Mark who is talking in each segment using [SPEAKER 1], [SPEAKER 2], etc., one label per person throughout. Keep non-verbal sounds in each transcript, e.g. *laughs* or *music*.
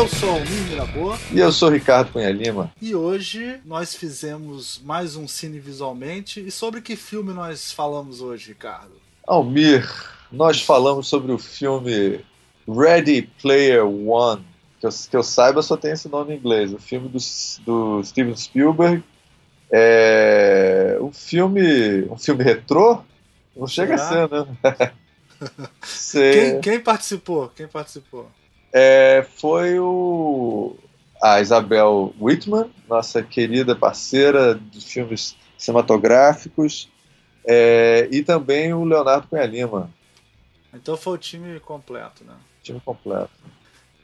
[SPEAKER 1] Eu sou o Mimi Boa.
[SPEAKER 2] E eu sou o Ricardo Cunha Lima.
[SPEAKER 1] E hoje nós fizemos mais um Cine Visualmente. E sobre que filme nós falamos hoje, Ricardo?
[SPEAKER 2] Almir, nós falamos sobre o filme Ready Player One. Que eu, que eu saiba só tem esse nome em inglês. O filme do, do Steven Spielberg. É um filme. um filme retrô? Não chega Será? a ser, né? *laughs*
[SPEAKER 1] quem, quem, participou? Quem participou?
[SPEAKER 2] É, foi o a Isabel Whitman, nossa querida parceira de filmes cinematográficos, é, e também o Leonardo Cunha Lima.
[SPEAKER 1] Então foi o time completo, né?
[SPEAKER 2] Time completo.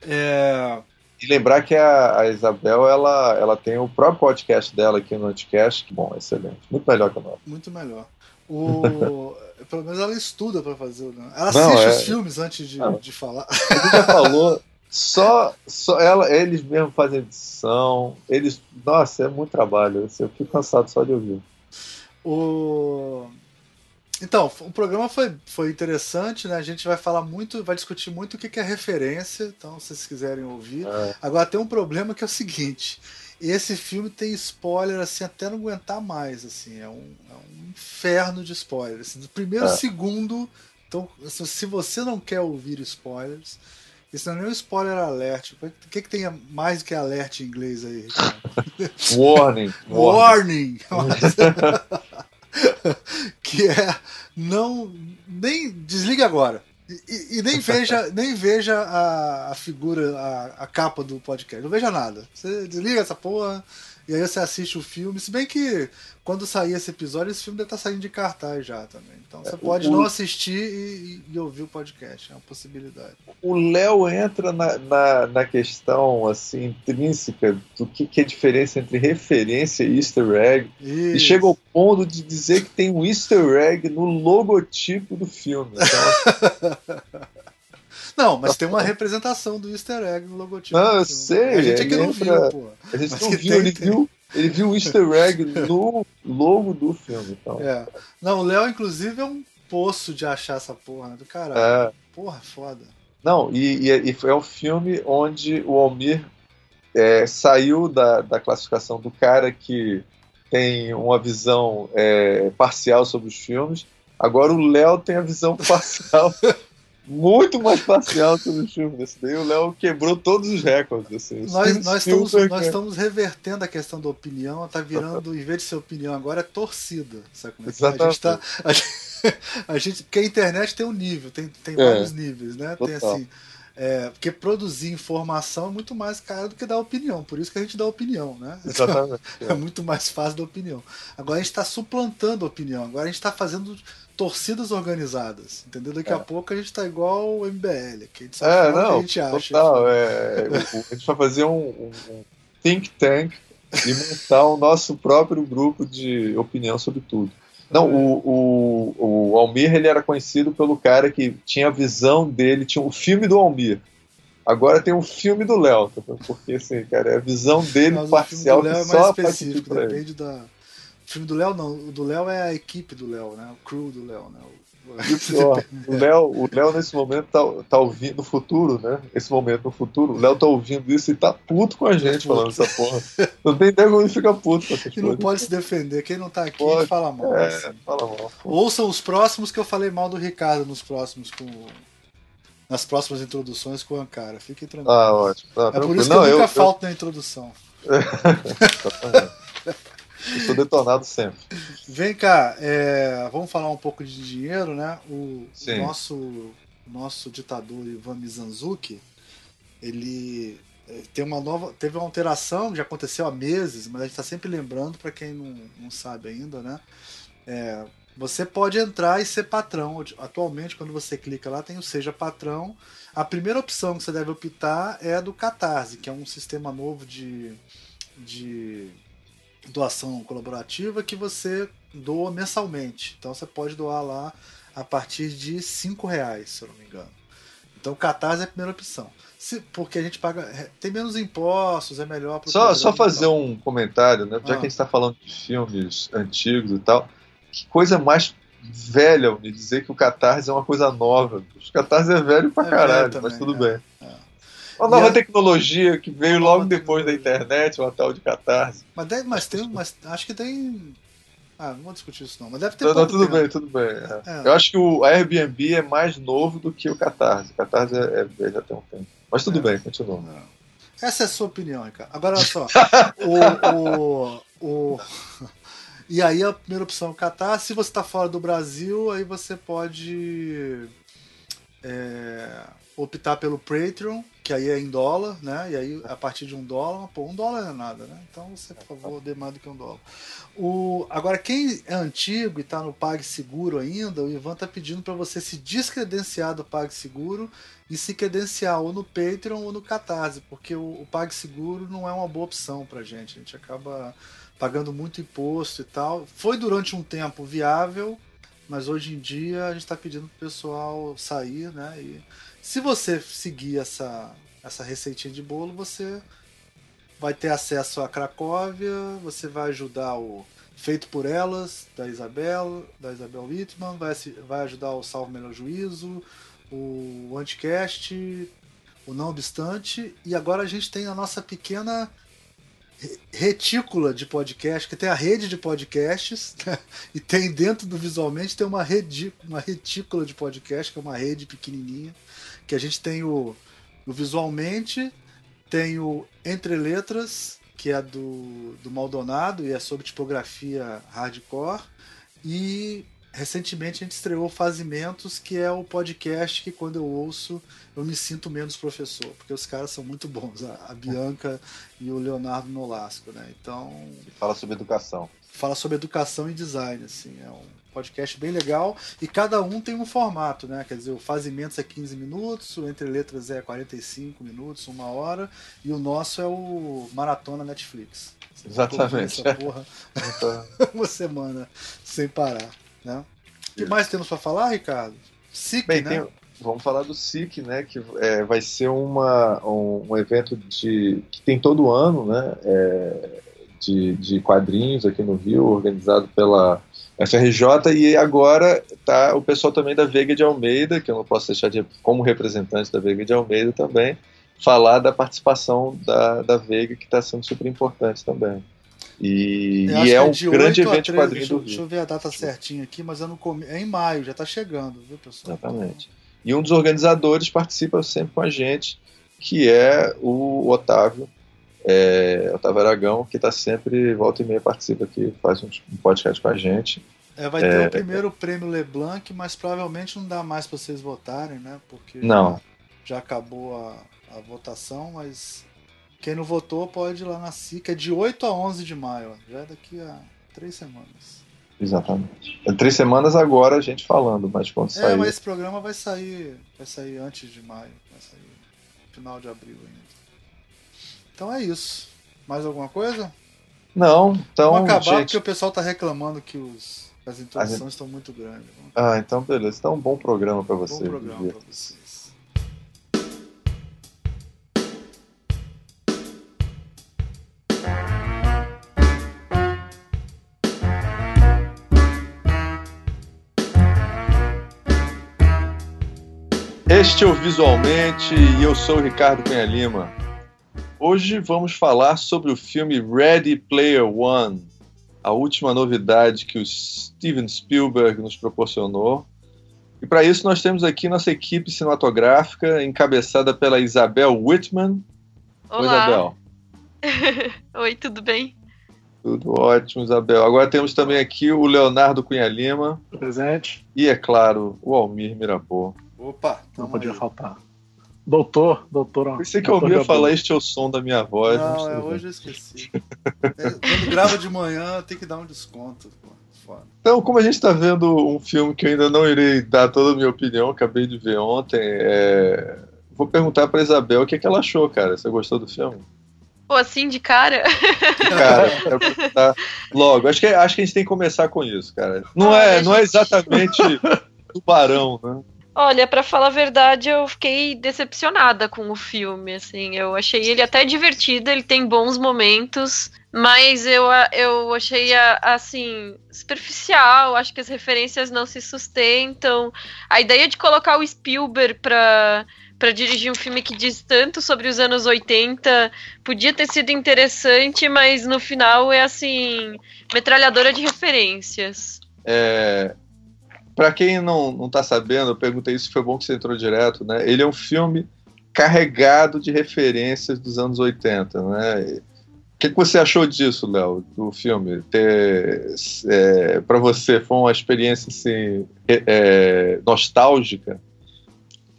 [SPEAKER 1] É...
[SPEAKER 2] E lembrar que a, a, Isabel ela, ela tem o próprio podcast dela aqui no Anticast, que bom, excelente. Muito melhor que o nosso.
[SPEAKER 1] Muito melhor. O... *laughs* Pelo menos ela estuda para fazer. Né? Ela Não, assiste é... os filmes antes de, de falar.
[SPEAKER 2] Ele já falou. Só, só ela, eles mesmo fazem edição. Eles. Nossa, é muito trabalho. Assim, eu fico cansado só de ouvir.
[SPEAKER 1] O... Então, o programa foi, foi interessante, né? A gente vai falar muito, vai discutir muito o que é referência, então, se vocês quiserem ouvir. É. Agora tem um problema que é o seguinte: esse filme tem spoiler assim até não aguentar mais, assim, é um, é um inferno de spoilers. Assim, do primeiro é. segundo, então se você não quer ouvir spoilers, isso não é nem um spoiler alert. O que, que tem mais que alert em inglês aí? *laughs*
[SPEAKER 2] warning.
[SPEAKER 1] Warning. *laughs* que é não nem desliga agora. E, e, nem veja, nem veja a, a figura, a, a, capa do podcast. Não veja nada. Você desliga essa porra e aí você assiste o filme. Se bem que quando sair esse episódio, esse filme deve estar saindo de cartaz já também. Então você é, pode o, não assistir e, e, ouvir o podcast. É uma possibilidade.
[SPEAKER 2] O Léo entra na, na, na, questão assim, intrínseca do que, que é a diferença entre referência e easter egg. Isso. E chega ao ponto de dizer que tem um easter egg no logotipo do filme. Então... *laughs*
[SPEAKER 1] Não, mas tem uma representação do easter egg no logotipo.
[SPEAKER 2] Não, eu sei.
[SPEAKER 1] A gente aqui não viu, pô.
[SPEAKER 2] A gente mas não viu, tem, ele tem. viu. Ele viu o easter egg *laughs* no logo do filme. Então.
[SPEAKER 1] É. Não, o Léo, inclusive, é um poço de achar essa porra, né? Do caralho. É. Porra, foda.
[SPEAKER 2] Não, e, e, e é um filme onde o Almir é, saiu da, da classificação do cara que tem uma visão é, parcial sobre os filmes. Agora o Léo tem a visão parcial *laughs* muito mais parcial sobre o filme desse daí. O Léo quebrou todos os recordes. Assim.
[SPEAKER 1] Nós, nós, estamos, nós estamos revertendo a questão da opinião, tá virando, em vez de ser opinião, agora é torcida. Sabe como é que A gente tá. *laughs* A gente, a gente, porque a internet tem um nível, tem, tem é, vários níveis, né? Total. Tem assim. É, porque produzir informação é muito mais caro do que dar opinião, por isso que a gente dá opinião, né? *laughs*
[SPEAKER 2] Exatamente.
[SPEAKER 1] é. é muito mais fácil da opinião. Agora a gente está suplantando a opinião, agora a gente está fazendo torcidas organizadas, entendeu? Daqui é. a pouco a gente tá igual o MBL, que a gente sabe
[SPEAKER 2] é, não, que a gente acha. Total, é, a gente vai fazer um, um, um think tank e montar o nosso próprio grupo de opinião sobre tudo. Não, o, o, o Almir ele era conhecido pelo cara que tinha a visão dele, tinha o filme do Almir. Agora tem o filme do Léo, porque assim, cara, é a visão dele Mas parcial o filme do Léo
[SPEAKER 1] é mais específico, depende da o filme do Léo não, o do Léo é a equipe do Léo, né? O crew do Léo, né?
[SPEAKER 2] O, o Léo, o Léo nesse momento tá, tá ouvindo no futuro, né? Esse momento no futuro, o Léo tá ouvindo isso e tá puto com a gente falando essa porra. Não tem ideia como ele fica puto com essas
[SPEAKER 1] E não pode se defender. Quem não tá aqui pode, fala mal.
[SPEAKER 2] É, assim. fala mal.
[SPEAKER 1] Ouçam os próximos que eu falei mal do Ricardo nos próximos com nas próximas introduções com o Ankara. Fiquem tranquilos.
[SPEAKER 2] Ah, ótimo. Tá,
[SPEAKER 1] é por isso que não, eu nunca eu, falto eu... na introdução. *laughs* *laughs*
[SPEAKER 2] Estou detonado sempre.
[SPEAKER 1] Vem cá, é, vamos falar um pouco de dinheiro, né? O, o nosso, nosso ditador Ivan Mizanzuki, ele é, tem uma nova, teve uma alteração, já aconteceu há meses, mas a gente está sempre lembrando para quem não, não sabe ainda, né? É, você pode entrar e ser patrão. Atualmente, quando você clica lá, tem o Seja Patrão. A primeira opção que você deve optar é a do Catarse, que é um sistema novo de, de doação colaborativa que você doa mensalmente. Então você pode doar lá a partir de cinco reais, se eu não me engano. Então o Catarse é a primeira opção. Se, porque a gente paga. É, tem menos impostos, é melhor
[SPEAKER 2] Só, só fazer um comentário, né? Já ah. que a gente está falando de filmes antigos e tal, que coisa mais velha me dizer que o Catarse é uma coisa nova. O Catarse é velho pra é caralho, também, mas tudo é. bem. É. Uma nova a... tecnologia que veio logo depois da internet, uma tal de catarse.
[SPEAKER 1] Mas, deve, mas tem, mas acho que tem. Ah, não vou discutir isso não, mas deve ter.
[SPEAKER 2] Não, não tudo tempo. bem, tudo bem. É. É. Eu acho que o Airbnb é mais novo do que o Catarse. O Catarse é, é, já tem um tempo. Mas tudo é. bem, continua.
[SPEAKER 1] Essa é a sua opinião, Ricardo. Agora olha só. *laughs* o, o, o... *laughs* E aí a primeira opção é o Catar. Se você está fora do Brasil, aí você pode é, optar pelo Patreon, que aí é em dólar, né? E aí a partir de um dólar, pô, um dólar não é nada, né? Então você, por favor, dê mais do que um dólar. O, agora, quem é antigo e está no PagSeguro ainda, o Ivan está pedindo para você se descredenciar do PagSeguro e se credenciar ou no Patreon ou no Catarse, porque o, PagSeguro não é uma boa opção para gente. A gente acaba pagando muito imposto e tal. Foi durante um tempo viável, mas hoje em dia a gente está pedindo para o pessoal sair, né? E se você seguir essa, essa receitinha de bolo, você vai ter acesso a Cracóvia, você vai ajudar o Feito por Elas, da Isabel, da Isabel Whitman, vai, vai ajudar o Salvo Melhor Juízo, o Anticast, o Não Obstante, e agora a gente tem a nossa pequena retícula de podcast, que tem a rede de podcasts, né? *laughs* e tem dentro do Visualmente tem uma, uma retícula de podcast, que é uma rede pequenininha, que a gente tem o, o Visualmente, tem o Entre Letras, que é do, do Maldonado e é sobre tipografia hardcore, e recentemente a gente estreou Fazimentos, que é o podcast que quando eu ouço eu me sinto menos professor, porque os caras são muito bons, a, a Bianca e o Leonardo Nolasco, né? Então.
[SPEAKER 2] Fala sobre educação.
[SPEAKER 1] Fala sobre educação e design, assim. É um podcast bem legal e cada um tem um formato, né? Quer dizer, o Fazimentos é 15 minutos, o Entre Letras é 45 minutos, uma hora, e o nosso é o Maratona Netflix.
[SPEAKER 2] Você Exatamente. Essa
[SPEAKER 1] porra *laughs* uma semana sem parar. Né? O que mais temos para falar, Ricardo? SIC, Bem, né? Tem,
[SPEAKER 2] vamos falar do SIC, né? Que é, vai ser uma, um, um, evento de, que tem todo ano, né? É, de, de quadrinhos aqui no Rio, organizado pela FRJ, e agora tá o pessoal também da Veiga de Almeida, que eu não posso deixar de, como representante da Veiga de Almeida também, falar da participação da, da Veiga, que está sendo super importante também. E, e é, é um grande evento 13, de quadrinhos deixa, do Rio.
[SPEAKER 1] Deixa eu ver a data certinha aqui, mas é, no, é em maio, já está chegando, viu, pessoal?
[SPEAKER 2] Exatamente. E um dos organizadores participa sempre com a gente, que é o Otávio, é, Otávio Aragão, que está sempre, volta e meia, participa aqui, faz um, um podcast com a gente.
[SPEAKER 1] É, vai ter é, o primeiro prêmio Leblanc, mas provavelmente não dá mais para vocês votarem, né? Porque
[SPEAKER 2] não.
[SPEAKER 1] Já, já acabou a, a votação, mas quem não votou pode ir lá na SICA, é de 8 a 11 de maio, já é daqui a três semanas.
[SPEAKER 2] Exatamente. É três semanas agora a gente falando, mas quando é, sair. É,
[SPEAKER 1] mas esse programa vai sair, vai sair antes de maio, vai sair final de abril ainda. Então é isso. Mais alguma coisa?
[SPEAKER 2] Não, então.
[SPEAKER 1] Vamos acabar gente... porque o pessoal está reclamando que os, as introduções gente... estão muito grandes.
[SPEAKER 2] Ah, então beleza. Então um bom programa para você. Bom
[SPEAKER 1] programa para você.
[SPEAKER 2] Este é o Visualmente e eu sou o Ricardo Cunha Lima. Hoje vamos falar sobre o filme Ready Player One, a última novidade que o Steven Spielberg nos proporcionou. E para isso nós temos aqui nossa equipe cinematográfica, encabeçada pela Isabel Whitman.
[SPEAKER 3] Olá. Oi, Isabel. *laughs* Oi, tudo bem?
[SPEAKER 2] Tudo ótimo, Isabel. Agora temos também aqui o Leonardo Cunha Lima.
[SPEAKER 4] Presente.
[SPEAKER 2] E, é claro, o Almir Mirabô.
[SPEAKER 1] Opa,
[SPEAKER 4] não podia aí. faltar. Doutor, doutor.
[SPEAKER 2] Pensei que eu ouvia falar este é o som da minha voz.
[SPEAKER 1] Não, não é, hoje eu esqueci. é, quando grava de manhã tem que dar um desconto.
[SPEAKER 2] Então, como a gente está vendo um filme que eu ainda não irei dar toda a minha opinião, acabei de ver ontem, é... vou perguntar para Isabel o que, é que ela achou, cara. Você gostou do filme?
[SPEAKER 3] Pô, assim de cara?
[SPEAKER 2] Cara, quero perguntar logo. Acho que, acho que a gente tem que começar com isso, cara. Não, ah, é, não é exatamente tubarão, né?
[SPEAKER 3] Olha, para falar a verdade, eu fiquei decepcionada com o filme, assim. Eu achei ele até divertido, ele tem bons momentos, Mas eu, eu achei, assim, superficial. Acho que as referências não se sustentam. A ideia de colocar o Spielberg pra, pra dirigir um filme que diz tanto sobre os anos 80 podia ter sido interessante, mas no final é, assim, metralhadora de referências.
[SPEAKER 2] É, para quem não, não tá sabendo, eu perguntei isso, foi bom que você entrou direto, né? Ele é um filme carregado de referências dos anos 80, né? O que, que você achou disso, Léo, do filme? É, para você foi uma experiência assim, é, nostálgica?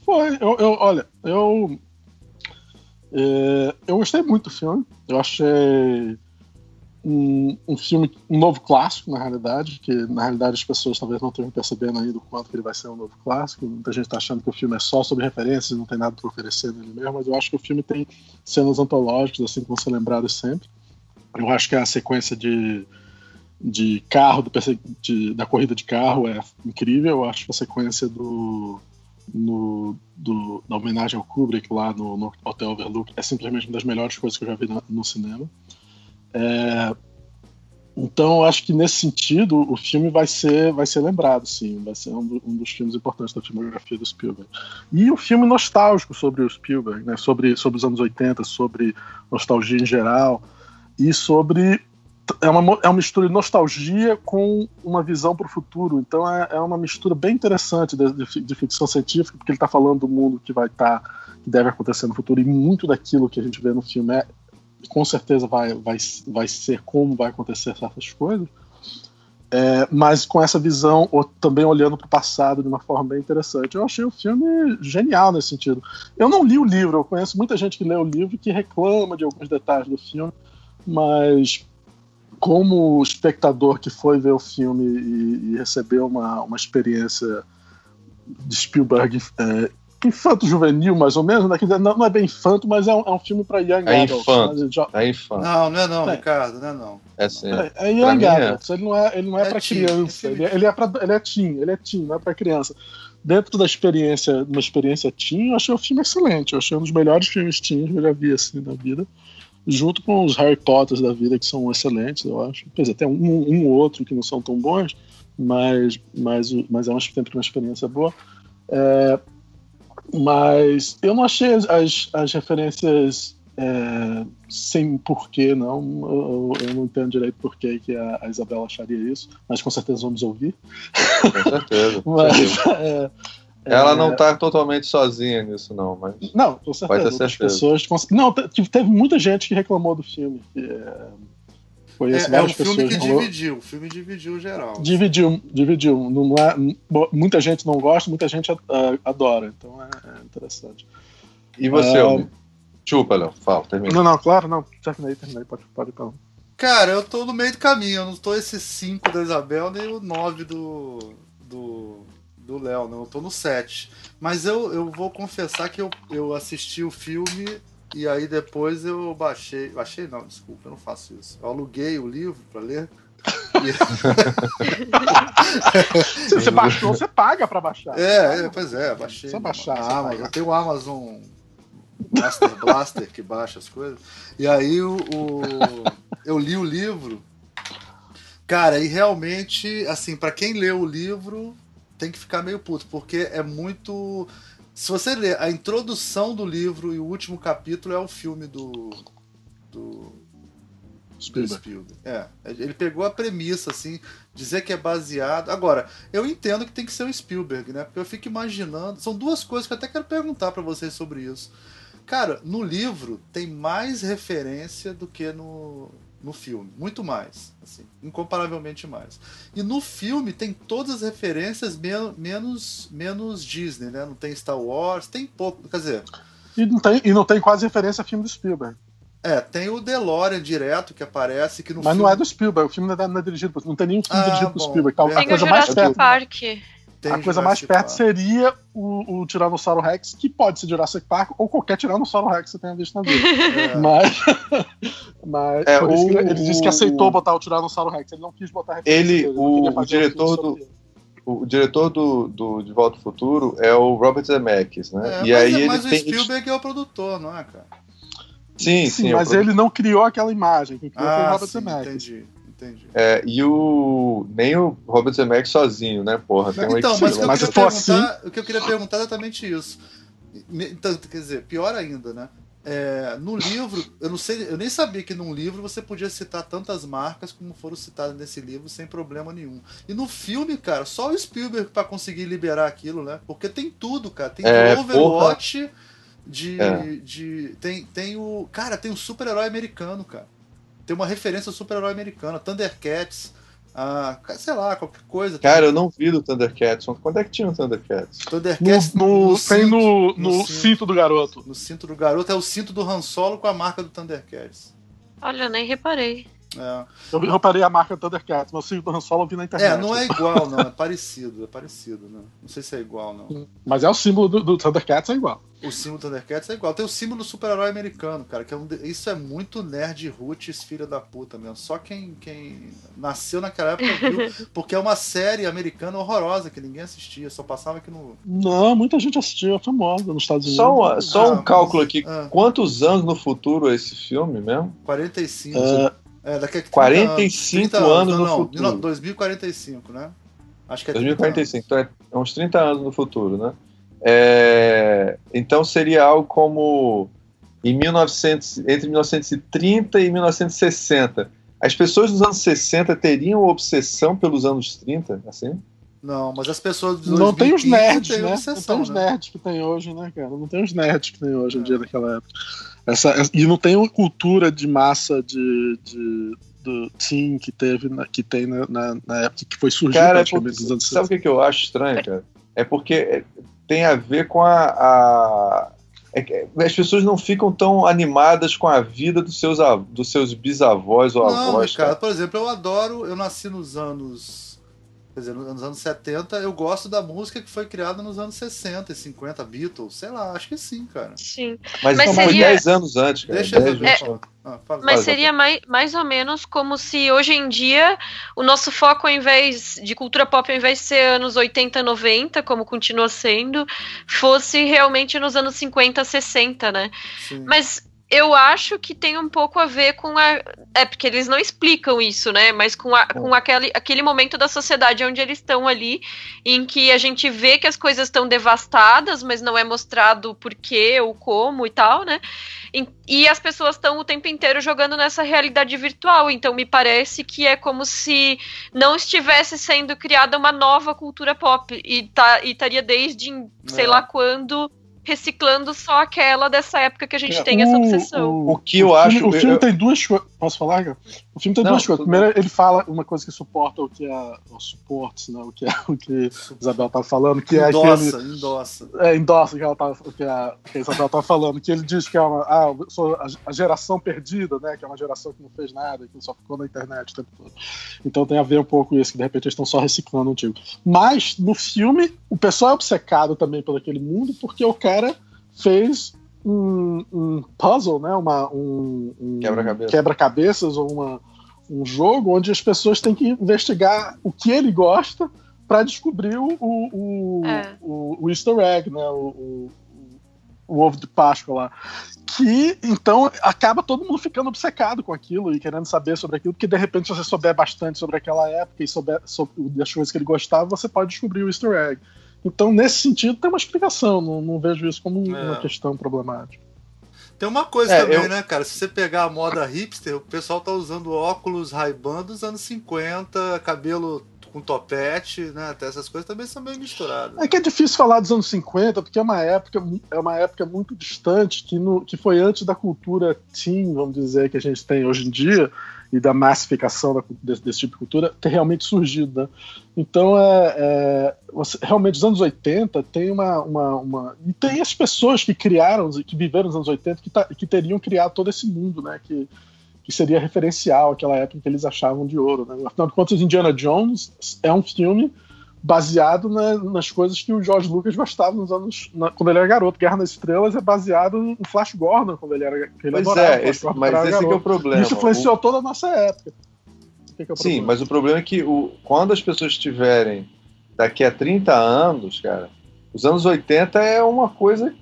[SPEAKER 4] Foi. Eu, eu olha, eu é, eu gostei muito do filme. Eu achei um, um, filme, um novo clássico, na realidade, que na realidade as pessoas talvez não estejam percebendo ainda o quanto ele vai ser um novo clássico. Muita gente está achando que o filme é só sobre referências, não tem nada para oferecer nele mesmo, mas eu acho que o filme tem cenas antológicas, assim, que vão ser lembradas sempre. Eu acho que a sequência de, de carro, do, de, da corrida de carro é incrível. Eu acho que a sequência do, no, do, da homenagem ao Kubrick lá no, no, Hotel Overlook é simplesmente uma das melhores coisas que eu já vi no cinema. É, então, acho que nesse sentido, o filme vai ser, vai ser lembrado, sim. Vai ser um, um, dos filmes importantes da filmografia do Spielberg. E o filme nostálgico sobre o Spielberg, né? sobre, sobre os anos 80, sobre nostalgia em geral, e sobre. É uma, é uma mistura de nostalgia com uma visão para o futuro. Então, é, é uma mistura bem interessante de, de, de ficção científica, porque ele está falando do mundo que vai estar. Tá, que deve acontecer no futuro, e muito daquilo que a gente vê no filme é com certeza vai, vai, vai ser como vai acontecer certas coisas, é, mas com essa visão, ou também olhando para o passado de uma forma bem interessante. Eu achei o filme genial nesse sentido. Eu não li o livro, eu conheço muita gente que lê o livro e que reclama de alguns detalhes do filme, mas como espectador que foi ver o filme e, e recebeu uma, uma experiência de Spielberg é, infanto juvenil, mais ou menos, né? não, não é bem infanto, mas é um, é um filme para young
[SPEAKER 2] é adults. Infanto. Né? Já... É infanto.
[SPEAKER 1] Não, não é não, é. Ricardo, não é não.
[SPEAKER 2] É sim.
[SPEAKER 4] É, é young é. adults, ele não é, ele não é, é para criança, ele, é, ele, é pra, ele é teen, ele é teen, não é para criança. Dentro da experiência, uma experiência teen, eu achei o filme excelente, eu achei um dos melhores filmes teen que eu já vi assim na vida. Junto com os Harry Potters da vida, que são excelentes, eu acho. Quer dizer, tem um, um ou outro que não são tão bons, mas, mas, mas é uma, sempre uma experiência boa. É, mas eu não achei as, as, as referências é, sem porquê, não. Eu, eu, não entendo direito porquê que a, a, Isabela acharia isso, mas com certeza vamos ouvir.
[SPEAKER 2] Com certeza. *laughs* mas, é, ela não está totalmente sozinha nisso, não, mas.
[SPEAKER 4] Não, com certeza. As pessoas. Não, teve muita gente que reclamou do filme. Que, é,
[SPEAKER 1] Conheço é, é um filme que dividiu, o filme dividiu geral.
[SPEAKER 4] Dividiu, dividiu. Não é, muita gente não gosta, muita gente adora, então é, é interessante.
[SPEAKER 2] E você, uh, Chupa, Léo, fala, termina.
[SPEAKER 4] Não, não, claro, não, terminei, terminei, pode, pode falar.
[SPEAKER 1] Cara, eu tô no meio do caminho, eu não tô esse 5 da Isabel, nem o 9 do. do. do Léo, não, eu tô no 7. Mas eu, eu vou confessar que eu, eu assisti o filme e aí depois eu baixei. Baixei não, desculpa, eu não faço isso. Eu aluguei o livro para ler. *laughs*
[SPEAKER 4] Se você baixou, você paga para baixar.
[SPEAKER 1] É, é, pois é, baixei.
[SPEAKER 4] Só baixar.
[SPEAKER 1] Amazon. Eu tenho o Amazon Master Blaster que baixa as coisas. E aí o, o eu li o livro. Cara, e realmente, assim, para quem leu o livro, tem que ficar meio puto, porque é muito se você ler a introdução do livro e o último capítulo é o filme do. do. Spielberg. É, ele pegou a premissa, assim, dizer que é baseado. Agora, eu entendo que tem que ser o Spielberg, né? Porque eu fico imaginando. São duas coisas que eu até quero perguntar para vocês sobre isso. Cara, no livro tem mais referência do que no, no filme, muito mais, assim, incomparavelmente mais. E no filme tem todas as referências menos menos Disney, né? Não tem Star Wars, tem pouco, quer dizer.
[SPEAKER 4] E não tem, e não tem quase referência a filme do Spielberg.
[SPEAKER 1] É, tem o DeLorean direto que aparece que no
[SPEAKER 4] Mas
[SPEAKER 1] filme...
[SPEAKER 4] não é do Spielberg, o filme não é, não é dirigido, não tem nenhum filme ah, dirigido por Spielberg. Tá,
[SPEAKER 3] tem a coisa mais perto. Park.
[SPEAKER 4] Tem a coisa mais perto seria o, o Tiranossauro Rex, que pode ser Jurassic Park ou qualquer Tiranossauro Rex que você tenha visto na vida. *laughs* É. Mas, *laughs* mas é, o, ele disse que aceitou botar o Tiranossauro Rex, ele não quis botar
[SPEAKER 2] Ele, dele, o, o diretor do. O diretor do, do De Volta ao Futuro é o Robert Zemeckis, né?
[SPEAKER 1] É, e mas, aí mas o tem... Spielberg é o produtor, não é, cara?
[SPEAKER 2] Sim, sim.
[SPEAKER 4] sim mas ele não criou aquela imagem. Quem criou ah, foi o Robert Zemeckis.
[SPEAKER 1] Entendi. Entendi.
[SPEAKER 2] É, e o. Nem o Robert Zemeckis sozinho, né, porra?
[SPEAKER 1] Tem então, mas, o que, mas eu assim... o que eu queria perguntar é exatamente isso. Então, quer dizer, pior ainda, né? É, no livro, eu não sei, eu nem sabia que num livro você podia citar tantas marcas como foram citadas nesse livro sem problema nenhum. E no filme, cara, só o Spielberg para conseguir liberar aquilo, né? Porque tem tudo, cara. Tem é, Overwatch de, é. de tem tem o, cara, tem o super-herói americano, cara tem uma referência ao super-herói americano, Thundercats, ah, sei lá, qualquer coisa.
[SPEAKER 2] Cara, eu não vi do Thundercats. Quando é que tinha o Thundercats?
[SPEAKER 1] Thundercats
[SPEAKER 4] no, no, no tem cinto, no, no, cinto, cinto, do garoto.
[SPEAKER 1] No cinto do garoto é o cinto do Han Solo com a marca do Thundercats.
[SPEAKER 3] Olha, nem reparei.
[SPEAKER 1] É.
[SPEAKER 4] Eu reparei a marca Thundercats, mas o do Han Solo eu vi na internet.
[SPEAKER 1] É, não é igual, não. É parecido, é parecido, né? Não sei se é igual, não.
[SPEAKER 4] Mas é o símbolo do, do Thundercats, é igual.
[SPEAKER 1] O símbolo do Thundercats é igual. Tem o símbolo do super-herói americano, cara. Que é um, isso é muito nerd roots, filha da puta mesmo. Só quem, quem nasceu naquela época viu. *laughs* Porque é uma série americana horrorosa que ninguém assistia, só passava aqui no.
[SPEAKER 4] Não, muita gente assistia, é famosa nos Estados Unidos.
[SPEAKER 2] Só, uma, só ah, um cálculo aqui. Ah. Quantos anos no futuro é esse filme mesmo?
[SPEAKER 1] 45. Uh, é, daqui a 30
[SPEAKER 2] 45 anos, anos
[SPEAKER 1] não,
[SPEAKER 2] no
[SPEAKER 1] não,
[SPEAKER 2] futuro.
[SPEAKER 1] 2045, né?
[SPEAKER 2] Acho que é 2045, então é uns 30 anos no futuro, né? É, então seria algo como em 1900, entre 1930 e 1960. As pessoas dos anos 60 teriam obsessão pelos anos 30, assim?
[SPEAKER 1] Não, mas as pessoas dos
[SPEAKER 4] Não tem os nerds, né? Obsessão, não tem os né? nerds que tem hoje, né, cara? Não tem os nerds que tem hoje em é. dia naquela época. Essa, e não tem uma cultura de massa de, de do teen que teve na, que tem na, na, na, época que foi surgir
[SPEAKER 2] cara, praticamente é porque, anos Sabe o que, que eu acho estranho, cara? É porque tem a ver com a. a é as pessoas não ficam tão animadas com a vida dos seus, dos seus bisavós ou não, avós.
[SPEAKER 1] Cara, por exemplo, eu adoro. Eu nasci nos anos Quer dizer, nos anos 70 eu gosto da música que foi criada nos anos 60 e 50, Beatles, sei lá, acho que sim, cara.
[SPEAKER 3] Sim.
[SPEAKER 2] Mas, Mas seria... foi 10 anos antes, cara.
[SPEAKER 1] Deixa
[SPEAKER 2] 10
[SPEAKER 1] eu ver. É...
[SPEAKER 3] Ah, fala, Mas fala, seria mais, mais ou menos como se hoje em dia o nosso foco, ao invés de cultura pop, ao invés de ser anos 80, 90, como continua sendo, fosse realmente nos anos 50, 60, né? Sim. Mas eu acho que tem um pouco a ver com a. É porque eles não explicam isso, né? Mas com, a, com aquele, aquele momento da sociedade onde eles estão ali, em que a gente vê que as coisas estão devastadas, mas não é mostrado o porquê ou como e tal, né? E, e as pessoas estão o tempo inteiro jogando nessa realidade virtual. Então me parece que é como se não estivesse sendo criada uma nova cultura pop. E tá, estaria desde sei é. lá quando reciclando só aquela dessa época que a gente é, tem o, essa obsessão.
[SPEAKER 2] O, o que eu o acho.
[SPEAKER 4] Filme, o filme eu, tem duas coisas. Posso falar, cara? O filme tem não, duas coisas. Primeiro, ele fala uma coisa que suporta o que é. O suporte, né? O que é o que a Isabel tava falando, que é
[SPEAKER 1] endossa,
[SPEAKER 4] aquele.
[SPEAKER 1] Endossa.
[SPEAKER 4] É, endossa o que, ela tava, que, a, que a Isabel tava falando, que ele diz que é uma. Ah, sou a, a, geração perdida, né? Que é uma geração que não fez nada, que só ficou na internet o tempo todo. Então tem a ver um pouco isso, que de repente eles estão só reciclando o antigo. Mas, no filme, o pessoal é obcecado também por aquele mundo, porque o cara fez um, um puzzle, né? Uma, um, um
[SPEAKER 2] quebra-cabeças
[SPEAKER 4] quebra ou uma, um jogo onde as pessoas têm que investigar o que ele gosta para descobrir o, o, é. o, o, easter egg, né? O, o, ovo de Páscoa lá. Que então acaba todo mundo ficando obcecado com aquilo e querendo saber sobre aquilo, porque de repente, se você souber bastante sobre aquela época e souber sobre as coisas que ele gostava, você pode descobrir o easter egg. Então, nesse sentido, tem uma explicação. Não, não vejo isso como é. uma questão problemática.
[SPEAKER 1] Tem uma coisa é, também, eu... né, cara? Se você pegar a moda hipster, o pessoal tá usando óculos Ray-Ban dos anos 50, cabelo com topete, né? Até essas coisas também são meio misturadas.
[SPEAKER 4] É que é difícil falar dos anos 50, porque é uma época, é uma época muito distante, que, no, que foi antes da cultura teen, vamos dizer, que a gente tem hoje em dia e da massificação da, desse, desse, tipo de cultura ter realmente surgido. Né? Então, é, é, realmente, os anos 80 tem uma, uma, uma, E tem as pessoas que criaram, que viveram nos anos 80, que, tá, que teriam criado todo esse mundo, né? Que, que seria referencial àquela época que eles achavam de ouro. Né? Afinal de contas, Indiana Jones é um filme baseado na, nas coisas que o George Lucas gostava nos anos na, quando ele era garoto. Guerra nas Estrelas é baseado em Flash Gordon quando ele era que ele
[SPEAKER 2] pois adorava, é, esse, mas esse é, é o problema.
[SPEAKER 4] Isso influenciou o... toda a nossa época.
[SPEAKER 2] Que que é Sim, mas o problema é que o, quando as pessoas estiverem daqui a 30 anos, cara, os anos 80 é uma coisa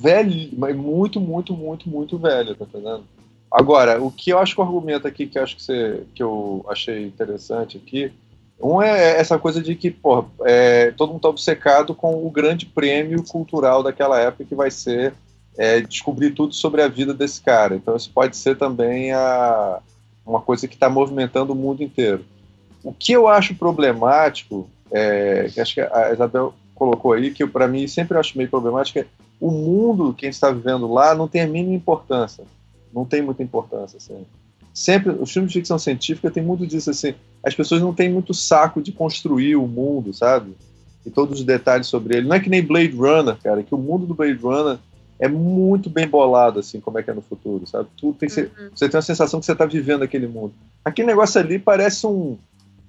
[SPEAKER 2] velho, mas muito, muito, muito, muito velho, tá entendendo? Agora, o que eu acho que o argumento aqui que eu acho que, você, que eu achei interessante aqui, um é essa coisa de que, pô, é, todo mundo tá obcecado com o grande prêmio cultural daquela época que vai ser é, descobrir tudo sobre a vida desse cara. Então isso pode ser também a, uma coisa que está movimentando o mundo inteiro. O que eu acho problemático, é, que acho que a Isabel colocou aí, que para mim sempre acho meio problemático, é o mundo que a gente está vivendo lá não tem a mínima importância. Não tem muita importância. Assim. Sempre, os filmes de ficção científica tem muito disso assim. As pessoas não têm muito saco de construir o mundo, sabe? E todos os detalhes sobre ele. Não é que nem Blade Runner, cara, que o mundo do Blade Runner é muito bem bolado, assim, como é que é no futuro, sabe? Tudo tem uhum. Você tem a sensação que você está vivendo aquele mundo. Aquele negócio ali parece um.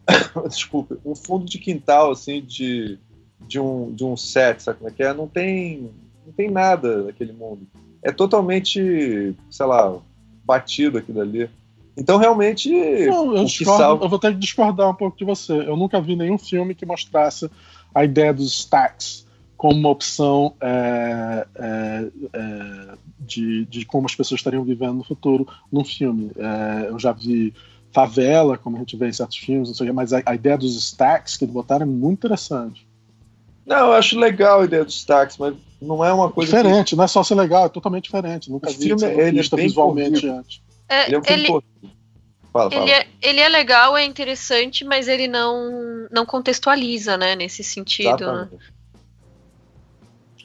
[SPEAKER 2] *coughs* Desculpa, um fundo de quintal, assim, de, de, um, de um set, sabe como é que é? Não tem, não tem nada naquele mundo. É totalmente, sei lá, batido aquilo ali. Então, realmente.
[SPEAKER 4] Não, eu, discordo, salva... eu vou ter que discordar um pouco de você. Eu nunca vi nenhum filme que mostrasse a ideia dos stacks como uma opção é, é, é, de, de, como as pessoas estariam vivendo no futuro num filme. É, eu já vi favela, como a gente vê em certos filmes, sei, mas a, a, ideia dos stacks que eles botaram é muito interessante.
[SPEAKER 2] Não, eu acho legal a ideia dos stacks, mas não é uma coisa.
[SPEAKER 4] Diferente, que... não é só ser legal, é totalmente diferente. Nunca o vi filme, ele é visualmente corrido. antes.
[SPEAKER 3] É, ele é um filme ele... Fala, fala. Ele, é, ele é legal, é interessante, mas ele não, não contextualiza, né, nesse sentido. Né?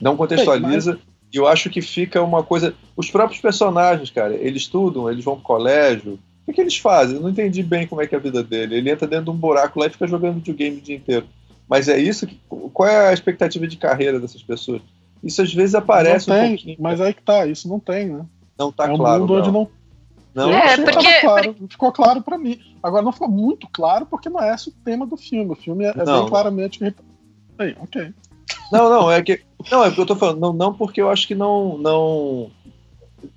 [SPEAKER 2] Não contextualiza. E eu acho que fica uma coisa. Os próprios personagens, cara, eles estudam, eles vão pro colégio. O que, que eles fazem? Eu não entendi bem como é que é a vida dele. Ele entra dentro de um buraco lá e fica jogando videogame o dia inteiro. Mas é isso que. Qual é a expectativa de carreira dessas pessoas? Isso às vezes aparece
[SPEAKER 4] não tem,
[SPEAKER 2] um pouquinho.
[SPEAKER 4] Mas aí que tá, isso não tem, né?
[SPEAKER 2] Não tá
[SPEAKER 4] é um
[SPEAKER 2] claro.
[SPEAKER 4] Mundo
[SPEAKER 2] não.
[SPEAKER 4] onde não.
[SPEAKER 3] Não, é, porque,
[SPEAKER 4] claro, ficou claro para mim. Agora não ficou muito claro porque não é esse o tema do filme. O filme é, é bem claramente. Aí, ok.
[SPEAKER 2] Não, não, é que. Não, é porque eu tô falando, não, não porque eu acho que não. não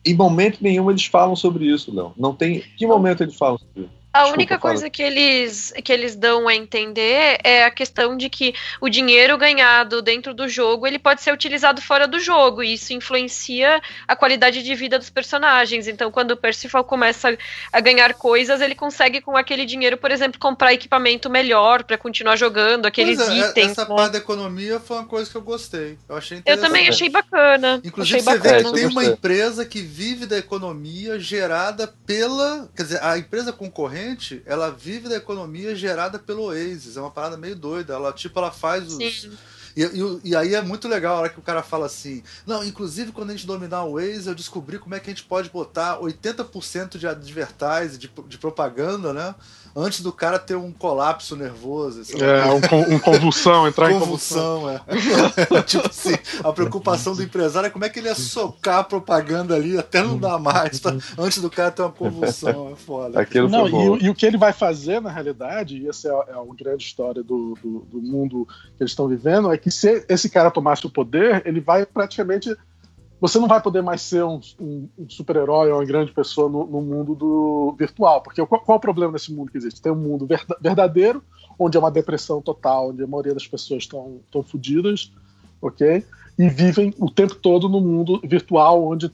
[SPEAKER 2] em momento nenhum eles falam sobre isso, Léo. Não tem. Que momento eles falam sobre isso?
[SPEAKER 3] A Desculpa, única coisa que eles, que eles dão a entender é a questão de que o dinheiro ganhado dentro do jogo ele pode ser utilizado fora do jogo e isso influencia a qualidade de vida dos personagens. Então, quando o Percival começa a ganhar coisas, ele consegue com aquele dinheiro, por exemplo, comprar equipamento melhor para continuar jogando aqueles é, itens.
[SPEAKER 1] Essa né? parte da economia foi uma coisa que eu gostei. Eu achei Eu
[SPEAKER 3] também achei bacana.
[SPEAKER 1] Inclusive,
[SPEAKER 3] achei
[SPEAKER 1] você
[SPEAKER 3] bacana.
[SPEAKER 1] vê que tem uma empresa que vive da economia gerada pela, quer dizer, a empresa concorrente ela vive da economia gerada pelo Oasis. É uma parada meio doida. Ela, tipo, ela faz os. Sim. E, e, e, aí é muito legal a hora que o cara fala assim: Não, inclusive quando a gente dominar o Waze, eu descobri como é que a gente pode botar 80% de advertise, de, de propaganda, né? antes do cara ter um colapso nervoso.
[SPEAKER 4] É, um, um, convulsão, *laughs* entrar
[SPEAKER 1] convulsão, em convulsão. É. *laughs* tipo assim, a preocupação do empresário é como é que ele ia socar a propaganda ali até não dar mais, tá? antes do cara ter uma convulsão. É foda.
[SPEAKER 4] Aquilo não, e, e, o que ele vai fazer, na realidade, e essa é, é uma grande história do, do, do mundo que eles estão vivendo, é que se esse cara tomasse o poder, ele vai praticamente você não vai poder mais ser um, um, um super-herói ou uma grande pessoa no, no, mundo do virtual. Porque qual, qual, é o problema desse mundo que existe? Tem um mundo verdadeiro, onde é uma depressão total, onde a maioria das pessoas estão fodidas, ok? E vivem o tempo todo no mundo virtual, onde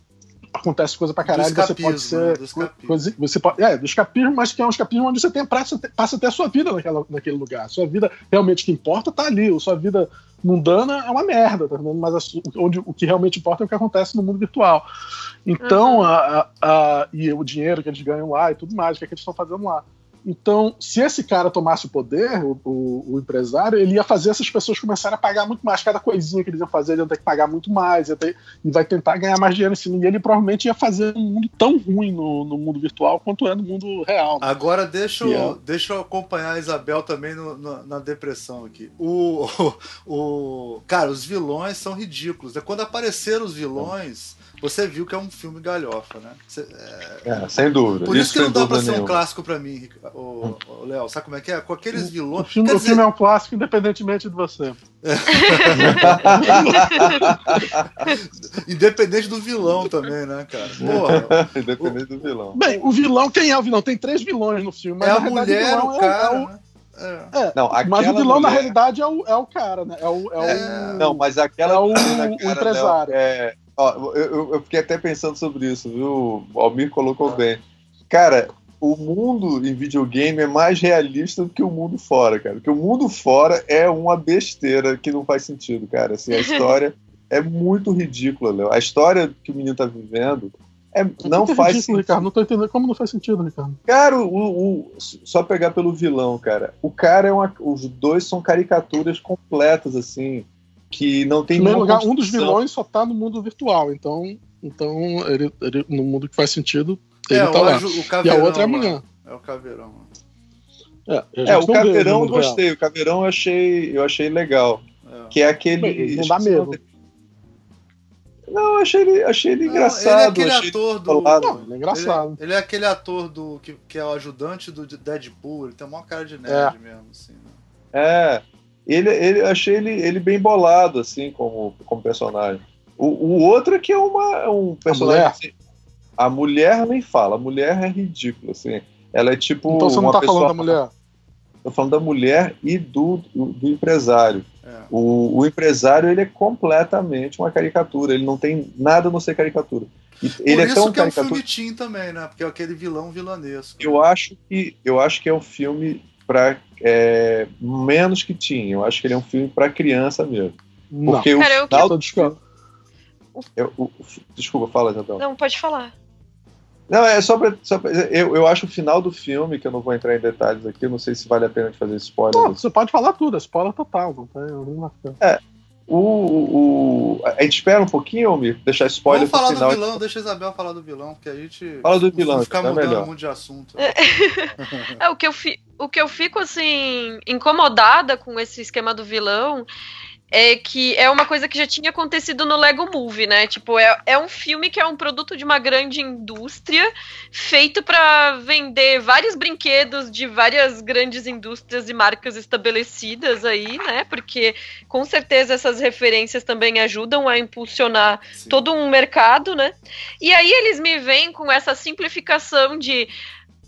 [SPEAKER 4] acontece coisa pra caralho, você pode ser. Né? Coisa, você pode, é, do escapismo, mas que é um escapismo onde você tem passa, passa até a sua vida naquela, naquele lugar. Sua vida realmente que importa tá ali. Sua vida mundana é uma merda, tá? Mas a, onde, o que realmente importa é o que acontece no mundo virtual. Então, uhum. a, a, e o dinheiro que eles ganham lá e tudo mais, o que, é que eles estão fazendo lá. Então, se esse cara tomasse o poder, o, o, o, empresário, ele ia fazer essas pessoas começarem a pagar muito mais. Cada coisinha que eles iam fazer, eles iam ter que pagar muito mais, ter, e vai tentar ganhar mais dinheiro em cima. E ele provavelmente ia fazer um mundo tão ruim no, no mundo virtual quanto é no mundo real.
[SPEAKER 1] Né? Agora, deixa eu, é. deixa eu acompanhar a Isabel também no, no, na depressão aqui. O, *laughs* o, o, cara, os vilões são ridículos. Né? Quando apareceram os vilões você viu que é um filme galhofa, né? Você,
[SPEAKER 2] é... É, sem dúvida.
[SPEAKER 1] Por isso, isso que não dá pra ser nenhuma. um clássico pra mim, o, o Léo. Sabe como é que é? Com aqueles vilões.
[SPEAKER 4] O filme, o dizer... filme é um clássico independentemente de você. *laughs*
[SPEAKER 1] Independente do vilão também, né, cara? Porra. *laughs*
[SPEAKER 2] Independente o... do vilão.
[SPEAKER 4] Bem, o vilão, quem é o vilão? Tem três vilões no filme.
[SPEAKER 1] é a mulher, o, o cara. É, o... Né?
[SPEAKER 4] É. é. Não, mas o vilão, mulher... na realidade, é o, é o cara, né? É o, é,
[SPEAKER 2] é. Não, mas aquela. É
[SPEAKER 4] o, o empresário.
[SPEAKER 2] é, Ó, eu, eu, fiquei até pensando sobre isso, viu? O Almir colocou ah. bem. Cara, o mundo em videogame é mais realista do que o mundo fora, cara. Porque o mundo fora é uma besteira que não faz sentido, cara. Assim, a *laughs* história é muito ridícula, Léo. A história que o menino tá vivendo é, não faz ridículo,
[SPEAKER 4] sentido. Ricardo. Não tô entendendo como não faz sentido, Ricardo.
[SPEAKER 2] Cara, o, o, só pegar pelo vilão, cara. O cara é uma. Os dois são caricaturas completas, assim. Que não tem
[SPEAKER 4] primeiro lugar, um dos vilões só tá no mundo virtual. Então, então ele, ele, no mundo que faz sentido, ele é, tá lá. O e a outra é a mulher.
[SPEAKER 1] É o caveirão.
[SPEAKER 2] É, é o caveirão eu gostei. Real. O caveirão eu achei, eu achei legal. É. Que é aquele.
[SPEAKER 4] Não dá medo.
[SPEAKER 2] Não, achei ele, achei ele não, engraçado.
[SPEAKER 1] Ele é aquele ator do. Não,
[SPEAKER 4] ele é engraçado.
[SPEAKER 1] Ele, ele, é aquele ator do que, que é o ajudante do Deadpool. Ele tem uma cara de nerd é. mesmo, assim. Né?
[SPEAKER 2] É. Ele, ele, achei ele, ele bem bolado, assim, como, como personagem. O, o outro é que é uma, um personagem. Assim, a mulher nem fala, a mulher é ridícula, assim. Ela é tipo.
[SPEAKER 4] Então você não tá pessoa... falando da mulher?
[SPEAKER 2] Tô falando da mulher e do, do, empresário. É. O, o, empresário ele é completamente uma caricatura, ele não tem nada a não ser caricatura.
[SPEAKER 1] Ele Por é isso tão que caricatura... é um filme teen também, né? Porque é aquele vilão vilanesco.
[SPEAKER 2] Eu acho que eu acho que é um filme para é, menos que teen. Eu acho que ele é um filme para criança mesmo. Porque não. o
[SPEAKER 3] Cara,
[SPEAKER 2] final... Eu, o, desculpa, fala, então.
[SPEAKER 3] Não, pode falar.
[SPEAKER 2] Não, é só pra. Só pra eu, eu acho o final do filme, que eu não vou entrar em detalhes aqui, eu não sei se vale a pena de fazer spoiler. Não,
[SPEAKER 4] você pode falar tudo, é spoiler total. Não tem,
[SPEAKER 2] é. O, o, a gente espera um pouquinho, Almir? Deixar spoiler
[SPEAKER 1] Vamos falar
[SPEAKER 2] final.
[SPEAKER 1] do vilão, deixa a Isabel falar do vilão, porque a gente.
[SPEAKER 2] Fala do vilão,
[SPEAKER 1] ficar é
[SPEAKER 2] mudando
[SPEAKER 1] muito de assunto. *laughs*
[SPEAKER 3] é, o, que eu fi, o que eu fico, assim, incomodada com esse esquema do vilão é que é uma coisa que já tinha acontecido no Lego Movie, né? Tipo, é, é um filme que é um produto de uma grande indústria feito para vender vários brinquedos de várias grandes indústrias e marcas estabelecidas aí, né? Porque com certeza essas referências também ajudam a impulsionar Sim. todo um mercado, né? E aí eles me vêm com essa simplificação de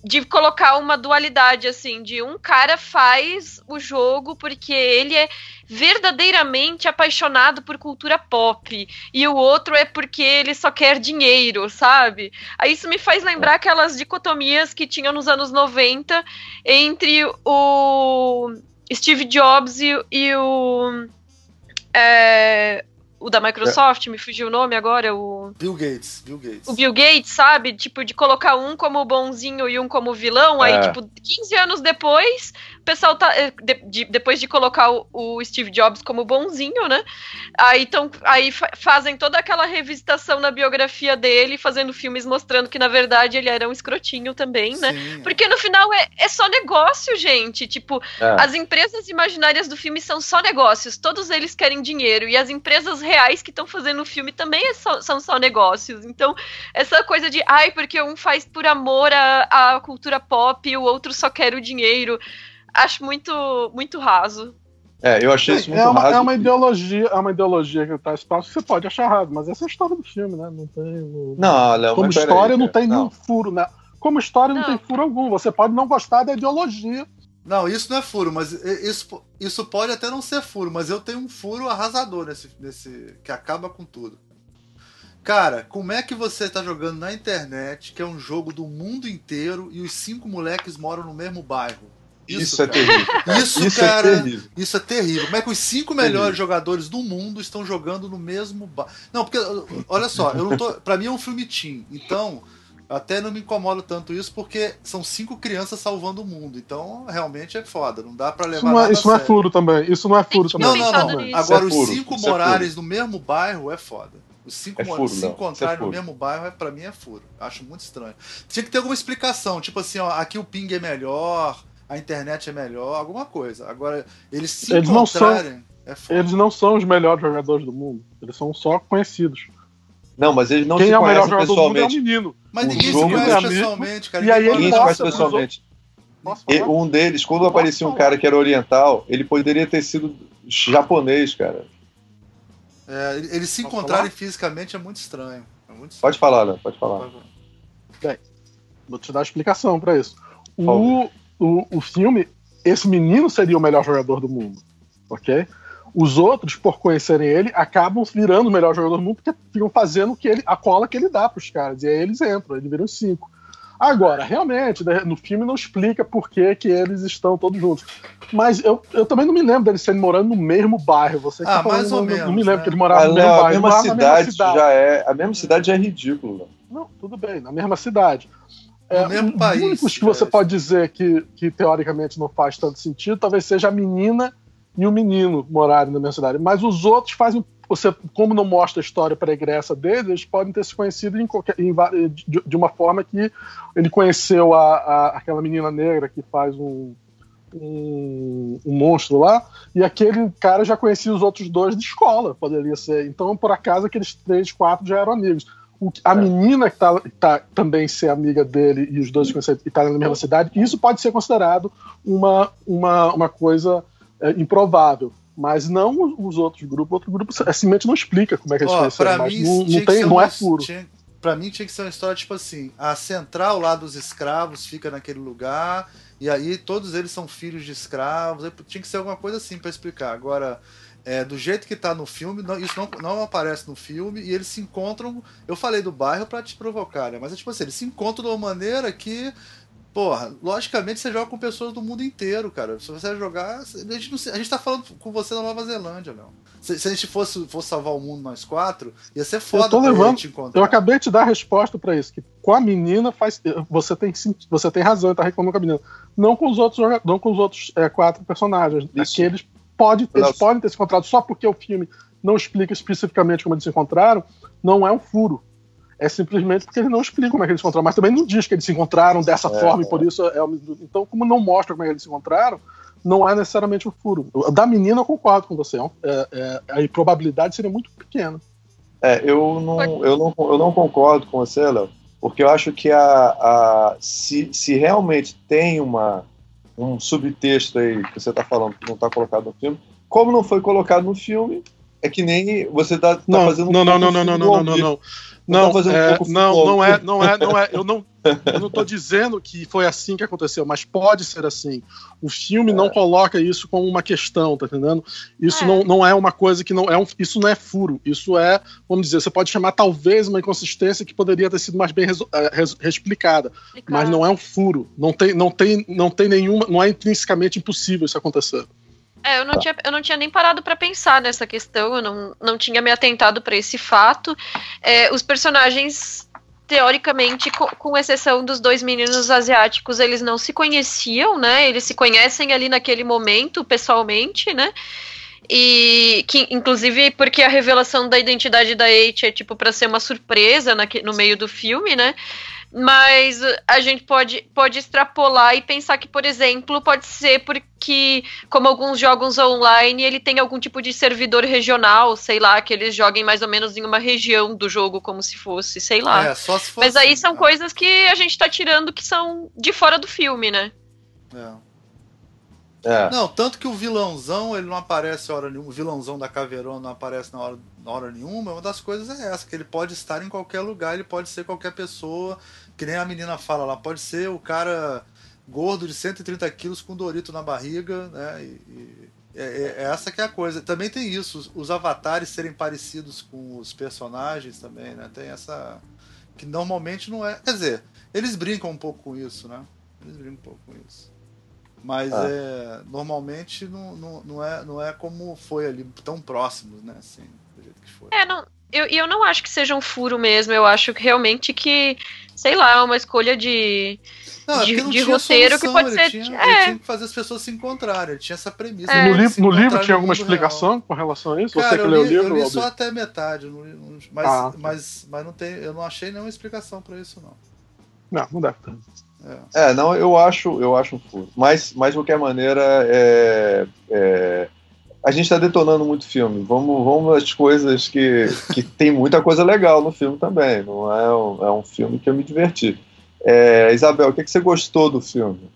[SPEAKER 3] de colocar uma dualidade assim, de um cara faz o jogo porque ele é verdadeiramente apaixonado por cultura pop e o outro é porque ele só quer dinheiro, sabe? Aí isso me faz lembrar aquelas dicotomias que tinham nos anos 90 entre o Steve Jobs e, e o é, o da Microsoft, é. me fugiu o nome agora, o.
[SPEAKER 1] Bill Gates, Bill Gates.
[SPEAKER 3] O Bill Gates, sabe? Tipo, de colocar um como bonzinho e um como vilão, é. aí, tipo, 15 anos depois, o pessoal tá. Eh, de, de, depois de colocar o, o, Steve Jobs como bonzinho, né? Aí, tão, aí fa fazem toda aquela revisitação na biografia dele, fazendo filmes mostrando que, na verdade, ele era um escrotinho também, né? Sim. Porque no final é, é só negócio, gente. Tipo, é. as empresas imaginárias do filme são só negócios. Todos eles querem dinheiro. E as empresas reais que estão fazendo o filme também é só, são só negócios. Então, essa coisa de, ai, porque um faz por amor à, à cultura pop e o outro só quer o dinheiro acho muito, muito raso.
[SPEAKER 2] É, eu achei isso muito
[SPEAKER 4] é uma,
[SPEAKER 2] raso.
[SPEAKER 4] É uma ideologia, é uma ideologia que tá espaço que você pode achar errado, mas essa é a história do filme, né? Não tem.
[SPEAKER 2] Não, Léo,
[SPEAKER 4] Como história aí, não tem não. nenhum furo, né? Como história não. não tem furo algum. Você pode não gostar da ideologia.
[SPEAKER 1] Não, isso não é furo, mas isso, isso pode até não ser furo, mas eu tenho um furo arrasador nesse, nesse. que acaba com tudo. Cara, como é que você tá jogando na internet, que é um jogo do mundo inteiro, e os cinco moleques moram no mesmo bairro?
[SPEAKER 2] Isso, isso é terrível.
[SPEAKER 1] Isso, isso, é cara, é terrível. isso é terrível. Como é que os cinco melhores terrível. jogadores do mundo estão jogando no mesmo bar? Não, porque olha só, eu não tô, para mim é um filme teen. Então, até não me incomoda tanto isso porque são cinco crianças salvando o mundo. Então, realmente é foda, não dá para levar
[SPEAKER 4] Isso não é, isso não é furo também. Isso não é furo também.
[SPEAKER 1] Não, não, não. Agora é os cinco morarem é no mesmo bairro é foda. Os cinco
[SPEAKER 2] é furo,
[SPEAKER 1] se encontrarem é no mesmo bairro, é, pra mim é furo. Acho muito estranho. Tinha que ter alguma explicação, tipo assim, ó, aqui o ping é melhor, a internet é melhor, alguma coisa. Agora, eles se eles encontrarem. Não
[SPEAKER 4] são, é eles não são os melhores jogadores do mundo. Eles são só conhecidos.
[SPEAKER 2] Não, mas eles não
[SPEAKER 4] Quem
[SPEAKER 2] se
[SPEAKER 4] é
[SPEAKER 2] conhecem
[SPEAKER 4] pessoalmente.
[SPEAKER 2] Do mundo é
[SPEAKER 4] o menino.
[SPEAKER 1] Mas o ninguém se conhece é pessoalmente, cara.
[SPEAKER 4] E aí ele
[SPEAKER 2] ninguém se conhece pessoalmente. E, um deles, quando aparecia um cara que era oriental, ele poderia ter sido japonês, cara.
[SPEAKER 1] É, eles se Posso encontrarem falar? fisicamente é muito estranho. É muito estranho.
[SPEAKER 2] Pode falar, Léo, pode falar.
[SPEAKER 4] Bem, vou te dar a explicação para isso. O, o, o filme, esse menino seria o melhor jogador do mundo, ok? Os outros, por conhecerem ele, acabam virando o melhor jogador do mundo porque ficam fazendo que ele, a cola que ele dá para os caras. E aí eles entram, eles viram cinco. Agora, realmente, né, no filme não explica por que, que eles estão todos juntos. Mas eu, eu também não me lembro deles serem morando no mesmo bairro. Você
[SPEAKER 1] ah, tá mais ou não, menos.
[SPEAKER 4] Não me lembro né? que eles moravam ah, no mesmo
[SPEAKER 2] não,
[SPEAKER 4] bairro.
[SPEAKER 2] A mesma, cidade, cidade já é, a mesma cidade já é ridículo.
[SPEAKER 4] Não, tudo bem, na mesma cidade. É,
[SPEAKER 1] mesmo país. Os
[SPEAKER 4] únicos que você é. pode dizer que, que teoricamente não faz tanto sentido, talvez seja a menina e o menino morarem na mesma cidade. Mas os outros fazem. Você, como não mostra a história pregressa deles, eles podem ter se conhecido em qualquer, em, de, de, uma forma que ele conheceu a, a, aquela menina negra que faz um, um, um, monstro lá, e aquele cara já conhecia os outros dois de escola, poderia ser. Então, por acaso, aqueles três, quatro já eram amigos. O, a é. menina que tá, tá, também ser amiga dele e os dois estarem tá na mesma cidade, isso pode ser considerado uma, uma, uma coisa é, improvável. Mas não os outros grupos. Outro grupo simplesmente não explica como é que eles oh, conheceram. Mas mim, não, não, tem, não é puro.
[SPEAKER 1] Tinha, pra mim tinha que ser uma história tipo assim: a central lá dos escravos fica naquele lugar, e aí todos eles são filhos de escravos. Tinha que ser alguma coisa assim para explicar. Agora, é, do jeito que tá no filme, não, isso não, não aparece no filme, e eles se encontram. Eu falei do bairro para te provocar, né? Mas é tipo assim, eles se encontram de uma maneira que Porra, logicamente você joga com pessoas do mundo inteiro, cara. Se você jogar. A gente, não, a gente tá falando com você na Nova Zelândia, não. Se, se, a gente fosse, fosse salvar o mundo nós quatro, ia ser foda
[SPEAKER 4] eu tô levando, te encontrar. Eu acabei de dar a resposta para isso. Que com a menina faz. Você tem, você tem razão, tá reclamando com a menina. Não com os outros, não com os outros é, quatro personagens. Isso. Aqueles pode, eles podem ter se encontrado só porque o filme não explica especificamente como eles se encontraram. Não é um furo é simplesmente porque ele não explica como é que eles se encontraram, mas também não diz que eles se encontraram dessa é, forma é. e por isso é Então, como não mostra como é que eles se encontraram, não é necessariamente um furo. Da menina eu concordo com você, é, é, é a probabilidade seria muito pequena.
[SPEAKER 2] É, eu não, eu não, eu não concordo com você, Léo, porque eu acho que a, a, se, se realmente tem uma, um subtexto aí que você está falando que não está colocado no filme, como não foi colocado no filme, é que nem você está tá,
[SPEAKER 4] tá
[SPEAKER 2] fazendo
[SPEAKER 4] não, um não, não, não, não, não, não, não, não, não, é, um não, não é, não é, não é. Eu não, eu não estou dizendo que foi assim que aconteceu, mas pode ser assim. O filme é. não coloca isso como uma questão, tá entendendo? Isso é. Não, não é uma coisa que não é um, isso não é furo. Isso é, vamos dizer, você pode chamar talvez uma inconsistência que poderia ter sido mais bem é, res, explicada, mas não é um furo. Não tem, não tem, não tem nenhuma, não é intrinsecamente impossível isso acontecer.
[SPEAKER 3] É, eu não, tá. tinha, eu não tinha nem parado para pensar nessa questão, eu não, não tinha me atentado para esse fato. É, os personagens, teoricamente, com, com, exceção dos dois meninos asiáticos, eles não se conheciam, né? Eles se conhecem ali naquele momento, pessoalmente, né? E que, inclusive, porque a revelação da identidade da Eight é tipo para ser uma surpresa na, no meio do filme, né? Mas a gente pode, pode extrapolar e pensar que, por exemplo, pode ser porque, como alguns jogos online, ele tem algum tipo de servidor regional, sei lá, que eles joguem mais ou menos em uma região do jogo, como se fosse, sei lá.
[SPEAKER 1] É, só se
[SPEAKER 3] fosse, mas aí são né? coisas que a gente tá tirando que são de fora do filme, né?
[SPEAKER 1] É. É. Não, tanto que o vilãozão, ele não aparece hora nenhuma, o vilãozão da Caveirão não aparece na hora, na hora nenhuma, uma das coisas é essa, que ele pode estar em qualquer lugar, ele pode ser qualquer pessoa, que nem a menina fala lá, pode ser o cara gordo de 130 quilos com Dorito na barriga, né? E, e é, é, é, essa que é a coisa. Também tem isso, os, os, avatares serem parecidos com os personagens também, né? Tem essa. Que normalmente não é. Quer dizer, eles brincam um pouco com isso, né? Eles brincam um pouco com isso. Mas ah. é, normalmente não, não, não, é, não é como foi ali, tão próximos, né? Assim, do jeito que foi.
[SPEAKER 3] É, não, eu, eu não acho que seja um furo mesmo. Eu acho que realmente que sei lá, é uma escolha de,
[SPEAKER 1] não, é
[SPEAKER 3] de,
[SPEAKER 1] de roteiro solução, que pode ser. Tinha, é. Ele tinha que fazer as pessoas se encontrarem, ele tinha essa premissa.
[SPEAKER 4] É. No, li no livro tinha alguma explicação real. com relação a isso?
[SPEAKER 1] Cara, Você que leu o livro? Eu li só até metade, mas, ah, tá. mas, mas não tem, eu não achei nenhuma explicação para isso, não.
[SPEAKER 4] Não, não deve ter.
[SPEAKER 2] É. é, não, eu acho, eu acho um furo. Mas, mas de qualquer maneira, é, é a gente está detonando muito filme. Vamos, vamos às coisas que, que tem muita coisa legal no filme também. Não é um, é um filme que eu me diverti. É, Isabel, o que, que você gostou do filme?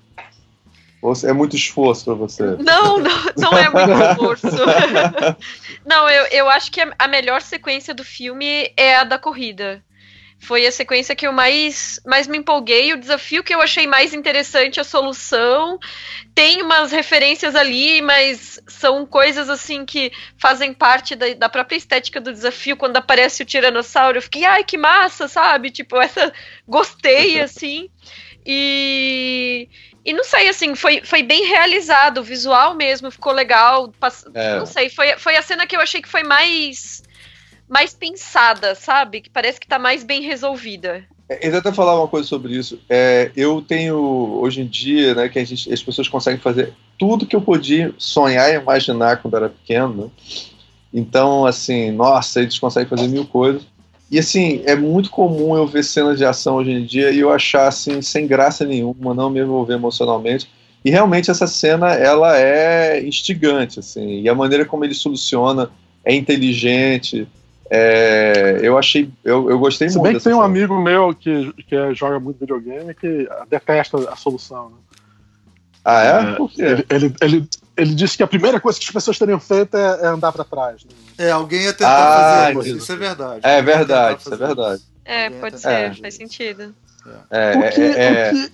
[SPEAKER 2] É muito esforço para você?
[SPEAKER 3] Não, não, não é muito *laughs* esforço. não, eu, eu acho que a melhor sequência do filme é a da corrida. Foi a sequência que eu mais, mais me empolguei. O desafio que eu achei mais interessante, a solução. Tem umas referências ali, mas são coisas assim que fazem parte da, da própria estética do desafio. Quando aparece o Tiranossauro, eu fiquei, ai, que massa, sabe? Tipo, *laughs* essa. Gostei, *laughs* assim. E, e não sei, assim, foi, foi bem realizado, o visual mesmo, ficou legal. Pass... É. Não sei, foi, foi a cena que eu achei que foi mais mais pensada, sabe? Que parece que tá mais bem resolvida.
[SPEAKER 2] É, eu até falar uma coisa sobre isso. É, eu tenho hoje em dia, né, que gente, as pessoas conseguem fazer tudo que eu podia sonhar e imaginar quando era pequeno. Então, assim, nossa, eles conseguem fazer mil coisas. E assim, é muito comum eu ver cenas de ação hoje em dia e eu achar assim sem graça nenhuma, não me envolver emocionalmente. E realmente essa cena ela é instigante, assim, e a maneira como ele soluciona é inteligente. É, eu achei, eu, eu gostei
[SPEAKER 4] Se
[SPEAKER 2] muito.
[SPEAKER 4] Se bem que tem um amigo meu que, que joga muito videogame que detesta a solução. Né?
[SPEAKER 2] Ah, é? é Por quê?
[SPEAKER 4] Ele, ele, ele, ele, disse que a primeira coisa que as pessoas teriam feito é, é andar para trás. Né?
[SPEAKER 1] É, alguém ia tentar ah, fazer isso, isso é verdade.
[SPEAKER 2] É verdade, isso é verdade.
[SPEAKER 3] É, pode ser, faz sentido.
[SPEAKER 2] É, o que,
[SPEAKER 4] é,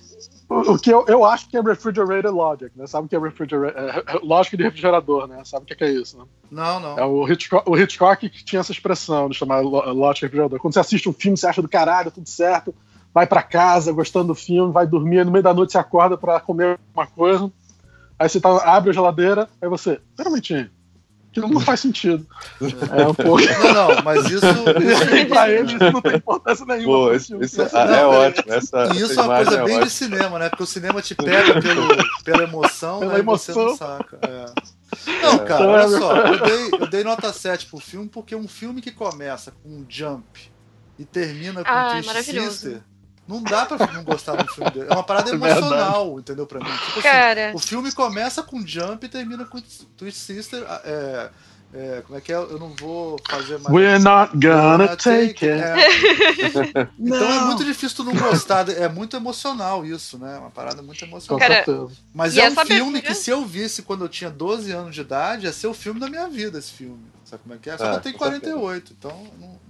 [SPEAKER 4] o que, eu, eu acho que é refrigerator logic, né? Sabe o que é refrigerator? É, é, lógica de refrigerador, né? Sabe o que é isso, né?
[SPEAKER 1] Não, não.
[SPEAKER 4] É o Hitchcock, o Hitchcock que tinha essa expressão de chamar lógica de refrigerador. Quando você assiste um filme, você acha do caralho, tudo certo, vai para casa gostando do filme, vai dormir, no meio da noite você acorda para comer uma coisa, aí você tá, abre a geladeira, aí você, pera um minutinho, aquilo não faz sentido. É um pouco. *laughs*
[SPEAKER 1] Não, não, mas isso.
[SPEAKER 4] isso pra eles não tem importância nenhuma.
[SPEAKER 2] Pô, isso, isso é, não, é ótimo. Essa,
[SPEAKER 1] e isso é uma coisa é bem ótimo. de cinema, né? Porque o cinema te pega pelo, pela emoção, pela né? emoção. você não saca. É. Não, cara, olha só, eu dei, eu dei nota 7 pro filme porque um filme que começa com um jump e termina com ah, um twist sister não dá pra não gostar do filme dele. É uma parada *laughs* é emocional, entendeu? Pra mim. Tipo assim, Cara. o filme começa com Jump e termina com Twist Sister. É, é, como é que é? Eu não vou fazer mais.
[SPEAKER 4] We're not gonna take, take it.
[SPEAKER 1] É. *laughs* então é muito difícil tu não gostar. É muito emocional isso, né? Uma parada muito emocional. Cara, Mas é um filme que se eu visse quando eu tinha 12 anos de idade, ia ser o filme da minha vida, esse filme. Sabe como é que é? Só que eu tenho 48, então não.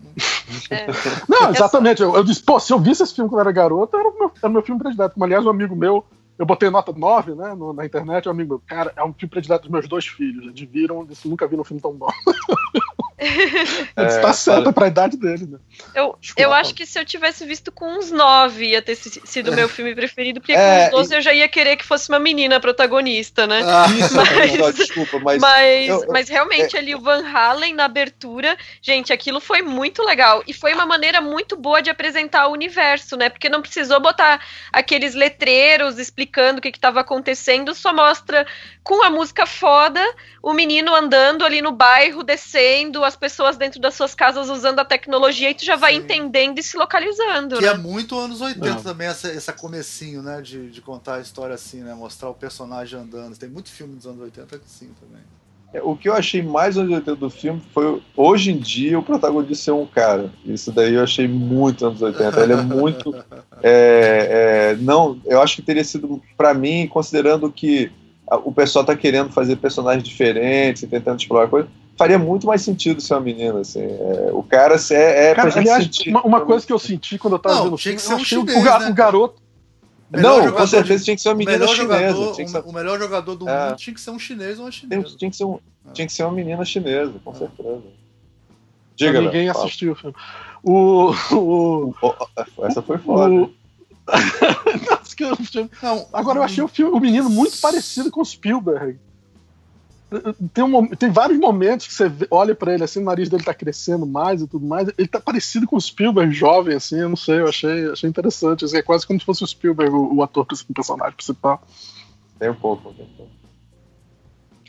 [SPEAKER 4] É. Não, exatamente. Eu, eu, disse, pô, se eu visse esse filme quando era garoto, era o meu, era o meu filme predileto. Como, aliás, um amigo meu, eu botei nota 9, né, no, na internet, um amigo meu, cara, é um filme predileto dos meus dois filhos. Eles viram, disse, nunca vi um filme tão bom. *laughs* *laughs* Está é, certo para a idade dele, né?
[SPEAKER 3] Eu, eu acho que se eu tivesse visto com uns 9 ia ter sido o meu filme preferido, porque é, com uns 12 e... eu já ia querer que fosse uma menina protagonista, né? Ah, isso, mas, não, desculpa, mas. Mas, eu, mas realmente é... ali o Van Halen na abertura, gente, aquilo foi muito legal. E foi uma maneira muito boa de apresentar o universo, né? Porque não precisou botar aqueles letreiros explicando o que estava acontecendo, só mostra com a música foda o menino andando ali no bairro, descendo, as pessoas dentro das suas casas usando a tecnologia e tu já vai Sim. entendendo e se localizando.
[SPEAKER 1] Que
[SPEAKER 3] né?
[SPEAKER 1] é muito anos 80 Não. também, essa, essa comecinho, né? De, de contar a história assim, né? Mostrar o personagem andando. Tem muito filme dos anos 80 que sim também.
[SPEAKER 2] É, o que eu achei mais anos 80 do filme foi, hoje em dia, o protagonista ser um cara. Isso daí eu achei muito anos 80. Ele é muito. *laughs* é, é, não, eu acho que teria sido, para mim, considerando que o pessoal tá querendo fazer personagens diferentes e tentando explorar coisas faria muito mais sentido ser uma menina, assim. É, o cara é, é
[SPEAKER 4] cara, pra aliás, sentir. Uma, uma coisa que eu senti quando eu tava não, vendo
[SPEAKER 1] tinha que ser um chinês,
[SPEAKER 4] o,
[SPEAKER 1] né?
[SPEAKER 4] o garoto.
[SPEAKER 2] Não, jogador, com certeza tinha que ser uma menina chinesa.
[SPEAKER 1] Jogador,
[SPEAKER 2] ser...
[SPEAKER 1] O melhor jogador do é. mundo tinha que ser um chinês ou uma chinesa.
[SPEAKER 2] Tinha que ser, um, é. tinha que ser uma menina chinesa, com é. certeza.
[SPEAKER 4] Diga, ninguém assistiu o filme. O, o,
[SPEAKER 2] Essa foi foda. *laughs*
[SPEAKER 4] Não, Agora eu achei o, filme, o menino muito parecido com o Spielberg tem, um, tem vários momentos que você olha para ele assim, o nariz dele tá crescendo mais e tudo mais. Ele tá parecido com o Spielberg jovem, assim, eu não sei, eu achei, achei interessante. Assim, é quase como se fosse o Spielberg, o, o ator, o personagem principal.
[SPEAKER 2] Tem um pouco, tem um pouco.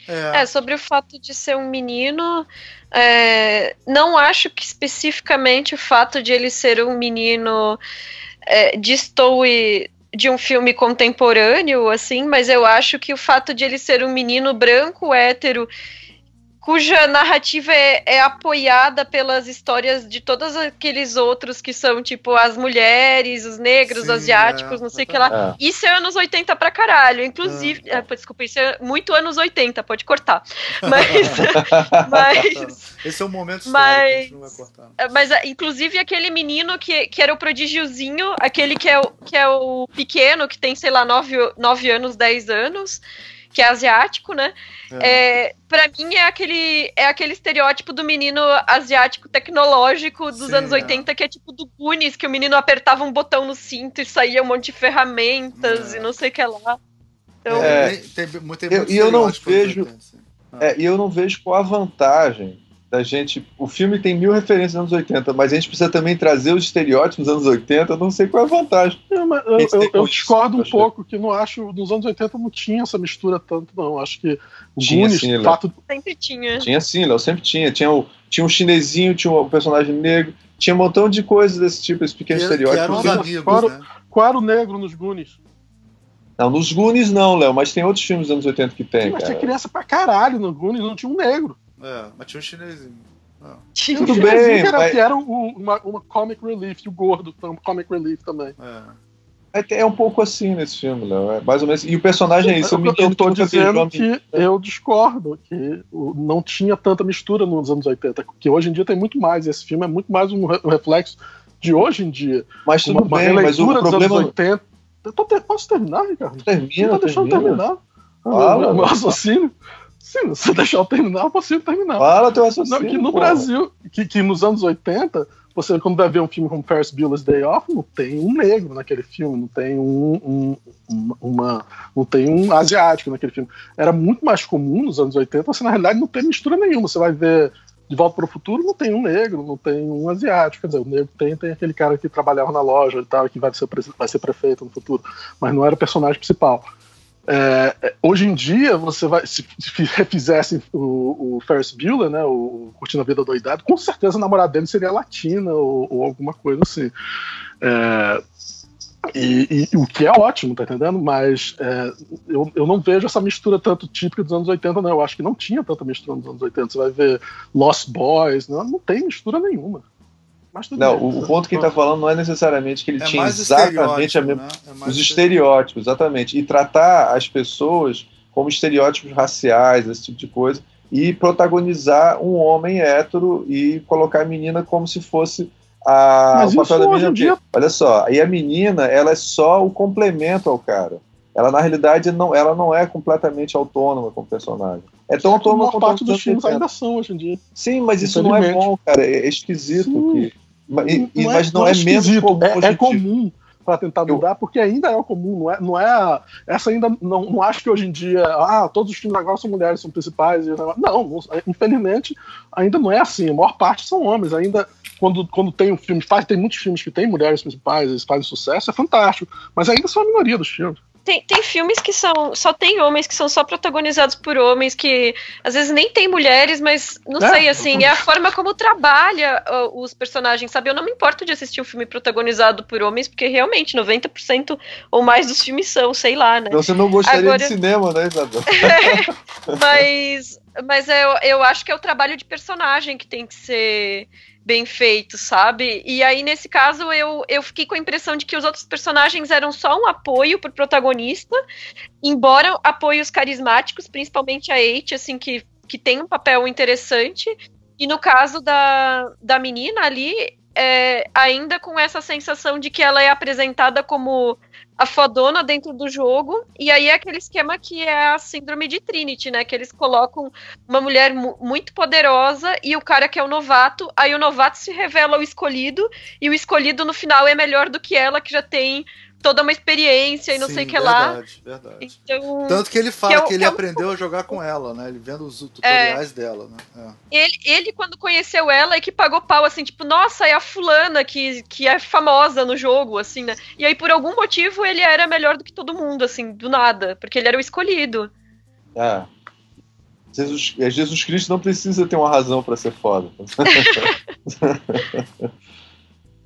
[SPEAKER 3] É. é. sobre o fato de ser um menino, é, não acho que especificamente o fato de ele ser um menino é, destoe de um filme contemporâneo, assim, mas eu acho que o fato de ele ser um menino branco, hétero, cuja narrativa é, é, apoiada pelas histórias de todos aqueles outros que são, tipo, as mulheres, os negros, Sim, os asiáticos, é, não sei o que lá. É. Isso é anos 80 pra caralho. Inclusive, é. Ah, desculpa, isso é muito anos 80, pode cortar. *laughs* Mas. *laughs* mas
[SPEAKER 1] Esse é o momento
[SPEAKER 3] mas, não vai cortar. Mas, ah, inclusive, aquele menino que, que era o prodigiozinho, aquele que é o, que é o pequeno, que tem, sei lá, 9, 9 anos, 10 anos que é asiático, né? É. É, para mim é aquele, é aquele estereótipo do menino asiático tecnológico dos Sim, anos 80, é. que é tipo do Goonies, que o menino apertava um botão no cinto e saía um monte de ferramentas é. e não sei o que lá.
[SPEAKER 2] Então, é, tem, tem, tem eu, e eu não vejo. É, e eu não vejo qual a vantagem da gente. O filme tem mil referências nos anos 80, mas a gente precisa também trazer os estereótipos dos anos 80. Eu não sei qual é a vantagem.
[SPEAKER 4] É, eu, eu, eu discordo um pouco, que não acho. Nos anos 80 não tinha essa mistura tanto, não. Acho que
[SPEAKER 2] tinha Gunis, sim,
[SPEAKER 3] fato... Sempre tinha.
[SPEAKER 2] Tinha sim, Léo, sempre tinha. Tinha, o, tinha um chinesinho, tinha um personagem negro, tinha um montão de coisas desse tipo, esse pequeno que, estereótipo. Que
[SPEAKER 4] amigos, qual, né? qual era o negro nos Goonies?
[SPEAKER 2] Não, nos Goonies não, Léo, mas tem outros filmes dos anos 80 que tem. Sim,
[SPEAKER 4] mas cara. tinha criança pra caralho no Goonies, não tinha um negro.
[SPEAKER 1] É, mas tinha um chinesinho.
[SPEAKER 4] Ah. Tinha Tudo um bem, que era, mas... que era um, uma, uma comic relief, o gordo um comic relief também.
[SPEAKER 2] É. é. É um pouco assim nesse filme, Léo. É mais ou menos. E o personagem é isso.
[SPEAKER 4] Eu, eu, eu tô dizendo que eu discordo, que não tinha tanta mistura nos anos 80, que hoje em dia tem muito mais. Esse filme é muito mais um reflexo de hoje em dia.
[SPEAKER 2] Mas tudo uma, bem, uma mas o problema... 80.
[SPEAKER 4] Eu tô ter... Posso terminar, Ricardo?
[SPEAKER 2] Termina, tá
[SPEAKER 4] deixando terminar. Ah, meu, meu raciocínio. Sim, se deixar eu terminar, eu consigo terminar.
[SPEAKER 2] Fala teu raciocínio. Não,
[SPEAKER 4] que no Brasil, que, que nos anos 80, você quando vai ver um filme como Ferris Bueller's Day Off, não tem um negro naquele filme, não tem um, um uma, não tem um asiático naquele filme. Era muito mais comum nos anos 80, você na realidade não tem mistura nenhuma. Você vai ver De Volta para o Futuro, não tem um negro, não tem um asiático. Quer dizer, o negro tem, tem aquele cara que trabalhava na loja e tal, que vai ser, vai ser prefeito no futuro, mas não era o personagem principal. É, hoje em dia, você vai, se refizessem *laughs* o, o Ferris Bueller, né, o Curtindo a Vida Doidado, com certeza a namorada dele seria latina ou, ou alguma coisa assim. É, e, e, o que é ótimo, tá entendendo? Mas é, eu, eu não vejo essa mistura tanto típica dos anos 80, não. Eu acho que não tinha tanta mistura nos anos 80. Você vai ver Lost Boys, não, não tem mistura nenhuma
[SPEAKER 2] não, bem, o, ponto que ele está falando não é necessariamente que ele é tinha exatamente a mesma, né? é os estereótipos, exatamente. E tratar as pessoas como estereótipos raciais, esse tipo de coisa, e protagonizar um homem hétero e colocar a menina como se fosse a,
[SPEAKER 4] Mas o papel da menina. Dia...
[SPEAKER 2] Olha só, aí a menina ela é só o complemento ao cara. Ela, na realidade, não, ela não é completamente autônoma como personagem. É tão autônoma
[SPEAKER 4] quanto parte dos filmes ainda são hoje em dia.
[SPEAKER 2] Sim, mas isso não é bom, cara. É esquisito. Que, mas, e, não, mas não, é, não é, menos comum.
[SPEAKER 4] É, é comum para tentar mudar, eu... porque ainda é o comum, não é, não é essa ainda não, não acho que hoje em dia, ah, todos os filmes agora são mulheres, são principais, não, não, infelizmente ainda não é assim, a maior parte são homens, ainda quando, quando tem um filme, faz, tem muitos filmes que tem mulheres principais, eles fazem sucesso, é fantástico, mas ainda são a minoria dos filmes.
[SPEAKER 3] Tem, tem filmes que são. Só tem homens que são só protagonizados por homens, que às vezes nem tem mulheres, mas não é, sei, assim, é a forma como trabalha uh, os personagens, sabe? Eu não me importo de assistir um filme protagonizado por homens, porque realmente 90% ou mais dos filmes são, sei lá, né?
[SPEAKER 2] Você não gostaria Agora... de cinema, né, Isabel?
[SPEAKER 3] é, *laughs* mas mas eu, eu acho que é o trabalho de personagem que tem que ser bem feito, sabe? E aí, nesse caso, eu, eu fiquei com a impressão de que os outros personagens eram só um apoio pro protagonista, embora apoios carismáticos, principalmente a Eight, assim, que, que tem um papel interessante. E no caso da, da menina ali, é, ainda com essa sensação de que ela é apresentada como a fodona dentro do jogo, e aí é aquele esquema que é a síndrome de Trinity, né? Que eles colocam uma mulher mu muito poderosa e o cara que é o novato, aí o novato se revela o escolhido, e o escolhido no final é melhor do que ela, que já tem toda uma experiência e não Sim, sei o que
[SPEAKER 1] verdade, lá. Verdade. Então, Tanto que ele fala que, é que ele é aprendeu a jogar com ela, né? Ele vendo os tutoriais é, dela, né?
[SPEAKER 3] É. Ele, ele, quando conheceu ela, é que pagou pau, assim, tipo, nossa, é a fulana que, que é famosa no jogo, assim, né? E aí, por algum motivo, ele era melhor do que todo mundo, assim, do nada, porque ele era o escolhido.
[SPEAKER 2] É. Jesus, Jesus Cristo não precisa ter uma razão para ser foda. *laughs*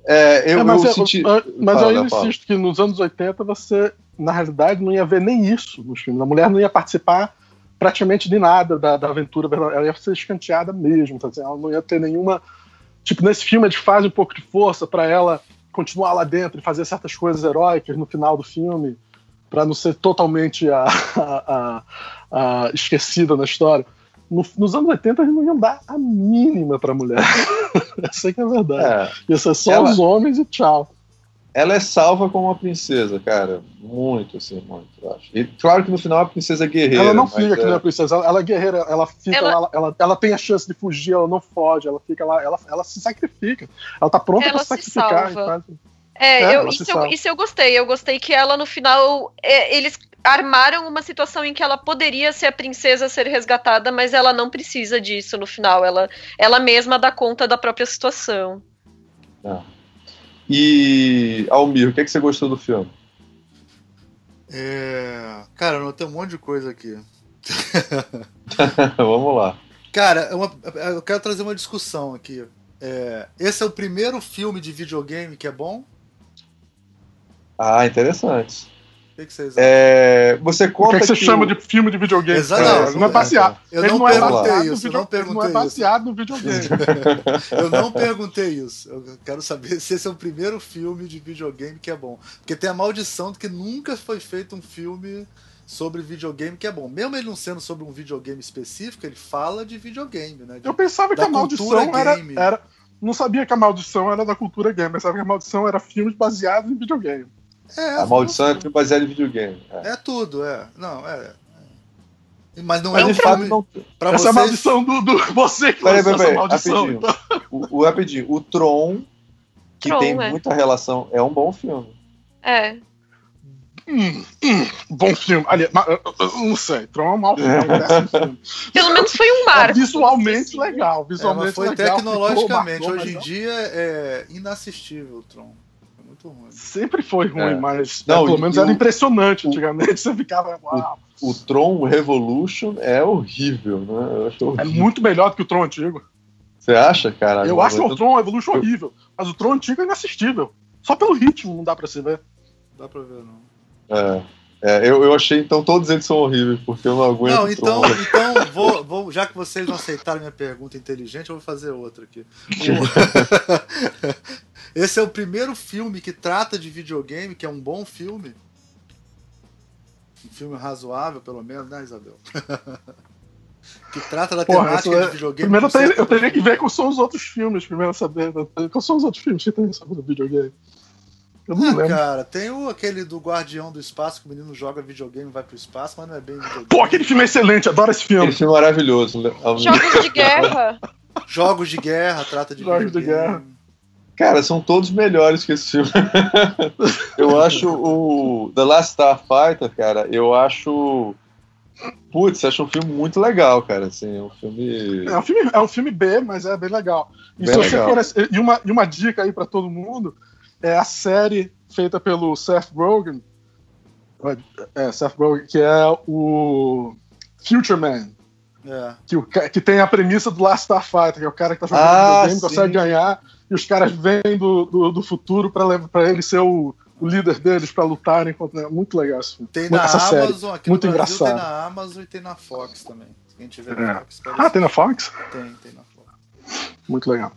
[SPEAKER 4] É, eu, é, mas eu, senti... mas Fala, eu insisto que nos anos 80 você, na realidade, não ia ver nem isso nos filmes. A mulher não ia participar praticamente de nada da, da aventura, ela ia ser escanteada mesmo, tá ela não ia ter nenhuma. Tipo, nesse filme eles fazem um pouco de força para ela continuar lá dentro e fazer certas coisas heróicas no final do filme, para não ser totalmente *laughs* a, a, a esquecida na história. No, nos anos 80 eles não iam dar a mínima pra mulher. *laughs* Essa que é a verdade. É. Ia ser só ela, os homens e tchau.
[SPEAKER 2] Ela é salva como uma princesa, cara. Muito, assim, muito, eu acho. E claro que no final a princesa é guerreira.
[SPEAKER 4] Ela não fica que é... a princesa, ela, ela, é guerreira, ela fica ela... Ela, ela, ela, tem a chance de fugir, ela não foge, ela fica lá, ela, ela se sacrifica. Ela tá pronta ela pra se sacrificar.
[SPEAKER 3] É, é eu, isso, eu, isso eu gostei. Eu gostei que ela, no final, é, eles armaram uma situação em que ela poderia ser a princesa ser resgatada, mas ela não precisa disso no final. Ela, ela mesma dá conta da própria situação.
[SPEAKER 2] Ah. E, Almir, o que, é que você gostou do filme?
[SPEAKER 1] É... Cara, eu notei um monte de coisa aqui. *laughs*
[SPEAKER 2] Vamos lá.
[SPEAKER 1] Cara, é uma, eu quero trazer uma discussão aqui. É, esse é o primeiro filme de videogame que é bom?
[SPEAKER 2] Ah, interessante
[SPEAKER 1] que, que vocês
[SPEAKER 2] é, você conta.
[SPEAKER 4] O que, que você que chama o... de filme de videogame?
[SPEAKER 1] Exatamente.
[SPEAKER 4] Não, é baseado.
[SPEAKER 1] Eu não, não é perguntei isso. Eu não perguntei
[SPEAKER 4] não é baseado no videogame. *laughs*
[SPEAKER 1] eu não perguntei isso. Eu quero saber se esse é o primeiro filme de videogame que é bom. Porque tem a maldição de que nunca foi feito um filme sobre videogame que é bom. Mesmo ele não sendo sobre um videogame específico, ele fala de videogame, né? De,
[SPEAKER 4] eu pensava que a maldição era, era, Não sabia que a maldição era da cultura game, pensava que a maldição era filmes baseados em videogame.
[SPEAKER 2] É, a maldição é filme baseado em videogame.
[SPEAKER 1] É. é. tudo, é. Não, é. é. Mas não Mas é um filme. Não...
[SPEAKER 4] Pra essa vocês... maldição do, do. *laughs* Você que peraí, peraí, essa maldição.
[SPEAKER 2] Rapidinho. Então. O, o, rapidinho. O Tron, que Tron, tem é. muita relação, é um bom filme.
[SPEAKER 3] É.
[SPEAKER 4] Hum, hum, bom filme. Aliás, não sei, Tron é um mau filme, é. *laughs*
[SPEAKER 3] filme. Pelo menos foi um marco.
[SPEAKER 4] É visualmente legal. Visualmente é,
[SPEAKER 1] foi
[SPEAKER 4] legal,
[SPEAKER 1] tecnologicamente. Hoje em dia é inassistível o Tron muito ruim.
[SPEAKER 4] Sempre foi ruim, é. mas Não, pelo menos era impressionante. Antigamente *laughs* você ficava.
[SPEAKER 2] Uau. O, o Tron Revolution é horrível, né? Horrível.
[SPEAKER 4] É muito melhor do que o Tron antigo.
[SPEAKER 2] Você acha, cara?
[SPEAKER 4] Eu acho o Tron Evolution horrível, mas o Tron antigo é inassistível. Só pelo ritmo não dá pra se ver.
[SPEAKER 1] Não dá pra ver, não.
[SPEAKER 2] É. É, eu, eu achei, então, todos eles são horríveis, porque eu não aguento.
[SPEAKER 1] Não, então, *laughs* então vou, vou, já que vocês não aceitaram minha pergunta inteligente, eu vou fazer outra aqui. *laughs* Esse é o primeiro filme que trata de videogame, que é um bom filme. Um filme razoável, pelo menos, né, Isabel? *laughs* que trata da Porra, temática é... de videogame.
[SPEAKER 4] Primeiro eu, tenho, eu teria que ver quais são os outros filmes, primeiro saber. Quais são os outros filmes que tem sobre videogame?
[SPEAKER 1] Eu não ah, lembro. cara, tem o, aquele do Guardião do Espaço, que o menino joga videogame e vai pro espaço, mas não é bem videogame.
[SPEAKER 4] Pô, aquele filme é excelente, adoro esse filme. Aquele
[SPEAKER 2] filme é maravilhoso.
[SPEAKER 3] Jogos de *laughs* guerra.
[SPEAKER 1] Jogos de guerra, trata de
[SPEAKER 4] Jogos de guerra.
[SPEAKER 2] Cara, são todos melhores que esse filme. *laughs* eu acho o The Last Starfighter, cara, eu acho. Putz, acho um filme muito legal, cara. Assim, é um filme.
[SPEAKER 4] É um filme, é um filme B, mas é bem legal. E, bem legal. For, e, uma, e uma dica aí para todo mundo: é a série feita pelo Seth Rogen, é, Seth Rogen, que é o Future Man. É. Que, o, que tem a premissa do Last Starfighter, que é o cara que tá jogando ah, videogame, consegue ganhar, e os caras vêm do, do, do futuro para ele ser o, o líder deles para lutarem contra. Muito legal esse filme.
[SPEAKER 1] Tem na Essa Amazon, aqui Muito engraçado. Tem na Amazon e tem na Fox também. Quem tiver
[SPEAKER 4] é. Fox, ah, tem na Fox?
[SPEAKER 1] Tem, tem na Fox.
[SPEAKER 4] Muito legal.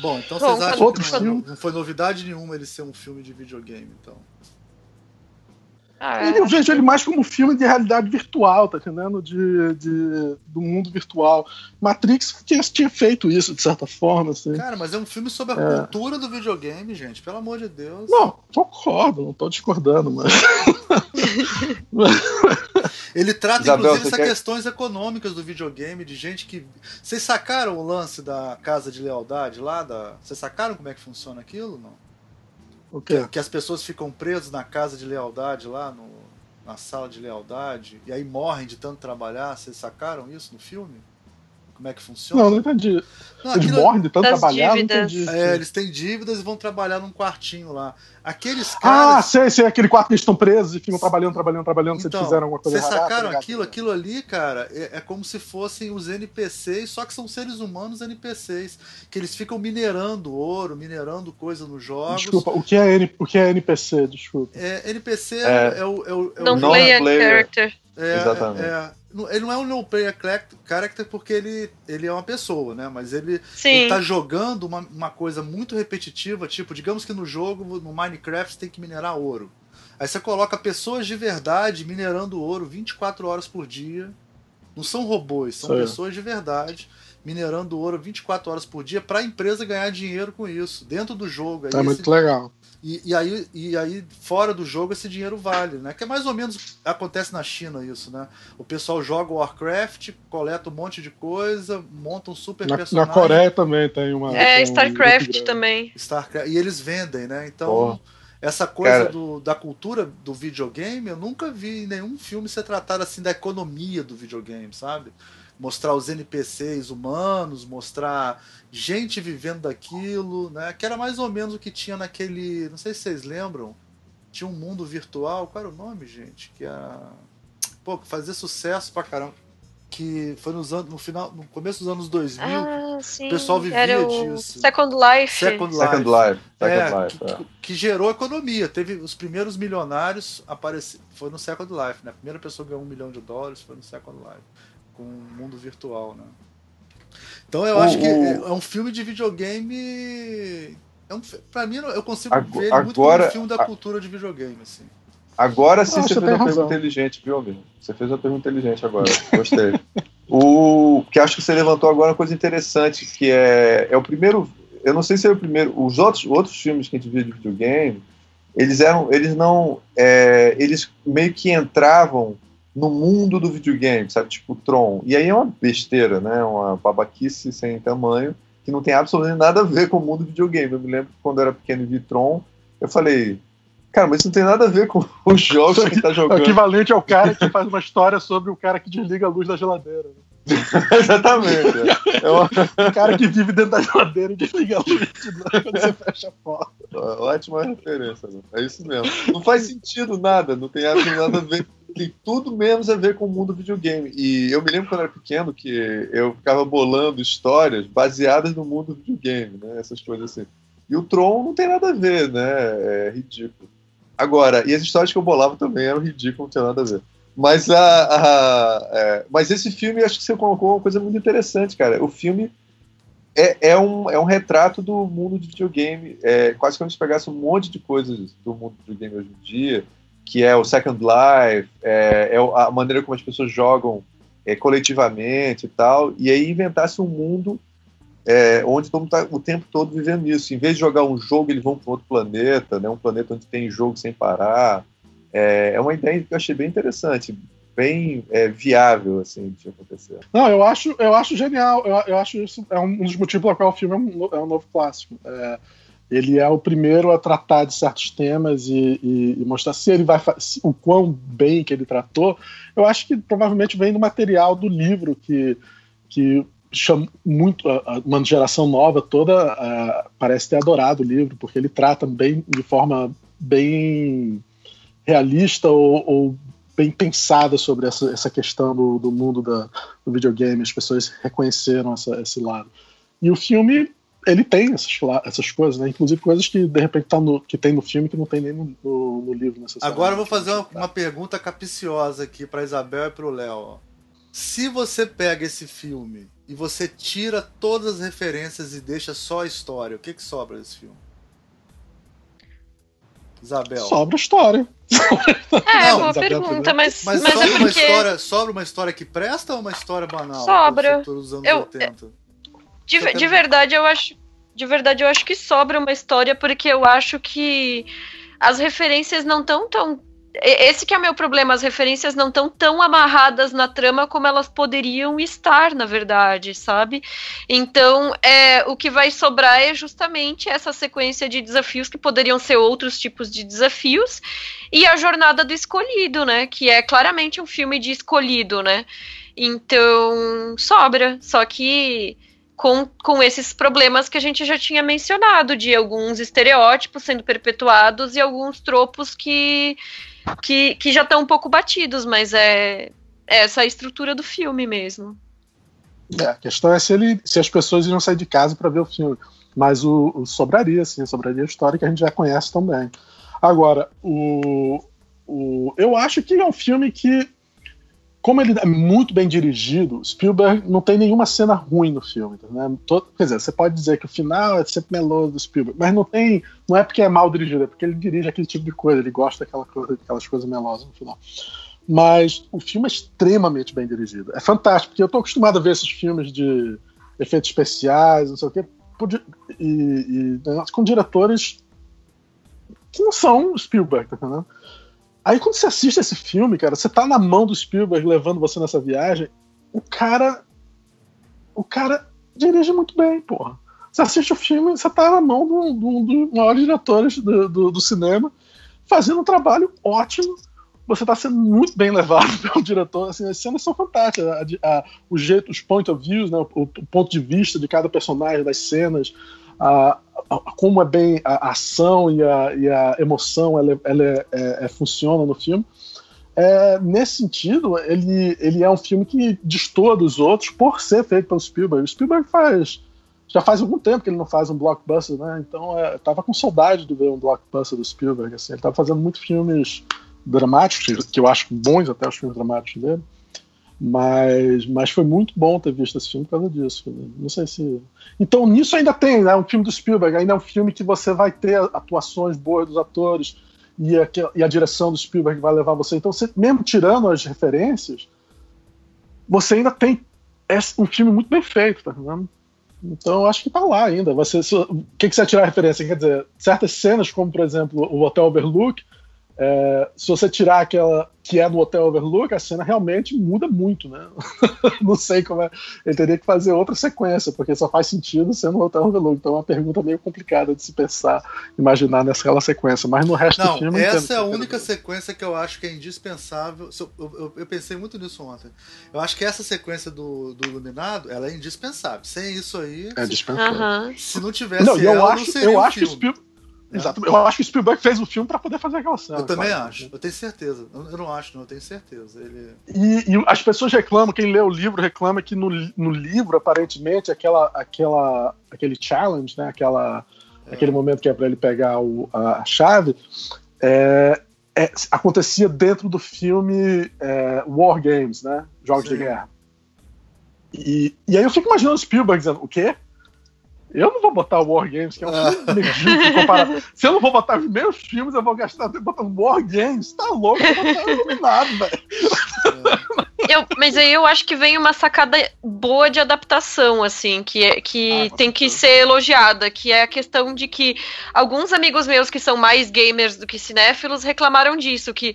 [SPEAKER 1] Bom, então vocês acham que não, não foi novidade nenhuma ele ser um filme de videogame, então.
[SPEAKER 4] Ah, é. Eu vejo ele mais como um filme de realidade virtual, tá entendendo? De, de, do mundo virtual. Matrix tinha, tinha feito isso, de certa forma. Assim.
[SPEAKER 1] Cara, mas é um filme sobre a é. cultura do videogame, gente. Pelo amor de Deus.
[SPEAKER 4] Não, concordo, não tô discordando, mas. *laughs*
[SPEAKER 1] ele trata, Isabel, inclusive, essas quer... questões econômicas do videogame, de gente que. Vocês sacaram o lance da casa de lealdade lá? Da... Vocês sacaram como é que funciona aquilo? Não?
[SPEAKER 4] O quê?
[SPEAKER 1] Que, que as pessoas ficam presas na casa de lealdade lá, no, na sala de lealdade, e aí morrem de tanto trabalhar. Vocês sacaram isso no filme? Como é que funciona?
[SPEAKER 4] Não, não entendi. Não, eles morrem de tanto trabalhar, dívidas. não entendi.
[SPEAKER 1] É, eles têm dívidas e vão trabalhar num quartinho lá. Aqueles
[SPEAKER 4] ah,
[SPEAKER 1] caras.
[SPEAKER 4] Ah, sei, sei, aquele quarto que eles estão presos e ficam trabalhando, trabalhando, trabalhando, então, se fizeram alguma coisa
[SPEAKER 1] Vocês sacaram tá aquilo? Aquilo ali, cara, é, é, como se fossem os NPCs, só que são seres humanos NPCs. Que eles ficam minerando ouro, minerando coisa nos jogos.
[SPEAKER 4] Desculpa, o que é, N, o que é NPC? Desculpa.
[SPEAKER 1] É, NPC é, é, o. É o, é
[SPEAKER 3] não o player, character.
[SPEAKER 1] É, Exatamente. É, ele não é um no player character porque ele, ele é uma pessoa, né? Mas ele, ele tá jogando uma, uma coisa muito repetitiva, tipo, digamos que no jogo, no Minecraft, você tem que minerar ouro. Aí você coloca pessoas de verdade minerando ouro 24 horas por dia. Não são robôs, são Sim. pessoas de verdade minerando ouro 24 horas por dia para a empresa ganhar dinheiro com isso, dentro do jogo.
[SPEAKER 4] Aí é muito esse... legal.
[SPEAKER 1] E, e, aí, e aí, fora do jogo, esse dinheiro vale, né? Que é mais ou menos acontece na China isso, né? O pessoal joga Warcraft, coleta um monte de coisa, monta um super
[SPEAKER 4] na,
[SPEAKER 1] personagem.
[SPEAKER 4] Na Coreia também tem uma.
[SPEAKER 3] É, tem StarCraft um também.
[SPEAKER 1] StarCraft. E eles vendem, né? Então, essa coisa do, da cultura do videogame, eu nunca vi em nenhum filme ser tratado assim da economia do videogame, sabe? Mostrar os NPCs humanos, mostrar gente vivendo daquilo, né? Que era mais ou menos o que tinha naquele, não sei se vocês lembram, tinha um mundo virtual, qual era o nome, gente? Que era pô, que fazia sucesso pra caramba. Que foi nos anos, no final, no começo dos anos 2000, ah, o pessoal vivia era o disso.
[SPEAKER 3] Second Life.
[SPEAKER 1] Second Life.
[SPEAKER 2] Second Life.
[SPEAKER 1] Second é, Life que, é. que, gerou economia. Teve os primeiros milionários apareci, foi no Second Life, né? A primeira pessoa que ganhou um milhão de dólares foi no Second Life com o mundo virtual, né? Então eu acho que é, é um filme de videogame. É um, pra mim, eu consigo agora, ver ele muito como um filme da cultura de videogame, assim.
[SPEAKER 2] Agora sim você fez uma razão. pergunta inteligente, viu, amigo? Você fez uma pergunta inteligente agora. *laughs* Gostei. o que acho que você levantou agora é uma coisa interessante, que é, é o primeiro. Eu não sei se é o primeiro. Os outros, outros filmes que a gente via de videogame, eles eram. Eles não. É, eles meio que entravam no mundo do videogame, sabe? Tipo Tron. E aí é uma besteira, né? Uma babaquice sem tamanho, que não tem absolutamente nada a ver com o mundo do videogame. Eu me lembro que quando eu era pequeno e vi Tron, eu falei, cara, mas isso não tem nada a ver com *laughs* os jogos que tá *laughs* jogando.
[SPEAKER 4] O equivalente ao cara que faz uma história sobre o cara que desliga a luz da geladeira. Né? *laughs*
[SPEAKER 2] Exatamente. *laughs* É
[SPEAKER 4] cara que vive dentro da geladeira e desliga a luz quando você fecha a porta.
[SPEAKER 2] Ótima referência, né? é isso mesmo. Não faz sentido nada, não tem nada a ver tem tudo menos a ver com o mundo videogame. E eu me lembro quando eu era pequeno que eu ficava bolando histórias baseadas no mundo videogame, né? Essas coisas assim. E o Tron não tem nada a ver, né? É ridículo. Agora, e as histórias que eu bolava também eram ridículas, não tem nada a ver. Mas, a, a é, mas esse filme, acho que você colocou uma coisa muito interessante, cara. O filme é, é, um, é um retrato do mundo de videogame. É, quase a gente pegasse um monte de coisas do mundo de videogame hoje em dia que é o Second Life, é, é a maneira como as pessoas jogam é, coletivamente e tal, e aí inventasse um mundo é, onde todo mundo está o tempo todo vivendo isso. Em vez de jogar um jogo, eles vão para outro planeta, né, um planeta onde tem jogo sem parar. É, é uma ideia que eu achei bem interessante, bem é, viável assim de acontecer.
[SPEAKER 4] Não, eu acho, eu acho genial. Eu, eu acho isso é um dos motivos pelo qual o filme é um, é um novo clássico. É, ele é o primeiro a tratar de certos temas e, e, e, mostrar se ele vai se, o quão bem que ele tratou. Eu acho que provavelmente vem do material do livro que, que chama muito uma geração nova toda uh, parece ter adorado o livro porque ele trata bem de forma bem realista ou, ou bem pensada sobre essa, essa questão do, do mundo da, do videogame. As pessoas reconheceram essa, esse lado. E o filme ele tem essas, essas coisas, né? Inclusive coisas que de repente tá no, que tem no filme que não tem nem no, no, no livro necessariamente.
[SPEAKER 1] Agora eu vou fazer uma, uma pergunta capiciosa aqui para Isabel e para o Léo. Se você pega esse filme e você tira todas as referências e deixa só a história, o que que sobra desse filme? Isabel.
[SPEAKER 4] Sobra *laughs* a história.
[SPEAKER 3] É, não, boa Isabel pergunta, mas,
[SPEAKER 1] mas,
[SPEAKER 3] mas
[SPEAKER 1] sobra, é porque... uma história, sobra uma história que presta ou uma história banal?
[SPEAKER 3] Sobra. Eu, de, de verdade, eu acho. De verdade, eu acho que sobra uma história, porque eu acho que as referências não estão tão. Esse que é o meu problema, as referências não estão tão amarradas na trama como elas poderiam estar, na verdade, sabe? Então, é, o que vai sobrar é justamente essa sequência de desafios que poderiam ser outros tipos de desafios e a jornada do escolhido, né? Que é claramente um filme de escolhido, né? Então, sobra. Só que com, com esses problemas que a gente já tinha mencionado, de alguns estereótipos sendo perpetuados e alguns tropos que, que, que já estão um pouco batidos, mas é, é essa estrutura do filme mesmo.
[SPEAKER 4] É, a questão é se, ele, se as pessoas iriam sair de casa para ver o filme. Mas o, o sobraria, sim, sobraria a história que a gente já conhece também. Agora, o, o, eu acho que é um filme que como ele é muito bem dirigido, Spielberg não tem nenhuma cena ruim no filme. Né? Todo, quer dizer, você pode dizer que o final é sempre meloso do Spielberg, mas não tem. Não é porque é mal dirigido, é porque ele dirige aquele tipo de coisa, ele gosta daquela coisa, daquelas coisas melosas no final. Mas o filme é extremamente bem dirigido. É fantástico, porque eu estou acostumado a ver esses filmes de efeitos especiais, não sei o quê, e, e com diretores que não são Spielberg, tá? Aí quando você assiste esse filme, cara, você tá na mão do Spielberg levando você nessa viagem, o cara. O cara dirige muito bem, porra. Você assiste o filme, você tá na mão de um dos maiores diretores do, do, do, cinema, fazendo um trabalho ótimo. Você tá sendo muito bem levado *laughs* pelo diretor. Assim, as cenas são fantásticas. A, a, o jeito, os point of views, né, o, o, ponto de vista de cada personagem, das cenas, a, como é bem a, ação e a, e a emoção ela, ela é, é, é, funciona no filme. É, nesse sentido, ele, ele é um filme que destoa dos outros por ser feito pelo Spielberg. O Spielberg faz já faz algum tempo que ele não faz um blockbuster, né? Então é, tava com saudade de ver um blockbuster do Spielberg. Assim. Ele tava fazendo muitos filmes dramáticos, que eu acho bons até os filmes dramáticos dele. Mas, mas foi muito bom ter visto esse filme por causa disso. Não sei se. Então, nisso ainda tem, né? Um filme do Spielberg, ainda é um filme que você vai ter atuações boas dos atores e a, e a direção do Spielberg vai levar você. Então, você, mesmo tirando as referências, você ainda tem um filme muito bem feito, tá vendo? Então, acho que tá lá ainda. Você, o que, que você vai tirar a referência? Quer dizer, certas cenas, como por exemplo o Hotel Overlook, é, se você tirar aquela que é no Hotel Overlook, a cena realmente muda muito, né? *laughs* não sei como é. Ele teria que fazer outra sequência, porque só faz sentido sendo no Hotel Overlook. Então é uma pergunta meio complicada de se pensar, imaginar nessa sequência. Mas no resto
[SPEAKER 1] não,
[SPEAKER 4] do filme.
[SPEAKER 1] Essa é a única sequência que eu acho que é indispensável. Eu, eu, eu, pensei muito nisso ontem. Eu acho que essa sequência do, do Iluminado ela é indispensável. Sem isso aí.
[SPEAKER 4] É indispensável.
[SPEAKER 1] Se não tivesse não, eu ela,
[SPEAKER 4] acho,
[SPEAKER 1] não seria
[SPEAKER 4] eu
[SPEAKER 1] um
[SPEAKER 4] acho
[SPEAKER 1] filme.
[SPEAKER 4] que Exato. Eu acho que o Spielberg fez o filme para poder fazer aquela cena.
[SPEAKER 1] Eu também claro. acho. Eu tenho certeza. Eu não acho, não. Eu tenho certeza. Ele...
[SPEAKER 4] E, e, as pessoas reclamam, quem lê o livro reclama que no, no livro, aparentemente, aquela, aquela, aquele challenge, né? Aquela, é. Aquele momento que é para ele pegar o, a, a chave, é, é, acontecia dentro do filme é, War Games, né? Jogos Sim. de guerra. E, e aí eu fico imaginando o Spielberg dizendo, o quê? Eu não vou botar o War Games, que é um ah. filme medíocre comparado. Se eu não vou botar os meus filmes, eu vou gastar tempo botando War Games. Tá louco? Eu vou botar iluminado, velho. *laughs*
[SPEAKER 3] Eu, mas aí eu acho que vem uma sacada boa de adaptação, assim, que, é, que ah, tem que ser elogiada, que é a questão de que alguns amigos meus que são mais gamers do que cinéfilos reclamaram disso, que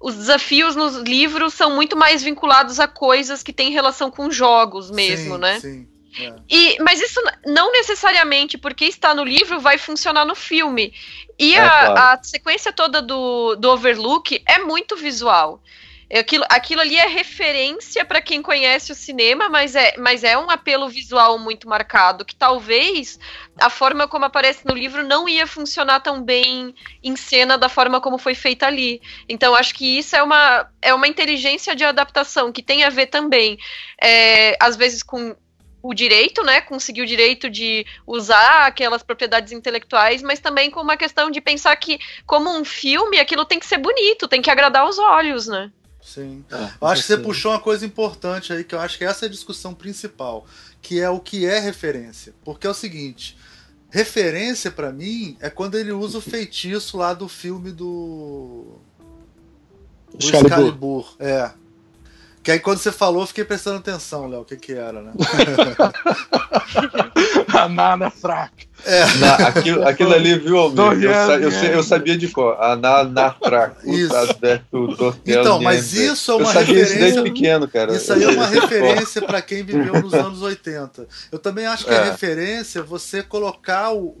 [SPEAKER 3] os desafios nos livros são muito mais vinculados a coisas que têm relação com jogos mesmo,
[SPEAKER 1] sim,
[SPEAKER 3] né?
[SPEAKER 1] Sim.
[SPEAKER 3] É. E, mas isso não necessariamente porque está no livro vai funcionar no filme. E é, a, claro. a, sequência toda do, do Overlook é muito visual. Aquilo, aquilo ali é referência para quem conhece o cinema, mas é, mas é um apelo visual muito marcado, que talvez a forma como aparece no livro não ia funcionar tão bem em cena da forma como foi feita ali. Então, acho que isso é uma, é uma inteligência de adaptação que tem a ver também, é, às vezes, com o direito, né? Conseguir o direito de usar aquelas propriedades intelectuais, mas também com uma questão de pensar que, como um filme, aquilo tem que ser bonito, tem que agradar os olhos, né?
[SPEAKER 1] Sim. É, eu acho que você puxou uma coisa importante aí, que eu acho que essa é a discussão principal, que é o que é referência. Porque é o seguinte, referência para mim é quando ele usa o *laughs* feitiço lá do filme do.
[SPEAKER 4] Excalibur.
[SPEAKER 1] Excalibur. É. Que aí quando você falou, eu fiquei prestando atenção, Léo, o que que era, né? *laughs*
[SPEAKER 4] a Nana é fraca.
[SPEAKER 2] É. Na, aquilo, aquilo ali, viu, Almir? Eu, eu, eu, sabia de cor. A Nana fraca.
[SPEAKER 1] Isso. Então, mas isso é uma eu sabia referência. Isso
[SPEAKER 2] desde pequeno, cara.
[SPEAKER 1] Isso aí é uma *laughs* referência para quem viveu nos anos 80. Eu também acho que é, é referência você colocar o,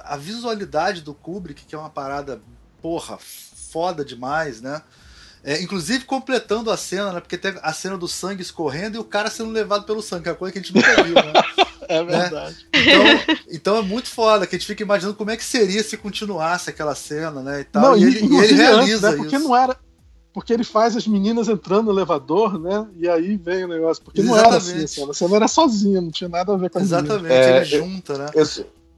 [SPEAKER 1] a visualidade do Kubrick, que é uma parada, porra, foda demais, né? É, inclusive completando a cena, né? Porque tem a cena do sangue escorrendo e o cara sendo levado pelo sangue, que é uma coisa que a gente nunca viu, né? *laughs*
[SPEAKER 4] É verdade.
[SPEAKER 1] Né? Então, então é muito foda, que a gente fica imaginando como é que seria se continuasse aquela cena, né? E, tal. Não, e, ele, e ele realiza
[SPEAKER 4] antes, né? Porque
[SPEAKER 1] isso.
[SPEAKER 4] não era. Porque ele faz as meninas entrando no elevador, né? E aí vem o negócio. Porque Exatamente. não era assim a cena. A cena era sozinha, não tinha nada a ver com a
[SPEAKER 1] Exatamente, é, ele junta, né? Eu,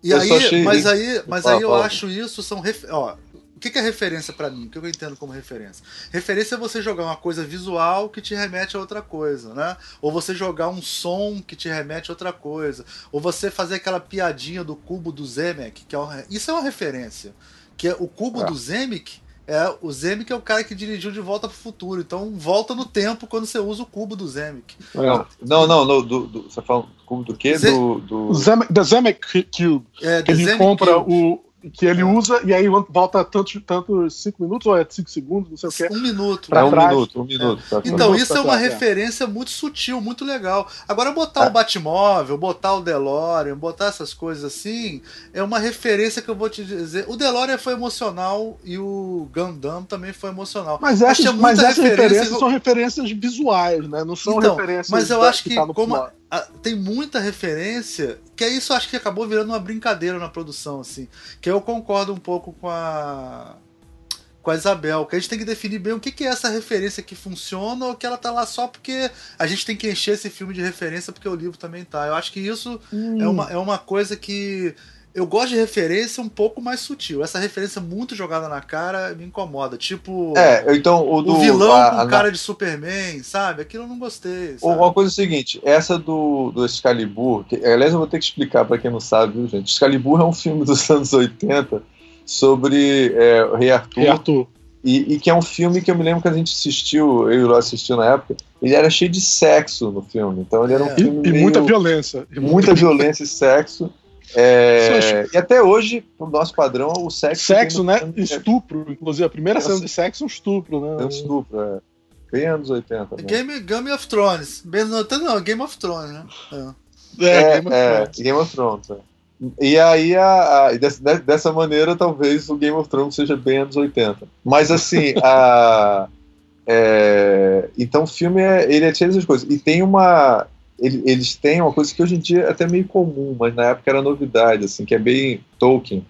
[SPEAKER 1] e eu aí, mas aí, mas aí eu acho isso são ó, o que, é referência para mim? O que eu entendo como referência? Referência é você jogar uma coisa visual que te remete a outra coisa, né? Ou você jogar um som que te remete a outra coisa. Ou você fazer aquela piadinha do cubo do Zemeck, que é uma, isso é uma referência. Que é o cubo é. do Zemeck é o Zemeck é o cara que dirigiu De Volta para o Futuro. Então volta no tempo quando você usa o cubo do Zemeck.
[SPEAKER 2] Não, não, não, no, do, do, você fala cubo do quê?
[SPEAKER 4] Ze do, do... Zemeck Cube. É, ele Zemeck compra Cube. o que ele usa e aí volta tantos tanto cinco minutos ou é cinco segundos, não sei o que.
[SPEAKER 1] Um minuto.
[SPEAKER 2] Pra é um trás. minuto, um minuto.
[SPEAKER 1] É. Então, isso é uma trás, referência é. muito sutil, muito legal. Agora, botar é. o Batmóvel, botar o DeLorean, botar essas coisas assim, é uma referência que eu vou te dizer. O DeLorean foi emocional e o Gundam também foi emocional.
[SPEAKER 4] Mas essas, mas essas referência... referências são referências visuais, né? Não são então, referências.
[SPEAKER 1] Mas eu acho que, que tá como tem muita referência, que é isso acho que acabou virando uma brincadeira na produção, assim. Que eu concordo um pouco com a com a Isabel, que a gente tem que definir bem o que, que é essa referência que funciona ou que ela tá lá só porque a gente tem que encher esse filme de referência porque o livro também tá. Eu acho que isso hum. é, uma, é uma coisa que eu gosto de referência um pouco mais sutil. Essa referência muito jogada na cara me incomoda. Tipo.
[SPEAKER 2] É, então o do.
[SPEAKER 1] O vilão a, com a, cara de Superman, sabe? Aquilo eu não gostei. Sabe?
[SPEAKER 2] Uma coisa é o seguinte: essa do, do Excalibur, que, aliás, eu vou ter que explicar para quem não sabe, viu, gente? Excalibur é um filme dos *laughs* anos 80 sobre é, o Rei Arthur.
[SPEAKER 4] Rei Arthur.
[SPEAKER 2] E, e, que é um filme que eu me lembro que a gente assistiu, eu e o Ló assistiu na época, ele era cheio de sexo no filme. Então ele era um
[SPEAKER 4] é.
[SPEAKER 2] filme.
[SPEAKER 4] E, meio, e muita violência.
[SPEAKER 2] E muita violência e sexo. É, e até hoje, pro nosso padrão, o sexo.
[SPEAKER 4] Sexo, né? É estupro. Inclusive, a primeira cena de sexo é um estupro, né?
[SPEAKER 2] É um estupro, é. Bem anos 80. Né?
[SPEAKER 1] Game, Game of Thrones. Bem, não, não, Game of Thrones, né?
[SPEAKER 2] É, é, Game, of é, Thrones. Game of Thrones. É. E aí, a, a, dessa, dessa maneira, talvez o Game of Thrones seja bem anos 80. Mas assim, *laughs* a. É, então o filme é, ele é cheio dessas coisas. E tem uma eles têm uma coisa que hoje em dia é até meio comum, mas na época era novidade, assim, que é bem Tolkien.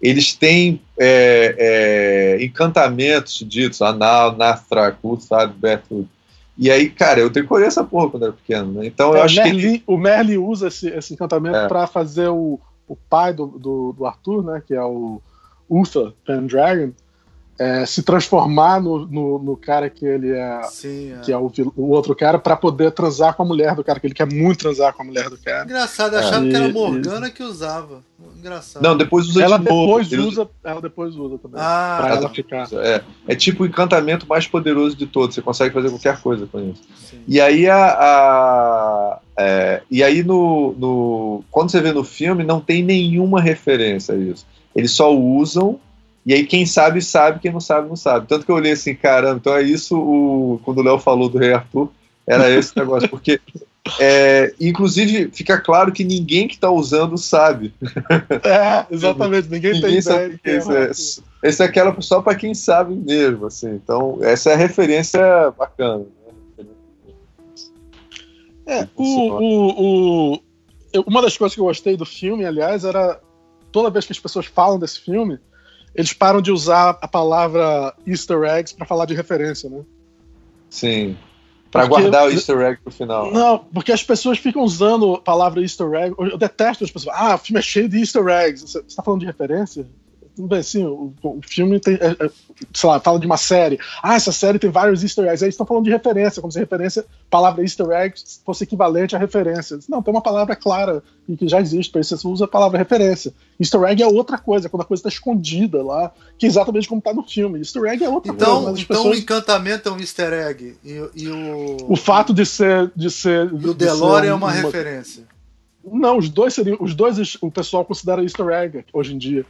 [SPEAKER 2] Eles têm é, é, encantamentos ditos, Anal, Nathraku, sabe, Berthoud. E aí, cara, eu decorei essa porra quando era pequeno, né? Então é, eu acho
[SPEAKER 4] Merlin,
[SPEAKER 2] que.
[SPEAKER 4] O Merlin usa esse, esse encantamento é. para fazer o, o pai do, do, do, Arthur, né? Que é o Uther Pendragon é, se transformar no, no, no, cara que ele é, Sim, é. que é o, o outro cara, para poder transar com a mulher do cara, que ele quer muito transar com a mulher do cara.
[SPEAKER 1] Engraçado, achava é. que era Morgana que usava. Engraçado.
[SPEAKER 2] Não, depois
[SPEAKER 4] usa ela de depois novo. usa, ela depois usa também.
[SPEAKER 1] Ah, pra
[SPEAKER 4] ela ficar.
[SPEAKER 2] É, é tipo o encantamento mais poderoso de todos. Você consegue fazer qualquer coisa com isso. Sim. E aí a, a é, e aí no, no quando você vê no filme não tem nenhuma referência a isso. Eles só usam e aí quem sabe, sabe, quem não sabe, não sabe. Tanto que eu olhei assim, caramba, então é isso o, quando o Léo falou do Rei Arthur, era esse negócio, porque é, inclusive fica claro que ninguém que está usando sabe.
[SPEAKER 4] É, exatamente, ninguém, ninguém tem
[SPEAKER 2] sabe ideia. Esse é, esse é aquela só para quem sabe mesmo, assim. Então, essa é a referência bacana. Né?
[SPEAKER 4] É, o, o, o, uma das coisas que eu gostei do filme, aliás, era toda vez que as pessoas falam desse filme, eles param de usar a palavra easter eggs para falar de referência, né?
[SPEAKER 2] Sim. Para guardar o easter egg pro final.
[SPEAKER 4] Não, porque as pessoas ficam usando a palavra easter egg. Eu detesto as pessoas. Ah, o filme é cheio de easter eggs. Você está falando de referência? Bem, assim, o, o filme tem, é, é, sei lá, fala de uma série. Ah, essa série tem vários easter eggs. Aí estão falando de referência, como se a referência, palavra easter egg fosse equivalente à referência. Não, tem uma palavra clara e que já existe, para isso você usa a palavra referência. Easter egg é outra coisa, quando a coisa está escondida lá, que é exatamente como está no filme. Easter egg é outra
[SPEAKER 1] então,
[SPEAKER 4] coisa.
[SPEAKER 1] Então pessoas... o encantamento é um easter egg. E, e o...
[SPEAKER 4] o fato de ser. De ser
[SPEAKER 1] e o DeLorean é uma, uma referência.
[SPEAKER 4] Não, os dois seriam. Os dois o pessoal considera easter egg hoje em dia.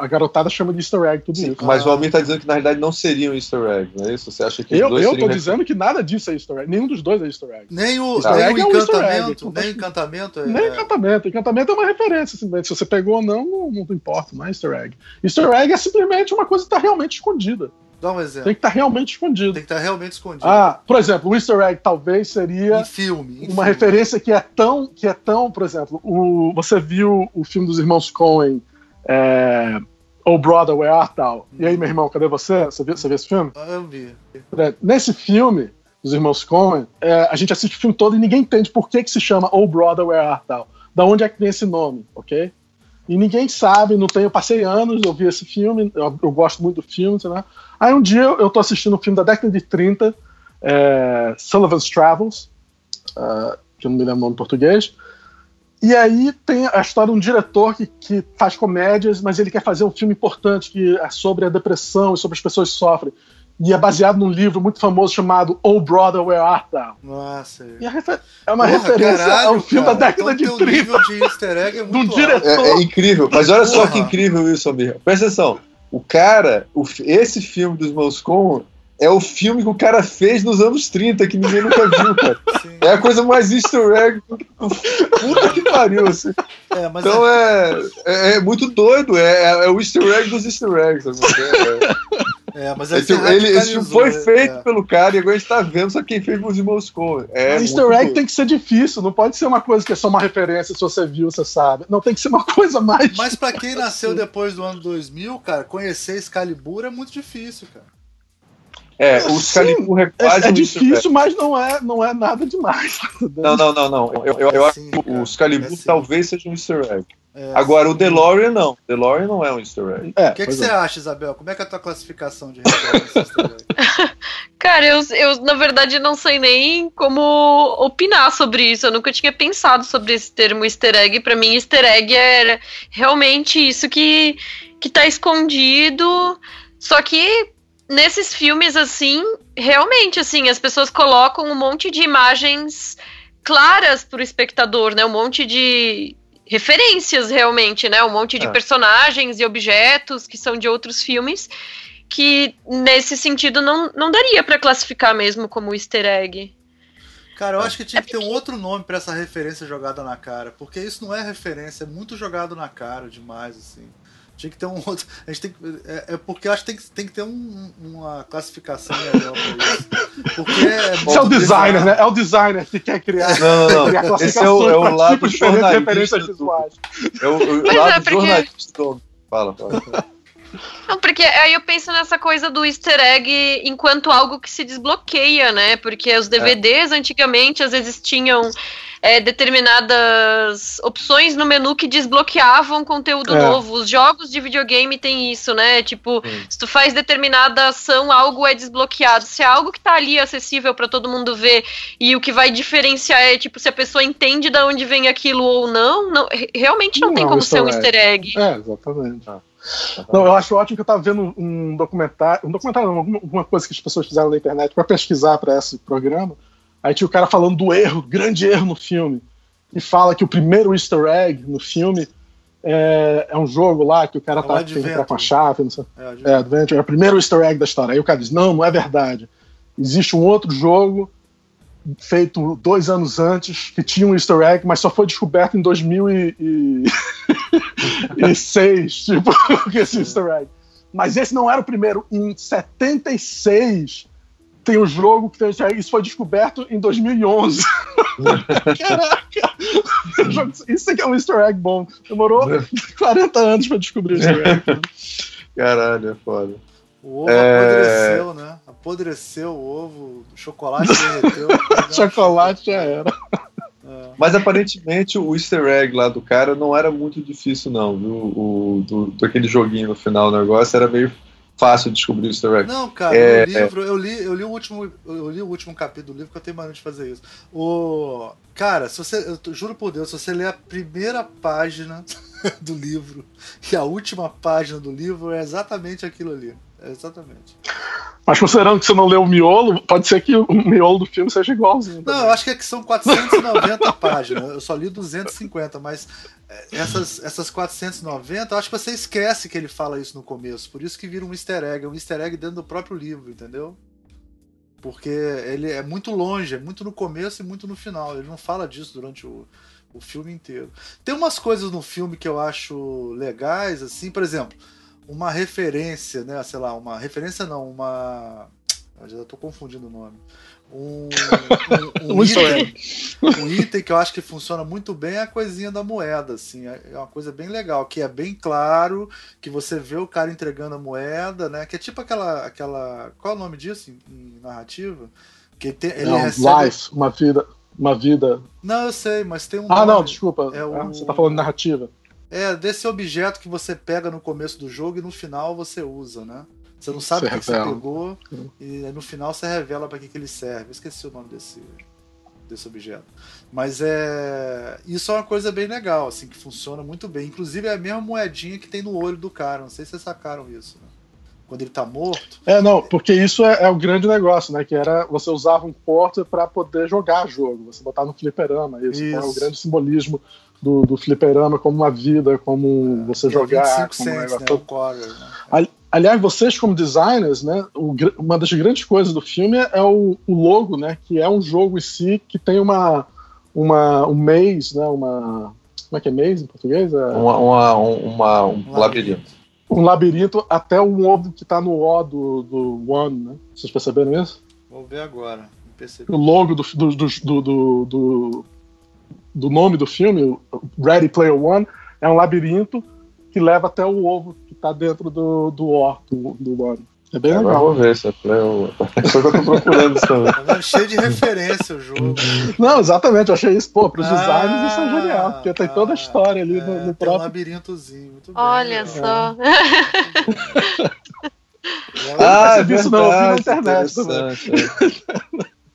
[SPEAKER 4] A garotada chama de easter egg tudo Sim, isso.
[SPEAKER 2] Mas ah. o Almir tá dizendo que na realidade não seria um easter egg, não é isso? Você acha que
[SPEAKER 4] eu, dois Eu tô dizendo que nada disso é easter egg. Nenhum dos dois é easter egg.
[SPEAKER 1] Nem o, nem o é encantamento. nem o encantamento é.
[SPEAKER 4] Nem encantamento. Encantamento é uma referência. Assim, se você pegou ou não, não, não importa, não é easter egg. Easter egg é simplesmente uma coisa que tá realmente escondida.
[SPEAKER 1] Dá um exemplo.
[SPEAKER 4] Tem que estar tá realmente escondido.
[SPEAKER 1] Tem que estar tá realmente escondido.
[SPEAKER 4] Ah, por exemplo, o Easter egg talvez seria
[SPEAKER 1] em filme, em
[SPEAKER 4] uma
[SPEAKER 1] filme.
[SPEAKER 4] referência que é tão, que é tão, por exemplo, o, você viu o filme dos irmãos Coen, é, Oh Brother, Where Art Thou? E aí, meu irmão, cadê você? Você viu, você viu esse filme?
[SPEAKER 1] Ah, eu vi.
[SPEAKER 4] Nesse filme, dos irmãos Coen, é, a gente assiste o filme todo e ninguém entende por que, que se chama Oh Brother, Where Art Thou? Da onde é que vem esse nome, ok? E ninguém sabe, não tem. Eu passei anos, eu vi esse filme, eu, eu gosto muito do filme, né? Aí um dia eu, eu tô assistindo um filme da década de 30, é, Sullivan's Travels, uh, que eu não me lembro o nome em português. E aí tem a história de um diretor que, que faz comédias, mas ele quer fazer um filme importante que é sobre a depressão e sobre as pessoas que sofrem. E é baseado num livro muito famoso chamado Oh Brother, Where Art Thou?
[SPEAKER 1] Nossa.
[SPEAKER 4] E é uma Porra, referência
[SPEAKER 1] caralho,
[SPEAKER 4] ao filme
[SPEAKER 1] cara.
[SPEAKER 4] da década
[SPEAKER 1] então,
[SPEAKER 4] de 30.
[SPEAKER 1] de easter egg é *laughs* muito
[SPEAKER 4] do diretor.
[SPEAKER 2] É, é, incrível, mas olha Porra. só que incrível isso, Amir. Presta atenção. O cara, o, esse filme dos Irmãos Coen é o filme que o cara fez nos anos 30, que ninguém nunca viu, cara. *laughs* Sim. É a coisa mais easter egg. Puta que pariu, assim.
[SPEAKER 1] É,
[SPEAKER 2] então é... É, é, muito doido, é, é, o easter egg dos easter eggs.
[SPEAKER 1] É, mas
[SPEAKER 2] esse, ele, esse filme foi feito pelo cara e agora a gente tá vendo só quem fez os irmãos Coen. É
[SPEAKER 4] easter egg tem que ser difícil, não pode ser uma coisa que é só uma referência, se você viu, você sabe. Não, tem que ser uma *laughs* coisa mais.
[SPEAKER 1] Mas pra quem nasceu depois do ano 2000, cara, conhecer Excalibur é muito difícil, cara.
[SPEAKER 2] É, o Excalibur é quase
[SPEAKER 4] É, é difícil, mas não é, não é nada demais. *laughs*
[SPEAKER 2] Não, não, não, não. Eu, eu, eu acho que o Excalibur é talvez seja um easter egg. É, Agora, o DeLorean não. O DeLorean não é um easter egg.
[SPEAKER 1] É, o que, que você acha, Isabel? Como é que é a tua classificação de *laughs*
[SPEAKER 3] Cara, eu, eu na verdade não sei nem como opinar sobre isso. Eu nunca tinha pensado sobre esse termo easter egg. Pra mim, easter egg é realmente isso que, que tá escondido. Só que nesses filmes, assim, realmente, assim, as pessoas colocam um monte de imagens claras pro espectador, né? Um monte de referências realmente, né? Um monte de é. personagens e objetos que são de outros filmes que nesse sentido não, não daria para classificar mesmo como easter egg.
[SPEAKER 1] Cara, eu acho que tinha que ter um outro nome para essa referência jogada na cara, porque isso não é referência, é muito jogado na cara demais, assim. Tinha que ter um outro. A gente tem é, é porque eu acho que tem que, tem que ter um, uma classificação melhor pra isso. Porque é
[SPEAKER 4] Isso é o designer, bizarro. né? É o designer que quer criar.
[SPEAKER 2] Não, não, não. Esse é o, é o lado jornalista. visuais. É o, o lado é, porque... jornalista do. Fala, fala.
[SPEAKER 3] Não, porque aí eu penso nessa coisa do easter egg enquanto algo que se desbloqueia, né? Porque os DVDs é. antigamente às vezes tinham é, determinadas opções no menu que desbloqueavam conteúdo é. novo. Os jogos de videogame têm isso, né? Tipo, hum. se tu faz determinada ação, algo é desbloqueado. Se é algo que tá ali acessível para todo mundo ver e o que vai diferenciar é, tipo, se a pessoa entende de onde vem aquilo ou não, não realmente não, não tem como ser um easter egg.
[SPEAKER 4] É, exatamente. Ah. Não, eu acho ótimo que eu estava vendo um documentário, um documentário, não, alguma coisa que as pessoas fizeram na internet para pesquisar para esse programa. Aí tinha o cara falando do erro, grande erro no filme. E fala que o primeiro easter egg no filme é, é um jogo lá que o cara é tá, tem que entrar com a chave. Não sei. É, é, Adventure. É o primeiro easter egg da história. Aí o cara diz: não, não é verdade. Existe um outro jogo feito dois anos antes que tinha um easter egg, mas só foi descoberto em 2006. *laughs* tipo, *laughs* esse easter egg. Mas esse não era o primeiro. Em 76 tem um jogo que tem, isso foi descoberto em 2011. *laughs* Caraca! Isso aqui é um easter egg bom. Demorou 40 anos pra descobrir o easter egg.
[SPEAKER 2] Caralho, é foda.
[SPEAKER 1] O ovo é... apodreceu, né? Apodreceu o ovo, o chocolate derreteu. *laughs*
[SPEAKER 4] chocolate já era.
[SPEAKER 2] É. Mas aparentemente o easter egg lá do cara não era muito difícil, não, viu? O, do, do aquele joguinho no final do negócio era meio fácil de descobrir o easter egg.
[SPEAKER 1] Não, cara, é, o livro, eu li, eu li o último, eu li o último capítulo do livro que eu tenho mania de fazer isso. O cara, se você, eu juro por Deus, se você ler a primeira página *laughs* do livro e a última página do livro é exatamente aquilo ali. Exatamente.
[SPEAKER 4] Mas considerando que você não leu o miolo, pode ser que o miolo do filme seja igualzinho.
[SPEAKER 1] Não, eu acho que, é que são 490 *laughs* páginas. Eu só li 250, mas é, essas, essas 490, eu acho que você esquece que ele fala isso no começo. Por isso que vira um easter egg. É um easter egg dentro do próprio livro, entendeu? Porque ele é muito longe, é muito no começo e muito no final. Ele não fala disso durante o, o filme inteiro. Tem umas coisas no filme que eu acho legais, assim, por exemplo uma referência, né? Sei lá, uma referência não, uma. Eu já estou confundindo o nome. Um, um, um, *laughs* item, um, item, que eu acho que funciona muito bem é a coisinha da moeda, assim, é, é uma coisa bem legal, que é bem claro, que você vê o cara entregando a moeda, né? Que é tipo aquela. aquela qual é o nome disso em, em narrativa? Que tem, ele
[SPEAKER 4] não, recebe... Life, uma vida. Uma vida.
[SPEAKER 1] Não, eu sei, mas tem um.
[SPEAKER 4] Ah, nome, não, desculpa. É o... ah, você tá falando de narrativa.
[SPEAKER 1] É, desse objeto que você pega no começo do jogo e no final você usa, né? Você não sabe o que, você pegou e no final você revela para que, que ele serve. Eu esqueci o nome desse, desse objeto. Mas é. Isso é uma coisa bem legal, assim, que funciona muito bem. Inclusive é a mesma moedinha que tem no olho do cara. Não sei se vocês sacaram isso, né? Quando ele tá morto.
[SPEAKER 4] É, não, porque isso é, é o grande negócio, né? Que era você usava um porta para poder jogar jogo, você botar no fliperama. Isso, isso. é o grande simbolismo do, do fliperama como uma vida, como você é jogar. como
[SPEAKER 1] cents, um né? Quarter, né?
[SPEAKER 4] Aliás, vocês como designers, né, o, uma das grandes coisas do filme é o, o, logo, né, que é um jogo em si que tem uma, uma um maze, né, uma como é que é maze em português? É...
[SPEAKER 2] Uma, uma, uma, um, um labirinto.
[SPEAKER 4] Um labirinto até o ovo que está no O do, do One, né? Vocês perceberam isso?
[SPEAKER 1] Vou ver agora.
[SPEAKER 4] O logo do, do, do, do, do nome do filme, Ready Player One, é um labirinto que leva até o ovo que está dentro do, do or do, do One. É bem legal.
[SPEAKER 2] Vamos ver se é *laughs* que eu tô procurando também.
[SPEAKER 1] Tá cheio de referência o jogo.
[SPEAKER 4] Não, exatamente, eu achei isso, pô, pros ah, designers isso é genial, porque tem toda a história ali é, no, no próprio.
[SPEAKER 1] um labirintozinho, muito
[SPEAKER 3] bem. Olha
[SPEAKER 1] é.
[SPEAKER 3] só.
[SPEAKER 4] ah, é isso não, eu vi na internet também.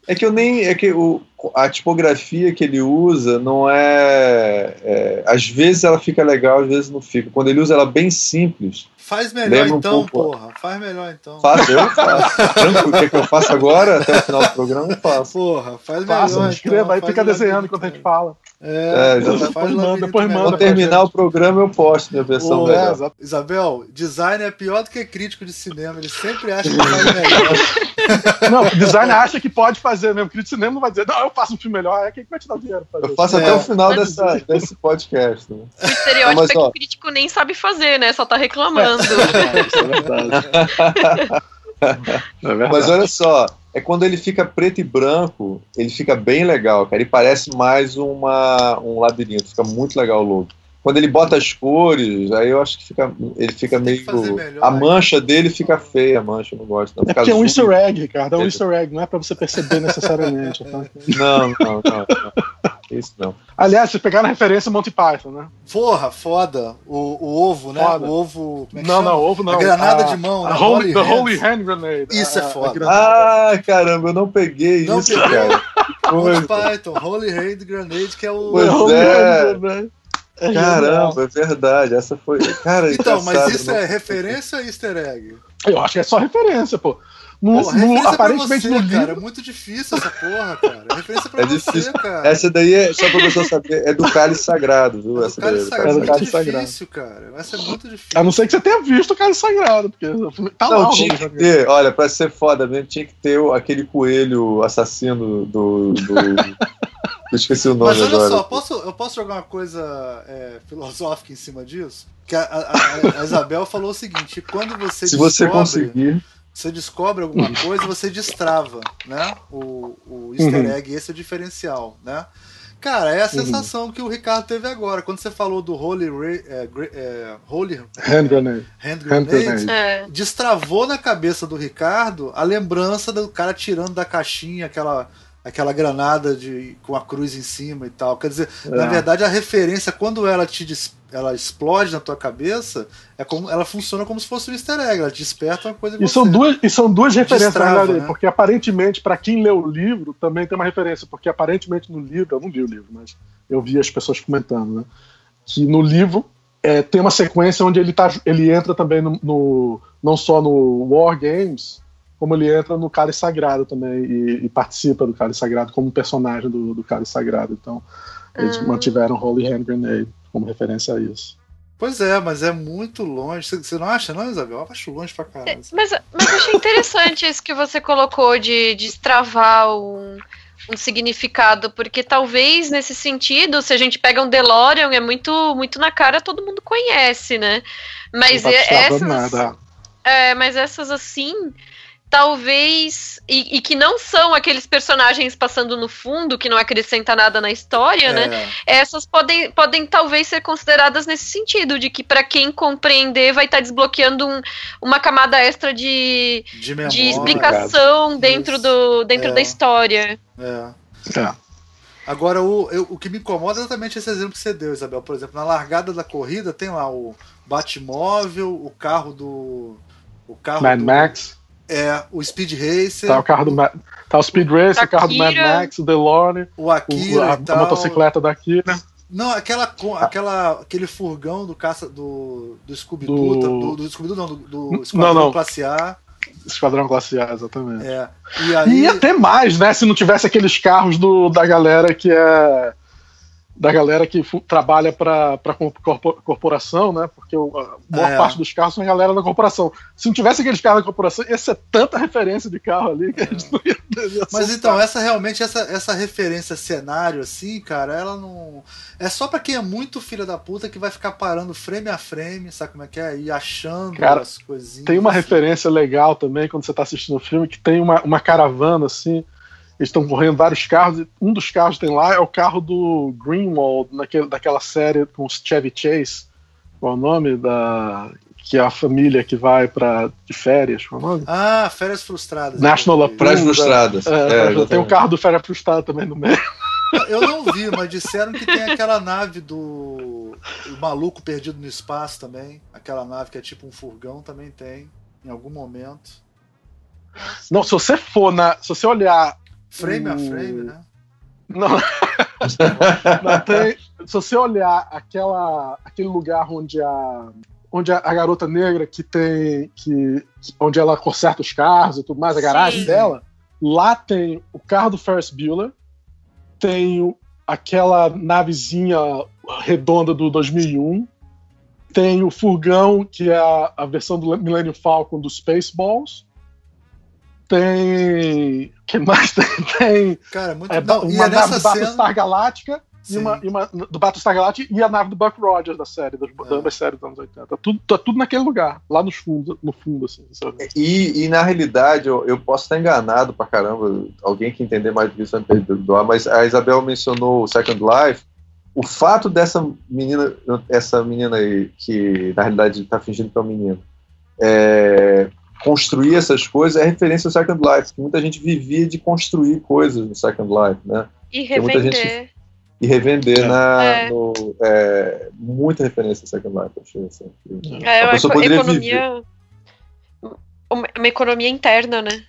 [SPEAKER 2] É que eu nem. É que o, a tipografia que ele usa não é, é, Às vezes ela fica legal, às vezes não fica. Quando ele usa ela bem simples.
[SPEAKER 1] Faz melhor então, um porra. Faz melhor então. *laughs*
[SPEAKER 2] Faço, eu faço. Tranquilo, o que, é que eu faço agora? Até o final do programa eu faço.
[SPEAKER 1] Porra, faz melhor. Faça,
[SPEAKER 4] escreva, então, aí fica desenhando enquanto a gente fala.
[SPEAKER 2] É, é
[SPEAKER 4] depois manda, depois manda.
[SPEAKER 2] Quando terminar o programa, eu posto minha versão Pô,
[SPEAKER 1] é, Isabel, design é pior do que crítico de cinema. Ele sempre acha que faz melhor. *laughs*
[SPEAKER 4] Não, design acha que pode fazer mesmo. Crítico de cinema não vai dizer, não, eu faço um filme melhor. É quem vai te dar dinheiro?
[SPEAKER 2] Eu faço é. até o final dessa, desse podcast. Né?
[SPEAKER 3] O estereótipo não, mas, é que o crítico nem sabe fazer, né? Só tá reclamando. É, isso *laughs* é
[SPEAKER 2] verdade. É mas olha só, é quando ele fica preto e branco, ele fica bem legal, cara. Ele parece mais uma, um labirinto, fica muito legal o logo. Quando ele bota as cores, aí eu acho que fica, ele fica meio. Melhor, a mancha né? dele fica feia, a mancha, eu não gosto. Não.
[SPEAKER 4] É porque é um easter egg, Ricardo, é um easter egg, não é pra você perceber necessariamente.
[SPEAKER 2] Tá? Não, não, não, não. Isso não.
[SPEAKER 4] Aliás, você pegar na referência Monty Python, né?
[SPEAKER 1] Porra, foda. O, o ovo, né? Foda. O ovo.
[SPEAKER 4] É não, não, ovo não. A
[SPEAKER 1] granada a, de mão,
[SPEAKER 4] a né? Holy, the Holy Hand Grenade.
[SPEAKER 1] Isso
[SPEAKER 4] a,
[SPEAKER 1] é foda.
[SPEAKER 2] Ah, caramba, eu não peguei não isso, peguei. cara. *laughs*
[SPEAKER 1] Monty Python, Holy Hand Grenade, que é o.
[SPEAKER 2] Pois é. É Caramba, é verdade. Essa foi. Cara,
[SPEAKER 1] então, mas isso é referência ou easter egg?
[SPEAKER 4] Eu acho que é só referência, pô. No, pô, no, aparentemente
[SPEAKER 1] você,
[SPEAKER 4] no livro.
[SPEAKER 1] Cara, é muito difícil essa porra, cara. É referência pra é você, difícil. cara.
[SPEAKER 2] Essa daí, é, só pra você saber, é do cálice sagrado, viu?
[SPEAKER 1] É essa cálice daí, é do cálice sagrado. É muito difícil, cara. Essa é muito difícil.
[SPEAKER 4] A não ser que você tenha visto o cálice sagrado, porque
[SPEAKER 2] tá não, lá. Tinha que ter, olha, pra ser foda mesmo, tinha que ter aquele coelho assassino do. do... *laughs* Eu esqueci o nome Mas olha agora. só,
[SPEAKER 1] posso, eu posso jogar uma coisa é, filosófica em cima disso? Que a, a, a, Isabel falou o seguinte: quando você
[SPEAKER 2] Se descobre, você conseguir.
[SPEAKER 1] Você descobre alguma coisa, você destrava, né? O, o easter uhum. egg, esse é o diferencial, né? Cara, é a uhum. sensação uhum. que o Ricardo teve agora. Quando você falou do Holy, é, é, Holy
[SPEAKER 4] Hand Grenade,
[SPEAKER 1] hand grenade, hand grenade. É. destravou na cabeça do Ricardo a lembrança do cara tirando da caixinha aquela aquela granada de, com a cruz em cima e tal. Quer dizer, é. na verdade, a referência, quando ela te ela explode na tua cabeça, é como ela funciona como se fosse um easter egg, ela desperta uma coisa
[SPEAKER 4] e são duas E são duas referências, Destrava, né? porque aparentemente, para quem lê o livro, também tem uma referência, porque aparentemente no livro, eu não vi o livro, mas eu vi as pessoas comentando, né? Que no livro é, tem uma sequência onde ele, tá, ele entra também no, no não só no War Games, como ele entra no Cálice Sagrado também e, e, participa do Cálice Sagrado como personagem do, do Cálice Sagrado. Então, eles ah. mantiveram Holy Hand Grenade como referência a isso.
[SPEAKER 1] Pois é, mas é muito longe. Você não acha, não, Isabel? Eu acho longe pra caralho. É,
[SPEAKER 3] mas, mas eu achei interessante isso que você colocou de destravar um, um significado, porque talvez nesse sentido, se a gente pega um DeLorean, é muito, muito na cara, todo mundo conhece, né? Mas é, essas. Nada. É, mas essas assim talvez. E, e, que não são aqueles personagens passando no fundo, que não acrescenta nada na história, né? é. né? Essas podem, podem talvez ser consideradas nesse sentido, de que para quem compreender vai estar tá desbloqueando um, uma camada extra de, de, memória, de explicação dentro, do, dentro é. da história.
[SPEAKER 1] É. é. Agora, o, eu, o que me incomoda é exatamente esse exemplo que você deu, Isabel. Por exemplo, na largada da corrida tem lá o Batmóvel, o carro do. O carro
[SPEAKER 4] Mad
[SPEAKER 1] do,
[SPEAKER 4] Max.
[SPEAKER 1] É, o Speed Racer.
[SPEAKER 4] Tá o carro do tá o Speed Racer, o carro do Mad Max, o DeLorean.
[SPEAKER 1] O Akira,
[SPEAKER 4] o, a, a, motocicleta da Akira.
[SPEAKER 1] Não, aquela, aquela, aquele furgão do caça do, do Scooby-Doo, do, do, do Scooby-Doo não, do, do Esquadrão não, não. Classe A.
[SPEAKER 4] Esquadrão Classe A, exatamente.
[SPEAKER 1] É. E, aí...
[SPEAKER 4] e até mais, né? Se não tivesse aqueles carros do, da galera que é da galera que trabalha para corporação, né? Porque a maior é. parte dos carros são a galera da corporação. Se não tivesse aqueles carros da corporação, ia ser tanta referência de carro ali que a gente não ia,
[SPEAKER 1] ia Mas então, essa realmente, essa, essa referência cenário, assim, cara, ela não. É só para quem é muito filha da puta que vai ficar parando frame a frame, sabe como é que é? E achando cara, as coisinhas.
[SPEAKER 4] Tem uma assim. referência legal também quando você tá assistindo o filme, que tem uma, uma caravana, assim eles estão correndo vários carros, e um dos carros que tem lá é o carro do Greenwald, naquele, daquela série com o Chevy Chase. Qual é o nome da. Que é a família que vai para de férias, qual é o nome?
[SPEAKER 1] Ah, Férias Frustradas.
[SPEAKER 4] National Férias
[SPEAKER 2] Frustradas.
[SPEAKER 4] É, é, tem o carro do Férias Frustradas também no meio.
[SPEAKER 1] Eu não vi, mas disseram que tem aquela nave do o maluco perdido no espaço também. Aquela nave que é tipo um furgão também tem, em algum momento.
[SPEAKER 4] Não, se você for na. Se você olhar
[SPEAKER 1] Frame a frame, né?
[SPEAKER 4] Não. *laughs* não tem, se você olhar aquela, aquele lugar onde a onde a, a, garota negra que tem que onde ela conserta os carros e tudo mais, a garagem Sim. dela, lá tem o carro do Ferris Bueller, tem o, aquela navezinha redonda do 2001, tem o furgão que é a, a versão do Millennium Falcon do Spaceballs tem. que mais tem? *laughs* tem
[SPEAKER 1] Cara, muito
[SPEAKER 4] é,
[SPEAKER 1] não,
[SPEAKER 4] uma
[SPEAKER 1] é
[SPEAKER 4] nave do Battlestar Galáctica e uma, e uma, do Battlestar Galáctica e a nave do Buck Rogers da série, das, é. ambas séries dos anos 80. Tá tudo, tá tudo naquele lugar, lá no fundo, no fundo assim.
[SPEAKER 2] E, e, na realidade, eu, eu, posso estar enganado pra caramba, alguém que entender mais disso vai me perdoar, mas a Isabel mencionou o Second Life. O fato dessa menina, essa menina aí, que na realidade está fingindo que é um menino, é, construir essas coisas é referência ao Second Life. Muita gente vivia de construir coisas no Second Life, né?
[SPEAKER 3] E revender.
[SPEAKER 2] Gente, e revender é. na. É. No, é, muita referência ao Second Life, achei assim.
[SPEAKER 3] É, a pessoa poderia economia. Viver. Uma economia interna, né?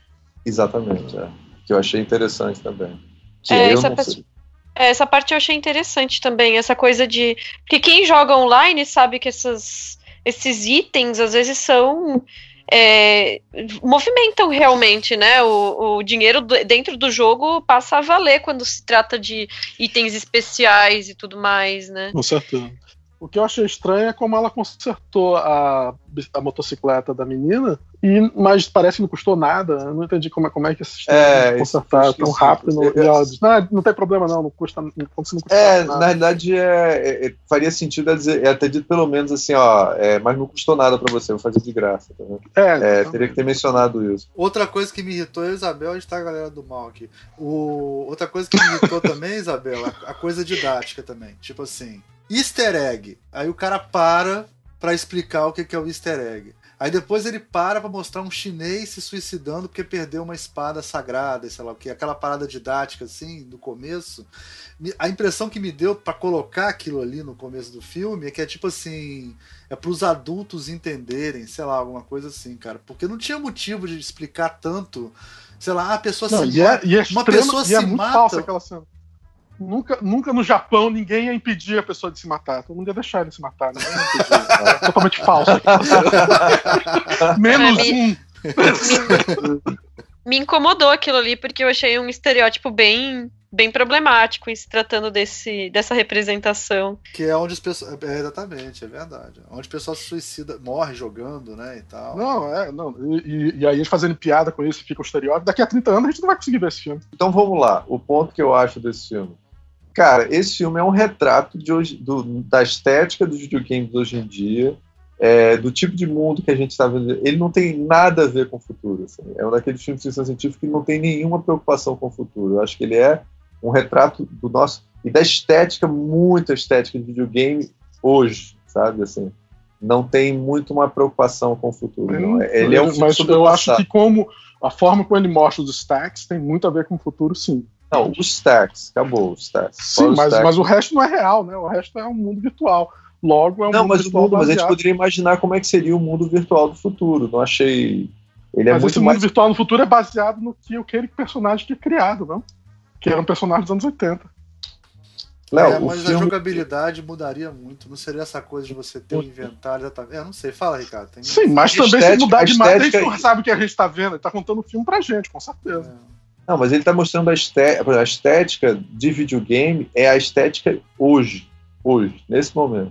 [SPEAKER 2] Exatamente, é. Que eu achei interessante também.
[SPEAKER 3] Que é, essa, parte, é, essa parte eu achei interessante também, essa coisa de. Porque quem joga online sabe que essas, esses itens às vezes são é, movimentam realmente, né? O, o dinheiro do, dentro do jogo passa a valer quando se trata de itens especiais e tudo mais, né?
[SPEAKER 4] Com certeza. O que eu achei estranho é como ela consertou a, a motocicleta da menina, e, mas parece que não custou nada. Eu não entendi como, é, como é que esse sistema é, consertar tão rápido. e ela diz, não, não tem problema não, não custa, não, não custa
[SPEAKER 2] É, nada. na verdade, é, é, é, faria sentido dizer, é ter dito pelo menos assim, ó, é, mas não custou nada para você, vou fazer de graça. Tá é, teria que ter mencionado isso.
[SPEAKER 1] Outra coisa que me irritou, é Isabel, está a galera do mal aqui. O, outra coisa que me irritou *laughs* também, Isabel, a, a coisa didática também. Tipo assim, easter egg. Aí o cara para para explicar o que é o easter egg. Aí depois ele para para mostrar um chinês se suicidando porque perdeu uma espada sagrada, sei lá o que, aquela parada didática assim, no começo. A impressão que me deu para colocar aquilo ali no começo do filme é que é tipo assim, é para os adultos entenderem, sei lá, alguma coisa assim, cara, porque não tinha motivo de explicar tanto, sei lá, a pessoa não,
[SPEAKER 4] se e é, e é uma pessoa se é mata. aquela cena. Nunca, nunca no Japão ninguém ia impedir a pessoa de se matar. Todo mundo ia deixar ele se matar. Né? é totalmente falso. *laughs* Menos é,
[SPEAKER 3] me, um. Me, me, incomodou aquilo ali, porque eu achei um estereótipo bem bem problemático em se tratando desse, dessa representação.
[SPEAKER 1] Que é onde as pessoas. É, exatamente, é verdade. Onde o pessoal se suicida, morre jogando, né? E tal.
[SPEAKER 4] Não, é, não. E, e aí eles fazendo piada com isso, fica o estereótipo. Daqui a 30 anos a gente não vai conseguir ver esse filme.
[SPEAKER 2] Então vamos lá. O ponto que eu acho desse filme. Cara, esse filme é um retrato de hoje, do, da estética dos videogames hoje em dia é, do tipo de mundo que a gente está vendo. Ele não tem nada a ver com o futuro. Assim. É um daqueles filmes de ficção científica que não tem nenhuma preocupação com o futuro. Eu acho que ele é um retrato do nosso e da estética, muita estética de videogame hoje, sabe? Assim, não tem muito uma preocupação com o futuro. Ele é um
[SPEAKER 4] mas eu acho que como a forma como ele mostra os stacks tem muito a ver com o futuro, sim.
[SPEAKER 2] Não, os stacks, acabou os stacks.
[SPEAKER 4] Sim, mas, stacks. mas o resto não é real, né? O resto é um mundo virtual. Logo é um
[SPEAKER 2] Não,
[SPEAKER 4] mundo
[SPEAKER 2] mas o mundo, mas a gente poderia imaginar como é que seria o mundo virtual do futuro. Não achei. Ele é
[SPEAKER 4] mas
[SPEAKER 2] muito
[SPEAKER 4] esse mundo
[SPEAKER 2] mais...
[SPEAKER 4] virtual no futuro é baseado no que aquele personagem que é criado, não? Que era um personagem dos anos 80.
[SPEAKER 1] Léo, é, mas filme... a jogabilidade mudaria muito. Não seria essa coisa de você ter um inventário exatamente. Eu não sei, fala, Ricardo. Tem...
[SPEAKER 4] Sim, mas também estética, se mudar demais, a gente não sabe o que a gente está vendo. Ele está contando o filme pra gente, com certeza. É.
[SPEAKER 2] Não, mas ele está mostrando a estética, a estética de videogame é a estética hoje. Hoje, nesse momento.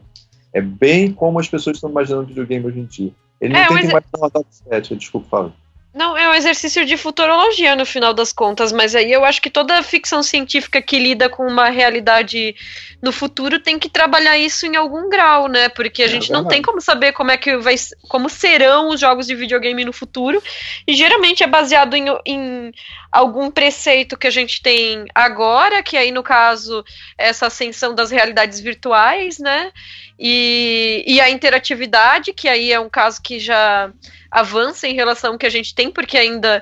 [SPEAKER 2] É bem como as pessoas estão imaginando videogame hoje em dia. Ele não é, tem que imaginar uma data estética, desculpa, fala.
[SPEAKER 3] Não, é um exercício de futurologia no final das contas, mas aí eu acho que toda ficção científica que lida com uma realidade no futuro tem que trabalhar isso em algum grau, né? Porque a é, gente não tem como saber como é que vai como serão os jogos de videogame no futuro, e geralmente é baseado em, em algum preceito que a gente tem agora, que aí no caso essa ascensão das realidades virtuais, né? E, e a interatividade, que aí é um caso que já avança em relação ao que a gente tem, porque ainda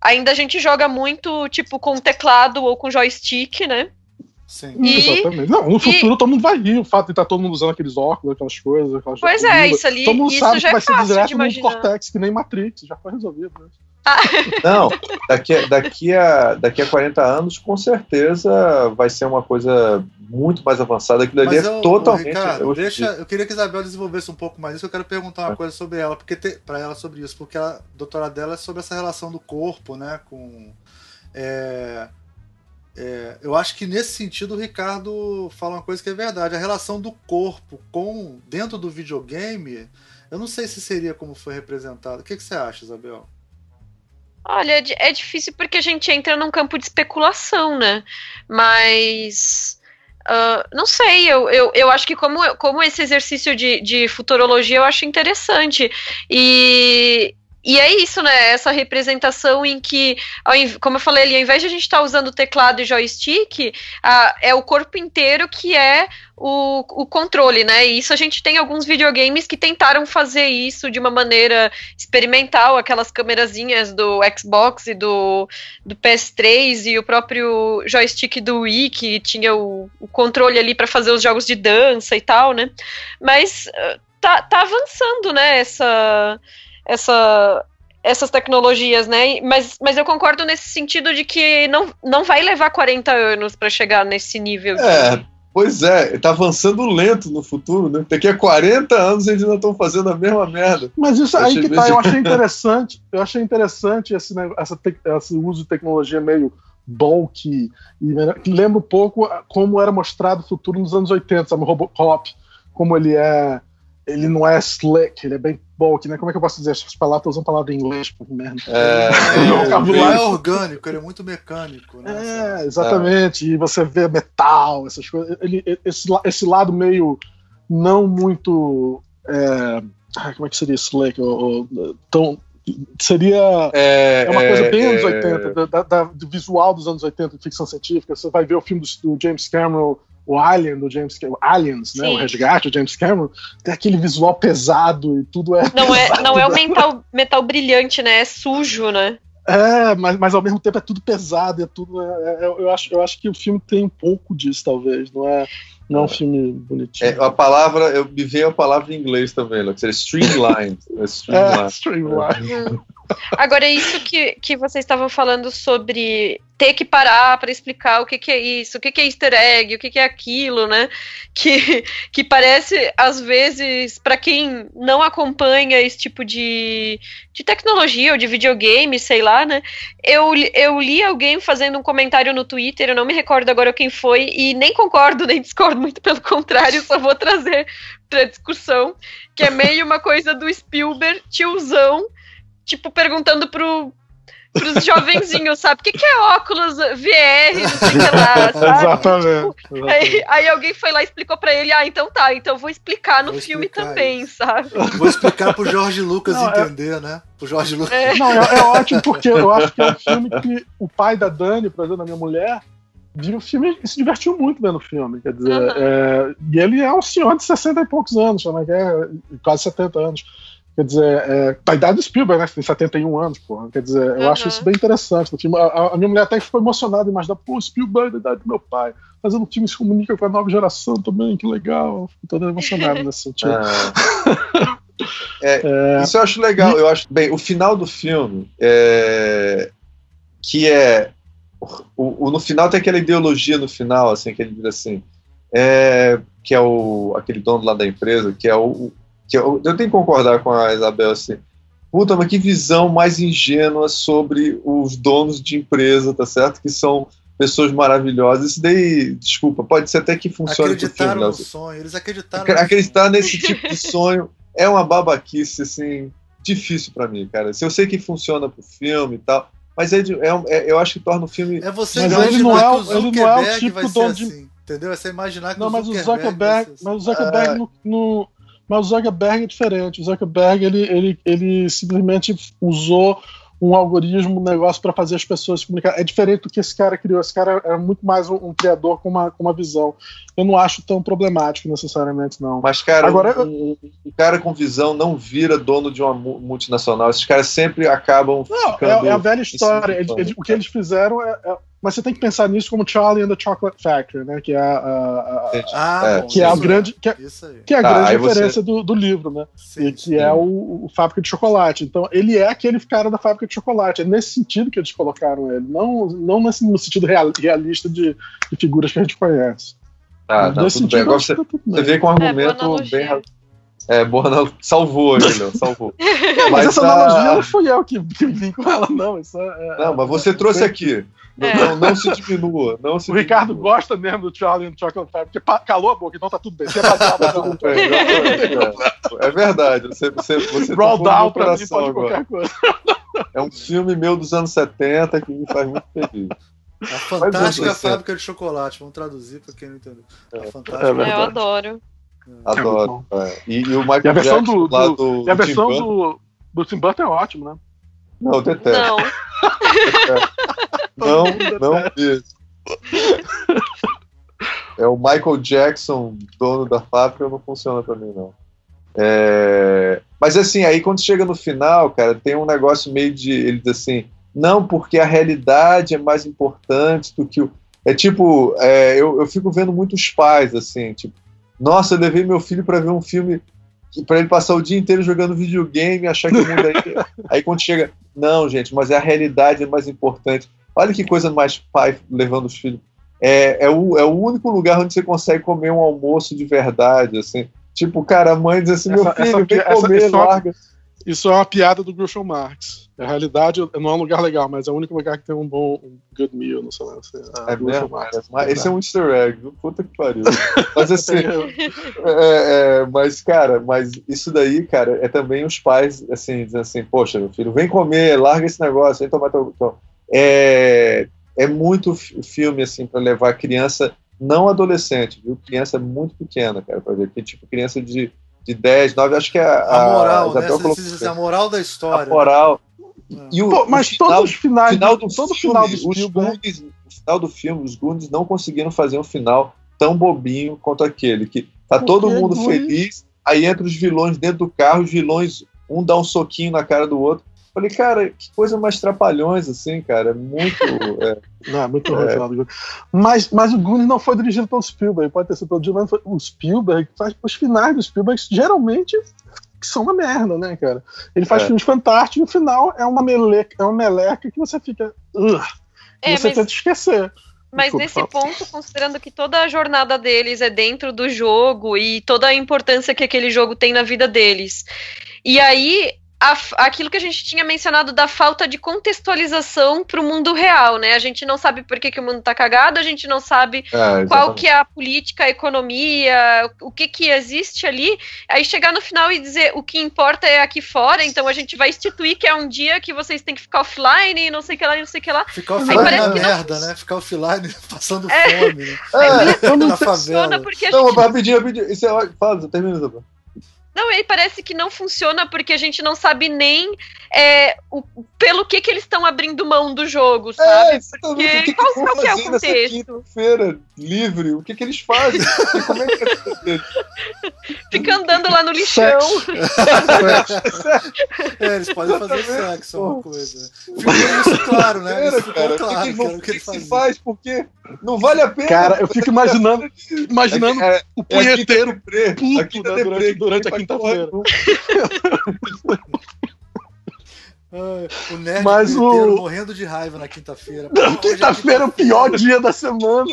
[SPEAKER 3] ainda a gente joga muito, tipo, com teclado ou com joystick, né?
[SPEAKER 4] Sim. E, Exatamente. Não, no futuro e, todo mundo vai rir, o fato de estar tá todo mundo usando aqueles óculos, aquelas coisas. Aquelas
[SPEAKER 3] pois é, isso ali.
[SPEAKER 4] Todo mundo
[SPEAKER 3] isso
[SPEAKER 4] sabe
[SPEAKER 3] já
[SPEAKER 4] que vai
[SPEAKER 3] é
[SPEAKER 4] ser direto no Cortex, que nem Matrix, já foi resolvido. Né?
[SPEAKER 3] Ah. *laughs*
[SPEAKER 2] Não, daqui, daqui, a, daqui a 40 anos, com certeza vai ser uma coisa muito mais avançada. Aquilo ali é eu, totalmente.
[SPEAKER 1] Ricardo, deixa, eu queria que a Isabel desenvolvesse um pouco mais isso. Eu quero perguntar uma é. coisa sobre ela, porque para ela sobre isso, porque a doutorado dela é sobre essa relação do corpo, né? Com. É, é, eu acho que nesse sentido o Ricardo fala uma coisa que é verdade. A relação do corpo com dentro do videogame, eu não sei se seria como foi representado. O que, que você acha, Isabel?
[SPEAKER 3] Olha, é, é difícil porque a gente entra num campo de especulação, né? Mas. Uh, não sei, eu, eu, eu acho que como, como esse exercício de, de futurologia eu acho interessante. E, e é isso, né? Essa representação em que, como eu falei ali, ao invés de a gente estar tá usando teclado e joystick, a, é o corpo inteiro que é o, o controle, né? E isso a gente tem alguns videogames que tentaram fazer isso de uma maneira experimental, aquelas câmerazinhas do Xbox e do, do PS3 e o próprio joystick do Wii, que tinha o, o controle ali para fazer os jogos de dança e tal, né? Mas ah, tá, tá avançando, né? Essa essa, essas tecnologias, né? Mas, mas eu concordo nesse sentido de que não, não vai levar 40 anos para chegar nesse nível.
[SPEAKER 2] É, pois é, tá avançando lento no futuro, né? Daqui a 40 anos eles ainda estão fazendo a mesma merda.
[SPEAKER 4] Mas isso aí que tá, eu achei interessante, eu achei interessante esse, essa esse uso de tecnologia meio bulky, e lembra um pouco como era mostrado o futuro nos anos 80, sabe? O Robocop, como ele é ele não é slick, ele é bem bulky, né? Como é que eu posso dizer? As palavras, tô usando palavra em inglês, por merda.
[SPEAKER 1] É, é, é orgânico, ele é muito mecânico,
[SPEAKER 4] né? É, exatamente. É. E você vê metal, essas coisas. Ele, esse, esse lado meio não muito. É, como é que seria slick? Ou, ou, tão, seria é, é, uma coisa bem anos 80, da, da, do visual dos anos 80 de ficção científica. Você vai ver o filme do, do James Cameron o Alien do James Cameron, Aliens, né? O resgate do James Cameron, tem aquele visual pesado e tudo é.
[SPEAKER 3] Não
[SPEAKER 4] é,
[SPEAKER 3] não é o metal, metal brilhante, né? É sujo, né?
[SPEAKER 4] É, mas, mas ao mesmo tempo é tudo pesado, é tudo. É, é, eu, acho, eu acho que o filme tem um pouco disso, talvez, não é? Não é um filme bonitinho.
[SPEAKER 2] É, a palavra, eu me veio a palavra em inglês também, que seria streamlined.
[SPEAKER 4] É streamlined. É, streamlined.
[SPEAKER 3] Agora, isso que, que vocês estavam falando sobre ter que parar para explicar o que, que é isso, o que, que é easter egg, o que, que é aquilo, né? Que, que parece, às vezes, para quem não acompanha esse tipo de, de tecnologia ou de videogame, sei lá, né? Eu, eu li alguém fazendo um comentário no Twitter, eu não me recordo agora quem foi, e nem concordo nem discordo, muito *laughs* pelo contrário, só vou trazer para discussão, que é meio uma coisa do Spielberg, tiozão tipo, perguntando pro, pros jovenzinhos, sabe? O que, que é óculos VR, não sei lá, *laughs* sabe?
[SPEAKER 4] Exatamente.
[SPEAKER 3] Tipo, aí, aí, alguém foi lá e explicou pra ele, ah, então tá, então vou explicar no vou filme explicar também, isso. sabe?
[SPEAKER 1] Vou explicar pro Jorge Lucas não, é- entender, é... né? Pro Jorge Lucas.
[SPEAKER 4] É. Não, é, é, ótimo, porque eu acho que é um filme que o pai da Dani, por exemplo, da minha mulher, viu o filme e se divertiu muito vendo o filme. Quer dizer, uhum. é, e ele é um senhor de 60 e poucos anos, né, é, quase 70 anos. Quer dizer, é, a idade do Spielberg, né? Tem 71 anos, porra. Quer dizer, eu uhum. acho isso bem interessante. A, a, minha mulher até ficou emocionada, imaginar, pô, Spielberg da idade do meu pai, fazendo um filme que se comunica com a nova geração também, que legal. Fico toda emocionada nesse sentido. *laughs*
[SPEAKER 2] É, é, isso eu acho legal. Eu acho, bem, o final do filme, é, que é. O, o, no final tem aquela ideologia no final, assim, que ele diz assim. É, que é o, aquele dono lá da empresa, que é o, que eu, eu tenho que concordar com a Isabel assim. Puta, mas que visão mais ingênua sobre os donos de empresa, tá certo? Que são pessoas maravilhosas. Isso daí, desculpa, pode ser até que funcione
[SPEAKER 1] Acreditaram filme, no sonho, eles acreditaram.
[SPEAKER 2] Acreditar nesse tipo de sonho é uma babaquice, assim, difícil para mim, cara. Se eu sei que funciona pro filme e tal, mas é, é, é, eu acho que torna o filme.
[SPEAKER 1] É você mas ele não é, o ele não é o tipo dono de. Assim, entendeu? É você imaginar que
[SPEAKER 4] não,
[SPEAKER 1] o
[SPEAKER 4] mas o Zuckerberg, assim. mas o Zuckerberg no, no mas o Zuckerberg é diferente. O Zuckerberg ele, ele, ele simplesmente usou um algoritmo, um negócio para fazer as pessoas se comunicar. É diferente do que esse cara criou. Esse cara é muito mais um, um, criador com uma, com uma visão. Eu não acho tão problemático necessariamente, não.
[SPEAKER 2] Mas, cara, Agora, um, um cara com visão não vira dono de uma multinacional. Esses caras sempre acabam.
[SPEAKER 4] Não, é, é, a velha história. Eles, eles, o que eles fizeram é, é mas você tem que pensar nisso como Charlie and the Chocolate Factory, né? Que é a, a, a, a que é a grande, que é, que é a tá, grande referência você... do, do, livro, né? Sim, e que sim. é o, o, fábrica de chocolate. Então ele é aquele cara da fábrica de chocolate. É nesse sentido que eles colocaram ele, não, não nesse, no sentido real, realista de, de, figuras que a gente conhece.
[SPEAKER 2] Ah, tá, tudo bem. Agora você, tá você vê com um é, argumento é, bem é, boa, salvou não, salvou. *laughs*
[SPEAKER 4] mas, mas essa analogia não fui eu que, que vim com ela, não. Isso é,
[SPEAKER 2] não, mas você trouxe aqui. Não, é. não, não, se diminua. Não se
[SPEAKER 4] o Ricardo diminua. gosta mesmo do Charlie and Chocolate Factory, porque calou a boca, então tá tudo bem. Você é, baseado,
[SPEAKER 2] é, é verdade. Você, você, você
[SPEAKER 4] Roll down pra mim pode qualquer coisa.
[SPEAKER 2] É um filme meu dos anos 70 que me faz muito feliz.
[SPEAKER 1] A fantástica fábrica de chocolate. Vamos traduzir para quem não entendeu. A
[SPEAKER 3] é, fantástica. É eu adoro.
[SPEAKER 2] Adoro. É. E, e, o Michael
[SPEAKER 4] e a versão Jackson, do, do, do, e a versão do, do Tim Burton é ótimo, né?
[SPEAKER 2] Não, eu detesto.
[SPEAKER 3] Não. *laughs*
[SPEAKER 2] não, não mesmo. É o Michael Jackson, dono da fábrica, não funciona pra mim, não. É... Mas assim, aí quando chega no final, cara, tem um negócio meio de. Ele diz assim, não, porque a realidade é mais importante do que o. É tipo, é, eu, eu fico vendo muitos pais, assim, tipo, nossa, eu levei meu filho para ver um filme para ele passar o dia inteiro jogando videogame, achar que o mundo *laughs* aí. aí quando chega, não, gente, mas é a realidade é mais importante. Olha que coisa mais pai levando os filhos. É, é, o, é o único lugar onde você consegue comer um almoço de verdade, assim. Tipo, cara, a mãe diz assim, essa, meu filho, essa, vem essa, comer, essa, larga.
[SPEAKER 4] Isso é uma piada do Groucho Marx. Na realidade, não é um lugar legal, mas é o único lugar que tem um bom um good meal, não sei lá. Assim,
[SPEAKER 2] é mesmo? Mas esse é um easter egg? Puta que pariu. *laughs* Mas assim, é, é, mas cara, mas isso daí, cara, é também os pais, assim, dizendo assim, poxa, meu filho, vem comer, larga esse negócio, vem tomar teu... É, é muito filme, assim, para levar criança, não adolescente, viu? Criança muito pequena, cara, pra ver. Que, tipo, criança de de 10, 9, acho que é a,
[SPEAKER 1] a moral, a, né? Colocou, a moral da história.
[SPEAKER 2] A moral.
[SPEAKER 4] Né? E o, Pô, mas o final, todos os finais,
[SPEAKER 2] final do todo filme, final dos os Goonies, o final do filme, os Goonies não conseguiram fazer um final tão bobinho quanto aquele, que tá Por todo mundo feliz, aí entra os vilões dentro do carro, os vilões, um dá um soquinho na cara do outro, Falei, cara, que coisa mais trapalhões, assim, cara. Muito. *laughs* É,
[SPEAKER 4] não, é muito é. Mas, mas o Goonies não foi dirigido pelo Spielberg, pode ter sido produzido, mas foi o Spielberg faz os finais do Spielberg geralmente que são uma merda, né, cara? Ele faz é. filmes fantásticos e no final é uma meleca, é uma meleca que você fica. Uh, é, você mas... tenta esquecer.
[SPEAKER 3] Mas Desculpa, nesse ponto, considerando que toda a jornada deles é dentro do jogo e toda a importância que aquele jogo tem na vida deles. E aí a, aquilo que a gente tinha mencionado da falta de contextualização para o mundo real, né? A gente não sabe por que, que o mundo está cagado, a gente não sabe é, qual que é a política, a economia, o que que existe ali. Aí chegar no final e dizer o que importa é aqui fora, então a gente vai instituir que é um dia que vocês têm que ficar offline e não sei o que lá, não sei o que lá.
[SPEAKER 1] Ficar offline é uma merda, não... né? Ficar offline *laughs* passando é. fome, né? É,
[SPEAKER 3] é, não funciona porque a
[SPEAKER 2] gente... Não, rapidinho, rapidinho. Isso é... Fala, termina.
[SPEAKER 3] Não, aí parece que não funciona porque a gente não sabe nem é, o, pelo que, que eles estão abrindo mão do jogo, sabe? É, porque,
[SPEAKER 2] o que
[SPEAKER 3] qual,
[SPEAKER 2] que qual que é o contexto? feira livre, o que, que eles fazem? Como é que é
[SPEAKER 3] Fica andando lá no lixão. *laughs*
[SPEAKER 1] é, eles podem fazer sexo, é uma coisa. Ficou isso claro, né?
[SPEAKER 2] Feira, isso cara, claro, que, que, que, que, que se faz? Porque não vale a pena.
[SPEAKER 4] Cara, eu fico imaginando, imaginando é, é, o punheteiro é puto
[SPEAKER 2] né, durante, durante a quinta-feira.
[SPEAKER 1] O nerd Mas o... morrendo de raiva na quinta-feira.
[SPEAKER 4] Quinta-feira é o pior dia da semana.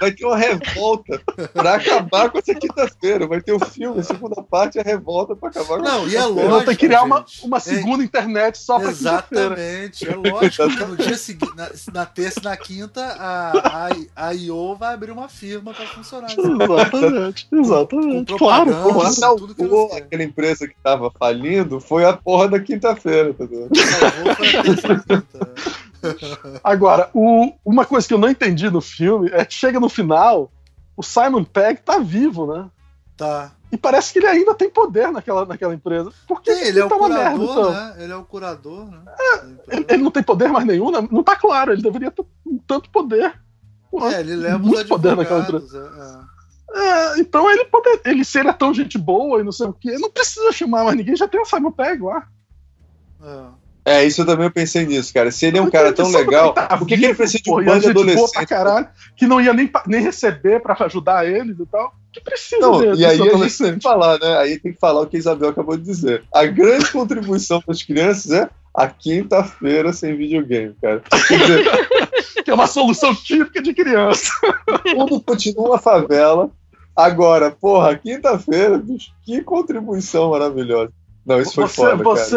[SPEAKER 2] vai ter uma revolta pra acabar com essa quinta-feira. Vai ter o um filme, a segunda parte, a revolta pra acabar com
[SPEAKER 1] Não, e é lógico.
[SPEAKER 4] Ter que criar uma, uma segunda é... internet só pra
[SPEAKER 1] Exatamente. É lógico que no dia seguinte, na, na terça e na quinta, a, a, a IO vai abrir uma firma pra funcionar.
[SPEAKER 4] Exatamente, exatamente. Com, com
[SPEAKER 2] claro, claro. Tudo aquela empresa que tava falindo foi a porra da quinta-feira, tá *laughs*
[SPEAKER 4] Agora, o, uma coisa que eu não entendi no filme é que chega no final, o Simon Pegg tá vivo, né?
[SPEAKER 1] Tá.
[SPEAKER 4] E parece que ele ainda tem poder naquela, naquela empresa. Por que
[SPEAKER 1] ele, é o tá curador, merda, então? né? Ele é o curador, né?
[SPEAKER 4] É, ele, ele, não tem poder mais nenhum, né? Não tá claro, ele deveria ter tanto poder.
[SPEAKER 1] é, ele leva muito poder naquela empresa.
[SPEAKER 4] É, é. é, então ele poder, ele se ele é tão gente boa e não sei o que, não precisa chamar mais ninguém, já tem o Simon Pegg lá.
[SPEAKER 2] É. isso eu também pensei nisso, cara. Se ele é um cara tão legal, tá por que, que ele precisa de um bando de adolescente?
[SPEAKER 4] Caralho, que não ia nem, nem receber pra ajudar eles e tal. Que precisa
[SPEAKER 2] não, E aí a gente tem que falar, né? Aí tem que falar o que a Isabel acabou de dizer. A grande contribuição das crianças é a quinta-feira sem videogame, cara.
[SPEAKER 4] Dizer, *laughs* que é uma solução típica de criança.
[SPEAKER 2] Tudo continua a favela. Agora, porra, quinta-feira, que contribuição maravilhosa. Não, isso foi
[SPEAKER 4] você,
[SPEAKER 2] foda,
[SPEAKER 4] você,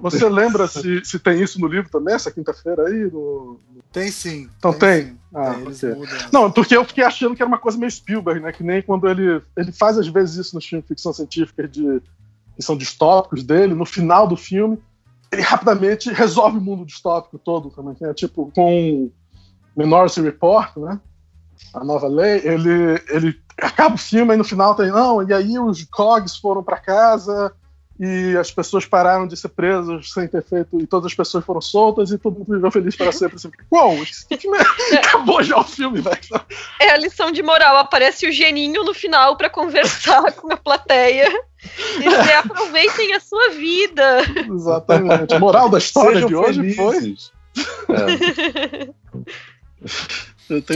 [SPEAKER 4] você lembra se, se tem isso no livro também, essa quinta-feira aí? No...
[SPEAKER 1] Tem sim.
[SPEAKER 4] Então tem? tem? Ah, tem, okay. Não, porque eu fiquei achando que era uma coisa meio Spielberg, né? Que nem quando ele, ele faz às vezes isso nos filmes de ficção científica de, que são distópicos dele, no final do filme, ele rapidamente resolve o mundo distópico todo também. É tipo, com Minority Report, né? A nova lei, ele, ele acaba o filme e no final tem, não, e aí os Cogs foram para casa e as pessoas pararam de ser presas sem ter feito, e todas as pessoas foram soltas e todo mundo viveu feliz para sempre. Assim, Uou, *laughs* acabou já o filme, velho.
[SPEAKER 3] É a lição de moral, aparece o geninho no final para conversar *laughs* com a plateia. E *laughs* aproveitem a sua vida.
[SPEAKER 4] Exatamente. A moral da história Sejam de hoje felizes. foi.
[SPEAKER 1] É.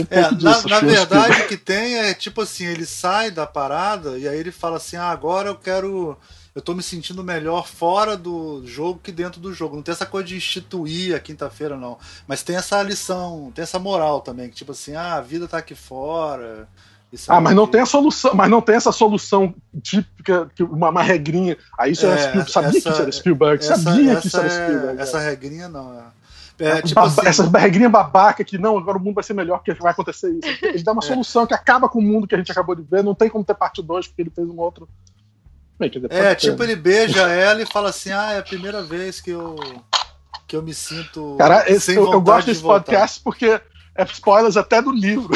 [SPEAKER 1] É, na, na verdade, o que tem é tipo assim: ele sai da parada e aí ele fala assim: ah, agora eu quero eu tô me sentindo melhor fora do jogo que dentro do jogo. Não tem essa coisa de instituir a quinta-feira, não. Mas tem essa lição, tem essa moral também, que tipo assim, ah, a vida tá aqui fora.
[SPEAKER 4] ah, mas não tem a solução, mas não tem essa solução típica, uma, uma regrinha. Aí isso é, era Spielberg, sabia essa, que isso era Spielberg,
[SPEAKER 1] essa,
[SPEAKER 4] sabia
[SPEAKER 1] essa
[SPEAKER 4] que isso era Spielberg.
[SPEAKER 1] É, essa regrinha não, é.
[SPEAKER 4] É, tipo assim, essa regrinha babaca que não, agora o mundo vai ser melhor porque vai acontecer isso. Ele dá uma *laughs* é. solução que acaba com o mundo que a gente acabou de ver, não tem como ter parte 2 porque ele fez um outro
[SPEAKER 1] é, tipo, ele beija ela e fala assim: ah, é a primeira vez que eu, que eu me sinto.
[SPEAKER 4] Cara, esse, eu, eu, gosto desse de podcast porque é spoilers até do livro.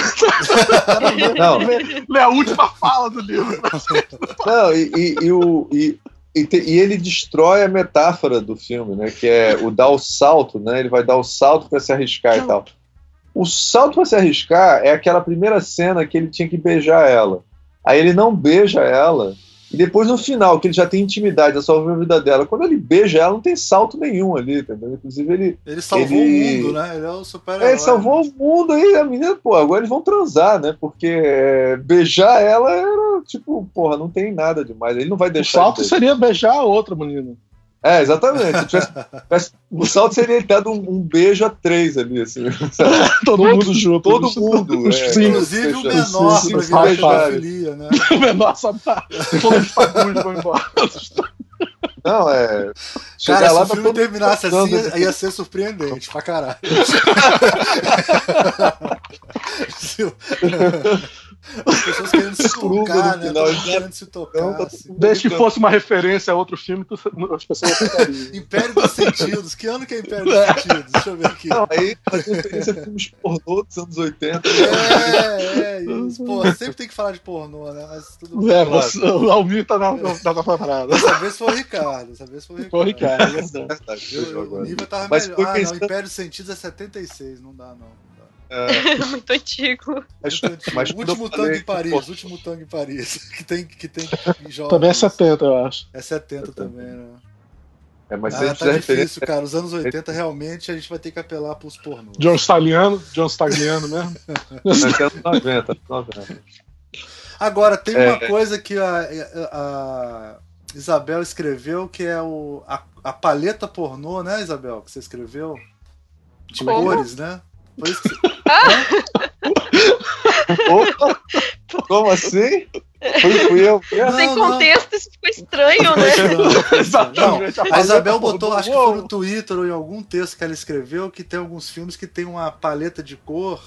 [SPEAKER 4] *laughs* Não. Lê a última fala do livro.
[SPEAKER 2] Não, e, e, e o. E... E, te, e, ele destrói a metáfora do filme, né? Que é o dar o salto, né? Ele vai dar o salto para se arriscar e tal. O salto para se arriscar é aquela primeira cena que ele tinha que beijar ela. Aí ele não beija ela e depois no final, que ele já tem intimidade, já salvou a vida dela. Quando ele beija ela, não tem salto nenhum ali, entendeu? Inclusive ele.
[SPEAKER 1] Ele salvou ele... o mundo, né? Ele é o super
[SPEAKER 2] é, Ele salvou o mundo e a menina, pô, agora eles vão transar, né? Porque é, beijar ela era tipo, porra, não tem nada demais. Ele não vai deixar.
[SPEAKER 4] O salto de seria beijar a outra menina.
[SPEAKER 2] É, exatamente. Tivesse, *laughs* tivesse, o salto seria ele dado um, um, beijo a três ali, assim. *laughs*
[SPEAKER 4] todo mundo junto.
[SPEAKER 2] Todo mundo. É,
[SPEAKER 1] sim, inclusive o menor sim, sim, pra filia, né? *laughs*
[SPEAKER 4] o menor só tá. Todos os fagundes vão embora.
[SPEAKER 2] Não, é.
[SPEAKER 1] Cara, lá se o filme terminasse assim, ia, ia ser surpreendente pra caralho. As pessoas querendo se tocar, né? Final, querendo se tocar. Não, assim.
[SPEAKER 4] Desde que fosse uma referência a outro filme, tu, as pessoas *laughs*
[SPEAKER 1] Império dos Sentidos. Que ano que é Império dos é. Sentidos? Deixa eu ver aqui.
[SPEAKER 2] Não, aí fazia referência a filmes pornô dos anos 80.
[SPEAKER 1] É, é, isso. Pô, sempre tem que falar de pornô, né? Mas tudo
[SPEAKER 4] bem. É, você, o Almir tá na, tá na parada.
[SPEAKER 1] Dessa vez foi o Ricardo. Dessa vez foi o Ricardo.
[SPEAKER 4] Foi o Ricardo, é verdade.
[SPEAKER 1] Eu, eu, o nível tava Mas melhor. Ah, não, Império dos Sentidos é 76, não dá, não.
[SPEAKER 3] É... *laughs* Muito antigo.
[SPEAKER 1] Mas, mas último tango em Paris, pô. último tango em Paris. Que tem, que tem
[SPEAKER 4] jogos. Também é 70, eu acho.
[SPEAKER 1] É 70 também, né?
[SPEAKER 2] É, mas
[SPEAKER 1] ah, tá difícil, cara. Os anos 80 realmente a gente vai ter que apelar pros pornôs.
[SPEAKER 4] John Stagliano, John Stagliano mesmo. *laughs*
[SPEAKER 1] Agora, tem é. uma coisa que a, a, Isabel escreveu que é o, a, a paleta pornô, né, Isabel? Que você escreveu? De cores, né? Foi isso que...
[SPEAKER 2] Opa! Como assim? Fui, fui eu.
[SPEAKER 3] Não, Sem contexto, não. isso ficou estranho, né?
[SPEAKER 1] Não, a Isabel botou, acho que foi no Twitter ou em algum texto que ela escreveu, que tem alguns filmes que tem uma paleta de cor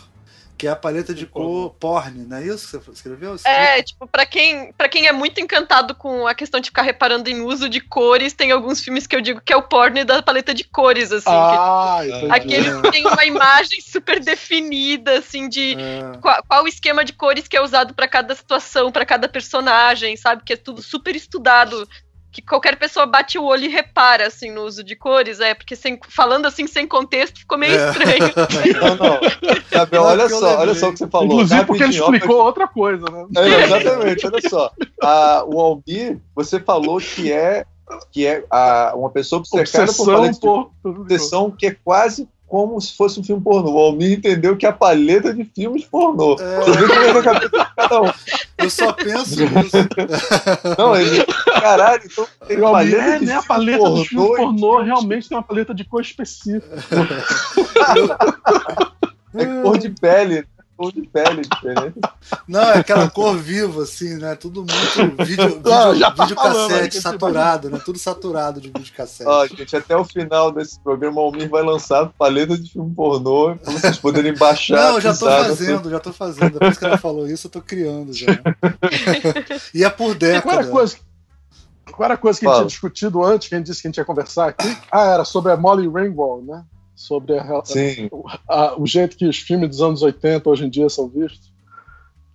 [SPEAKER 1] que é a paleta de cor porn, não é isso que você escreveu?
[SPEAKER 3] É, tipo, pra quem, pra quem é muito encantado com a questão de ficar reparando em uso de cores, tem alguns filmes que eu digo que é o porn da paleta de cores, assim.
[SPEAKER 4] Ah,
[SPEAKER 3] que, tipo, aqueles que tem uma imagem super definida, assim, de é. qual, qual, o esquema de cores que é usado para cada situação, para cada personagem, sabe? Que é tudo super estudado que qualquer pessoa bate o olho e repara, assim, no uso de cores, é, porque sem, falando assim, sem contexto, ficou meio é. estranho. *laughs*
[SPEAKER 2] não, não. Gabriel, olha só, olha só o que você falou.
[SPEAKER 4] Inclusive porque ele explicou outra coisa, né?
[SPEAKER 2] É, exatamente, olha só. A, o Almir, você falou que é que é a, uma pessoa obcecada
[SPEAKER 4] obsessão, por,
[SPEAKER 2] por obsessão que é quase como se fosse um filme pornô. O Almir entendeu que a paleta de filmes pornô. É... Você vê como é a cabeça de cada um.
[SPEAKER 1] Eu só penso nisso. *laughs*
[SPEAKER 2] Não, ele. Caralho, então
[SPEAKER 4] tem paleta é, de né, a paleta pornô, de filme pornô realmente tem uma paleta de cor específica. *laughs*
[SPEAKER 2] é cor de pele cor de pele diferente.
[SPEAKER 1] Não, é aquela cor viva, assim, né? Tudo muito *laughs* vídeo, Não, vídeo, tá vídeo cassete saturado, né? Tudo saturado de vídeo cassete.
[SPEAKER 2] Ó, gente, até o final desse programa, o Almir vai lançar paleta de filme pornô pra vocês poderem baixar.
[SPEAKER 1] Não, já tô fazendo, já tô fazendo. Depois que ela falou isso, eu tô criando já. *laughs* e é por década.
[SPEAKER 4] Qual era a coisa, qual era a coisa que Fala. a gente tinha discutido antes, que a gente disse que a gente ia conversar aqui? Ah, era sobre a Molly Ringwald, né? Sobre a, a, a, o jeito que os filmes dos anos 80 hoje em dia são vistos.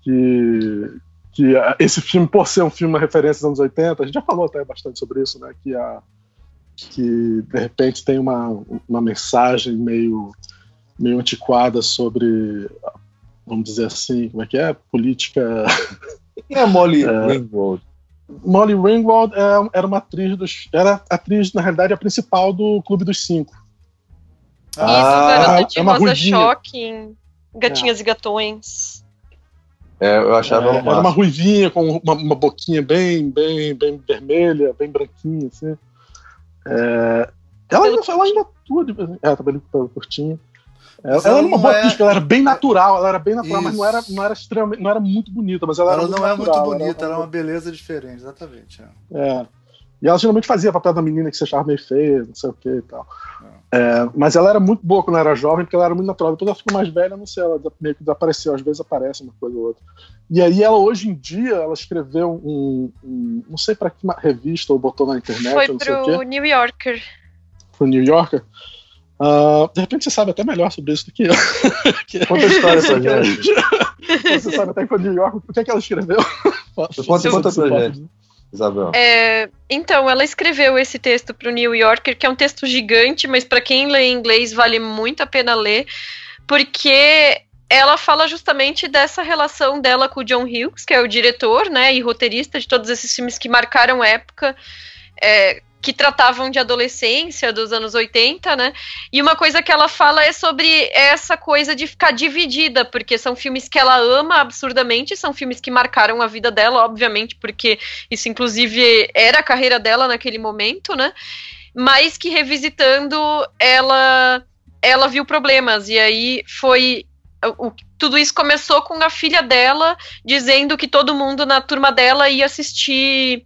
[SPEAKER 4] Que, que esse filme, por ser um filme uma referência dos anos 80, a gente já falou até bastante sobre isso, né? Que, a, que de repente tem uma, uma mensagem meio, meio antiquada sobre, vamos dizer assim, como é que é? Política.
[SPEAKER 2] Quem é Molly *laughs* é, Ringwald?
[SPEAKER 4] Molly Ringwald é, era uma atriz dos. Era atriz, na realidade, a principal do Clube dos Cinco.
[SPEAKER 3] Isso, ah, garota de é uma rosa choque em Gatinhas é. e Gatões.
[SPEAKER 2] É, eu achava
[SPEAKER 4] é, Era uma ruivinha com uma, uma, boquinha bem, bem, bem vermelha, bem branquinha, assim. É, ela, ainda, ela ainda atua de vez em É, cabelo curtinho. Ela, ela, era uma boa é... atriz, ela era bem natural, ela era bem natural, Isso. mas não era, não era extremamente, não era muito bonita, mas ela,
[SPEAKER 1] ela
[SPEAKER 4] não
[SPEAKER 1] é muito bonita, ela, era uma beleza diferente, exatamente.
[SPEAKER 4] É. é. E ela geralmente fazia papel da menina que se achava meio feia, não sei o que e tal. É, mas ela era muito boa quando era jovem, porque ela era muito natural. Depois ela ficou mais velha, não sei, ela meio que desapareceu. Às vezes aparece uma coisa ou outra. E aí ela, hoje em dia, ela escreveu um, um não sei para que revista ou botou na internet.
[SPEAKER 3] Foi
[SPEAKER 4] não
[SPEAKER 3] pro New Yorker.
[SPEAKER 4] Pro New Yorker? Uh, de repente você sabe até melhor sobre isso do que eu. *laughs*
[SPEAKER 2] Conta a história pra *laughs* gente. *laughs*
[SPEAKER 4] você sabe até com o New Yorker. O que é que ela escreveu?
[SPEAKER 2] Conta, conta pra gente. Isabel?
[SPEAKER 3] É, então, ela escreveu esse texto para o New Yorker, que é um texto gigante, mas para quem lê inglês vale muito a pena ler, porque ela fala justamente dessa relação dela com o John Hughes, que é o diretor né, e roteirista de todos esses filmes que marcaram época. É, que tratavam de adolescência dos anos 80, né? E uma coisa que ela fala é sobre essa coisa de ficar dividida, porque são filmes que ela ama absurdamente, são filmes que marcaram a vida dela, obviamente, porque isso inclusive era a carreira dela naquele momento, né? Mas que revisitando ela ela viu problemas e aí foi o, tudo isso começou com a filha dela dizendo que todo mundo na turma dela ia assistir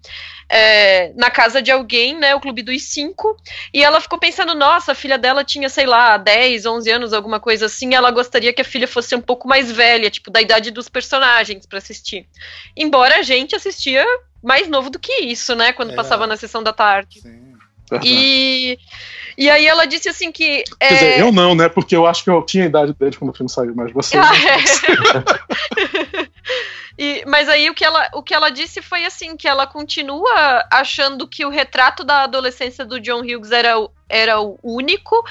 [SPEAKER 3] é, na casa de alguém, né, o Clube dos Cinco, e ela ficou pensando, nossa, a filha dela tinha, sei lá, 10, 11 anos, alguma coisa assim, ela gostaria que a filha fosse um pouco mais velha, tipo, da idade dos personagens para assistir. Embora a gente assistia mais novo do que isso, né, quando é. passava na sessão da tarde. Sim. E, e aí ela disse assim que.
[SPEAKER 4] É... Quer dizer, eu não, né? Porque eu acho que eu tinha a idade dele quando o filme saiu, mas você. *laughs* Ah,
[SPEAKER 3] é. *laughs* *laughs* e, mas aí o que, ela, o que ela disse foi assim: que ela continua achando que o retrato da adolescência do John Hughes era, era o único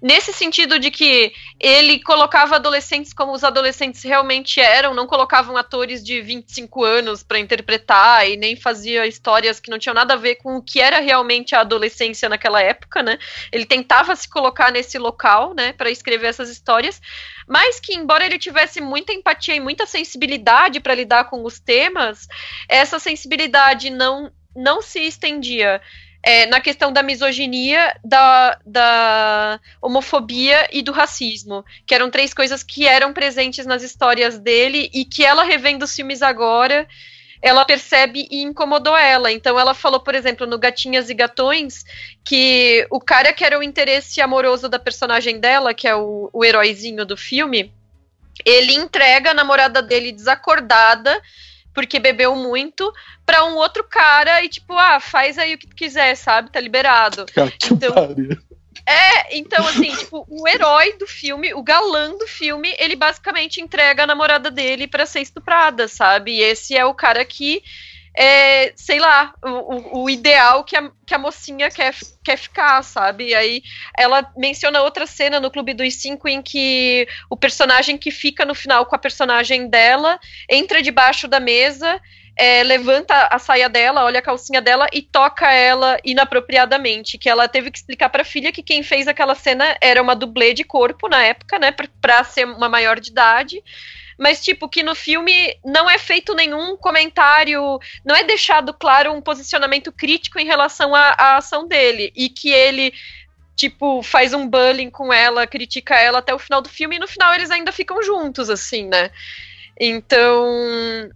[SPEAKER 3] nesse sentido de que ele colocava adolescentes como os adolescentes realmente eram, não colocavam atores de 25 anos para interpretar e nem fazia histórias que não tinham nada a ver com o que era realmente a adolescência naquela época, né? Ele tentava se colocar nesse local, né, para escrever essas histórias, mas que embora ele tivesse muita empatia e muita sensibilidade para lidar com os temas, essa sensibilidade não não se estendia é, na questão da misoginia, da, da homofobia e do racismo, que eram três coisas que eram presentes nas histórias dele e que ela revendo os filmes agora ela percebe e incomodou ela. Então ela falou, por exemplo, no Gatinhas e Gatões, que o cara que era o interesse amoroso da personagem dela, que é o, o heróizinho do filme, ele entrega a namorada dele desacordada porque bebeu muito, pra um outro cara e, tipo, ah, faz aí o que tu quiser, sabe? Tá liberado.
[SPEAKER 4] Cara, que então, pariu.
[SPEAKER 3] É, então, assim, *laughs* tipo, o herói do filme, o galã do filme, ele basicamente entrega a namorada dele para ser estuprada, sabe? E esse é o cara que é, sei lá, o, o, ideal que a, que a mocinha quer, quer ficar, sabe? E aí ela menciona outra cena no Clube dos Cinco em que o personagem que fica no final com a personagem dela entra debaixo da mesa. É, levanta a saia dela, olha a calcinha dela e toca ela inapropriadamente. Que ela teve que explicar para a filha que quem fez aquela cena era uma dublê de corpo na época, né, para ser uma maior de idade mas tipo que no filme não é feito nenhum comentário, não é deixado claro um posicionamento crítico em relação à ação dele e que ele tipo faz um bullying com ela, critica ela até o final do filme e no final eles ainda ficam juntos assim, né? Então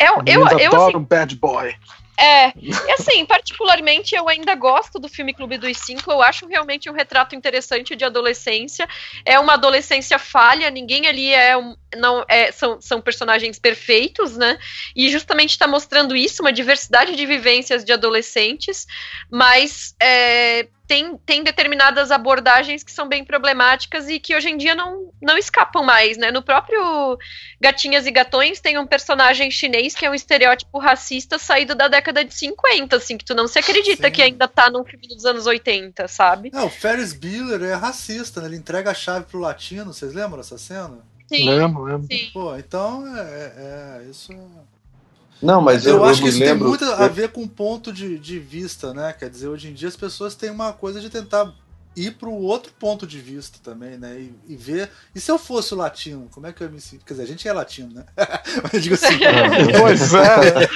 [SPEAKER 4] eu eu, eu, eu assim, um bad boy.
[SPEAKER 3] É, e assim, particularmente eu ainda gosto do filme Clube dos Cinco, eu acho realmente um retrato interessante de adolescência. É uma adolescência falha, ninguém ali é um, não é, são, são personagens perfeitos, né? E justamente está mostrando isso, uma diversidade de vivências de adolescentes, mas é, tem, tem determinadas abordagens que são bem problemáticas e que hoje em dia não, não escapam mais, né? No próprio Gatinhas e Gatões tem um personagem chinês que é um estereótipo racista saído da década de 50, assim, que tu não se acredita Sim. que ainda tá num filme dos anos 80, sabe?
[SPEAKER 1] Não, o Ferris Bueller é racista, né? Ele entrega a chave pro latino, vocês lembram dessa cena?
[SPEAKER 3] Sim.
[SPEAKER 4] Lembro, lembro.
[SPEAKER 1] Sim. Pô, então é, é, é isso é
[SPEAKER 2] não, mas eu, eu acho eu que isso lembro...
[SPEAKER 1] tem muito a ver com ponto de, de vista, né? Quer dizer, hoje em dia as pessoas têm uma coisa de tentar ir para o outro ponto de vista também, né? E, e, ver. E se eu fosse o latino, como é que eu me sinto? Quer dizer, a gente é latino, né? *laughs* Mas eu digo assim. *laughs*
[SPEAKER 4] pois é.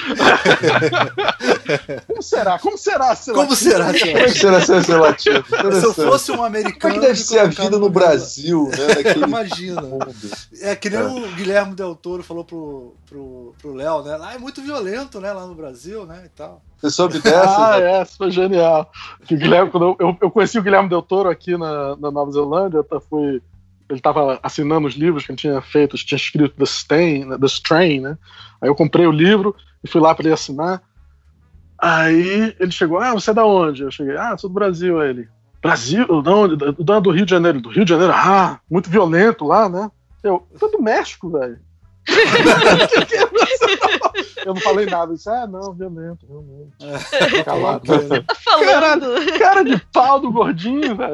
[SPEAKER 4] *laughs* como será? Como será
[SPEAKER 1] ser Como latino? será ser,
[SPEAKER 2] como será ser, ser latino?
[SPEAKER 1] Se eu fosse um americano.
[SPEAKER 2] Como é que deve ser a vida no Brasil, né?
[SPEAKER 1] Imagina. Mundo. É que nem é. o Guilherme Del Toro falou pro, pro, pro Léo, né? Lá é muito violento, né? Lá no Brasil, né? E tal.
[SPEAKER 2] Você soube dessa?
[SPEAKER 4] Ah, é, essa foi genial. Que o Guilherme, quando eu, eu, conheci o Guilherme Del Toro aqui na, na Nova Zelândia, eu fui, ele estava assinando os livros que ele tinha feito, tinha escrito The, Stain, The Strain, né? Aí eu comprei o livro e fui lá para ele assinar. Aí ele chegou, ah, você é da onde? Eu cheguei, ah, sou do Brasil. Aí ele, Brasil? Não, do Rio de Janeiro. Do Rio de Janeiro, ah, muito violento lá, né? Eu, sou do México, velho. Eu não falei nada. Disse, ah, não, violento, violento. É, Calado.
[SPEAKER 3] Tá falando.
[SPEAKER 4] Cara, cara de pau do gordinho, velho.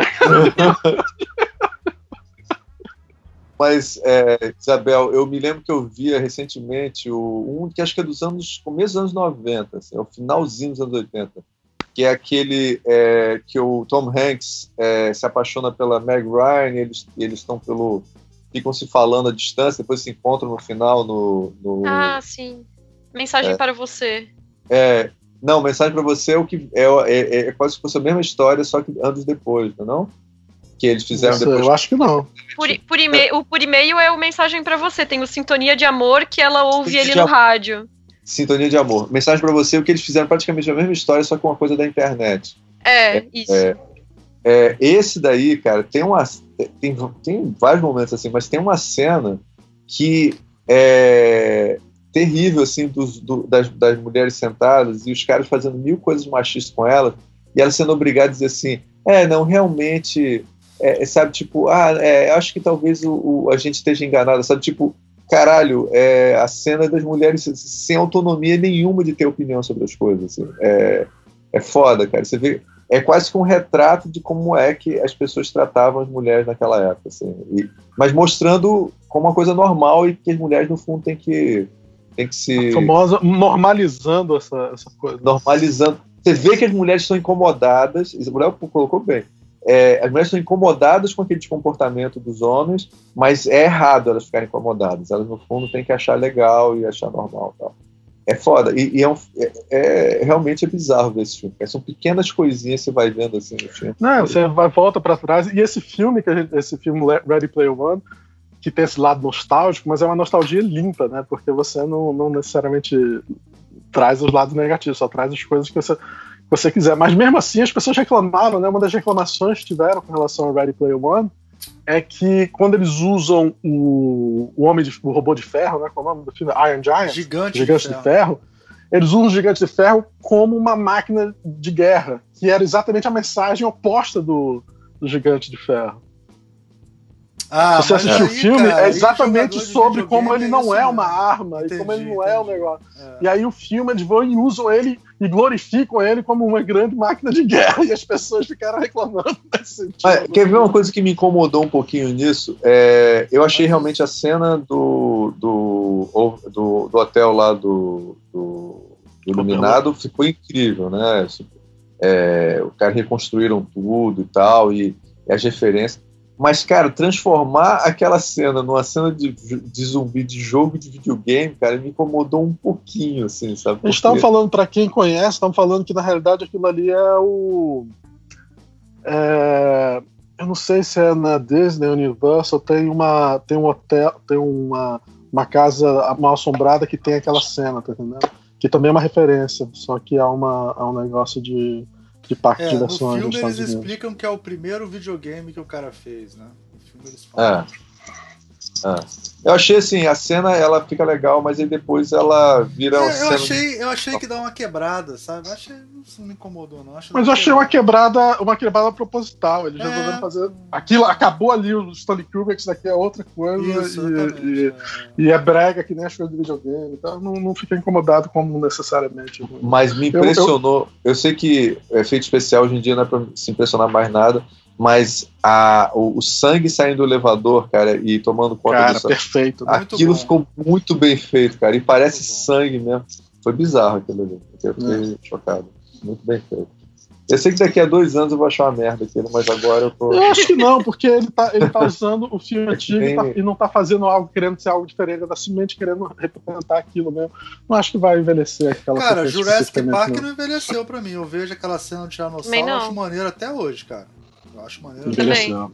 [SPEAKER 2] Mas, é, Isabel, eu me lembro que eu via recentemente o, um que acho que é dos anos, começo dos anos 90, assim, é o finalzinho dos anos 80, que é aquele é, que o Tom Hanks é, se apaixona pela Meg Ryan, e eles eles estão pelo ficam se falando à distância, depois se encontram no final no, no
[SPEAKER 3] ah sim. Mensagem é, para você.
[SPEAKER 2] É não mensagem para você é o que é, é, é, quase se fosse a mesma história só que anos depois não que eles fizeram
[SPEAKER 4] Nossa,
[SPEAKER 2] depois
[SPEAKER 4] eu acho que não.
[SPEAKER 3] Por, por e-mail, o por e-mail é o mensagem para você. Tem o sintonia de amor que ela ouve ele no rádio.
[SPEAKER 2] Sintonia de Amor. Mensagem para você, o que eles fizeram praticamente a mesma história, só com uma coisa da internet.
[SPEAKER 3] É, é isso.
[SPEAKER 2] É, é, esse daí, cara, tem uma. Tem, tem vários momentos assim, mas tem uma cena que é terrível, assim, do, das, das mulheres sentadas e os caras fazendo mil coisas machistas com elas e ela sendo obrigada a dizer assim: é, não, realmente. É, sabe, tipo, ah, é, acho que talvez o, o, a gente esteja enganado, sabe, tipo, caralho, é, a cena das mulheres sem autonomia nenhuma de ter opinião sobre as coisas. Assim. É, é foda, cara. Você vê, é quase que um retrato de como é que as pessoas tratavam as mulheres naquela época. Assim. E, mas mostrando como uma coisa normal e que as mulheres, no fundo, têm que, têm que se.
[SPEAKER 4] A famosa normalizando essa, essa coisa.
[SPEAKER 2] Normalizando. Você vê que as mulheres estão incomodadas, mulher colocou bem é, as mulheres são incomodadas com aquele comportamento dos homens, mas é errado elas ficarem incomodadas. Elas, no fundo, têm que achar legal e achar normal. Tal. É foda. E, e é, um, é, é, realmente é bizarro ver esse filme. São pequenas coisinhas que você vai vendo assim no filme.
[SPEAKER 4] Não, você vai volta para trás. E esse filme, que gente, esse filme Ready Player One, que tem esse lado nostálgico, mas é uma nostalgia limpa, né? Porque você não, não necessariamente traz os lados negativos, só traz as coisas que você você quiser. Mas mesmo assim, as pessoas reclamaram, né? Uma das reclamações que tiveram com relação ao Ready Player One é que quando eles usam o, o homem de, o robô de ferro, né? Qual é o nome do filme? Iron Giant,
[SPEAKER 1] gigante,
[SPEAKER 4] gigante de, ferro. de ferro. Eles usam o gigante de ferro como uma máquina de guerra, que era exatamente a mensagem oposta do, do gigante de ferro. Ah, você assistiu o filme, cara, é exatamente sobre como ele não é, uma arma entendi, e como ele não é um negócio. É. E aí o filme eles vão e usam ele e glorificam ele como uma grande máquina de guerra *laughs* e as pessoas ficaram reclamando
[SPEAKER 2] nesse sentido. Mas, quer ver uma coisa que me incomodou um pouquinho nisso? É, eu achei realmente a cena do, do, do, do hotel lá do, do, do Iluminado ficou incrível, né? É, o cara reconstruíram tudo e tal, e, e as referências. Mas, cara, transformar aquela cena numa cena de, de zumbi de jogo de videogame, cara, me incomodou um pouquinho, assim, sabe?
[SPEAKER 4] A gente estava falando, para quem conhece, estamos falando que na realidade aquilo ali é o. É, eu não sei se é na Disney Universal, tem uma. Tem um hotel, tem uma, uma casa mal assombrada que tem aquela cena, tá entendendo? Que também é uma referência, só que há, uma, há um negócio de de parque é, de diversões.
[SPEAKER 1] No filme eles explicam que é o primeiro videogame que o cara fez, né? No filme eles falam.
[SPEAKER 2] É. é. Eu achei assim, a cena ela fica legal, mas aí depois ela vira
[SPEAKER 1] é, eu achei, eu achei que dá uma quebrada, sabe? Eu achei, não me incomodou não.
[SPEAKER 4] mas eu achei uma quebrada, uma quebrada proposital. Eles é. resolveram fazer aquilo, acabou ali o Stanley Kubrick, isso daqui é outra coisa isso, e, e, é. e, é brega que nem as coisas do videogame, então não, não fiquei incomodado como necessariamente.
[SPEAKER 2] Mas me impressionou. Eu, eu, eu sei que efeito especial hoje em dia não é para se impressionar mais nada mas a, o, o, sangue saindo do elevador, cara, e tomando conta
[SPEAKER 4] cara, do perfeito.
[SPEAKER 2] Aquilo ficou muito bem feito, cara, e parece sangue mesmo. Foi bizarro aquilo ali. Eu fiquei é. chocado. Muito bem feito. Eu sei que daqui a dois anos eu vou achar uma merda aquilo, mas agora eu tô.
[SPEAKER 4] Eu acho que não, porque ele tá, ele tá usando o filme é antigo e, tá, e, não tá fazendo algo querendo ser algo diferente, ele tá simplesmente querendo representar aquilo mesmo. Não acho que vai envelhecer aquela
[SPEAKER 1] Cara, Jurassic Park não. não envelheceu pra mim. Eu vejo aquela cena de Tiranossauro e acho maneiro até hoje, cara. Eu acho maneiro. Envelheceu.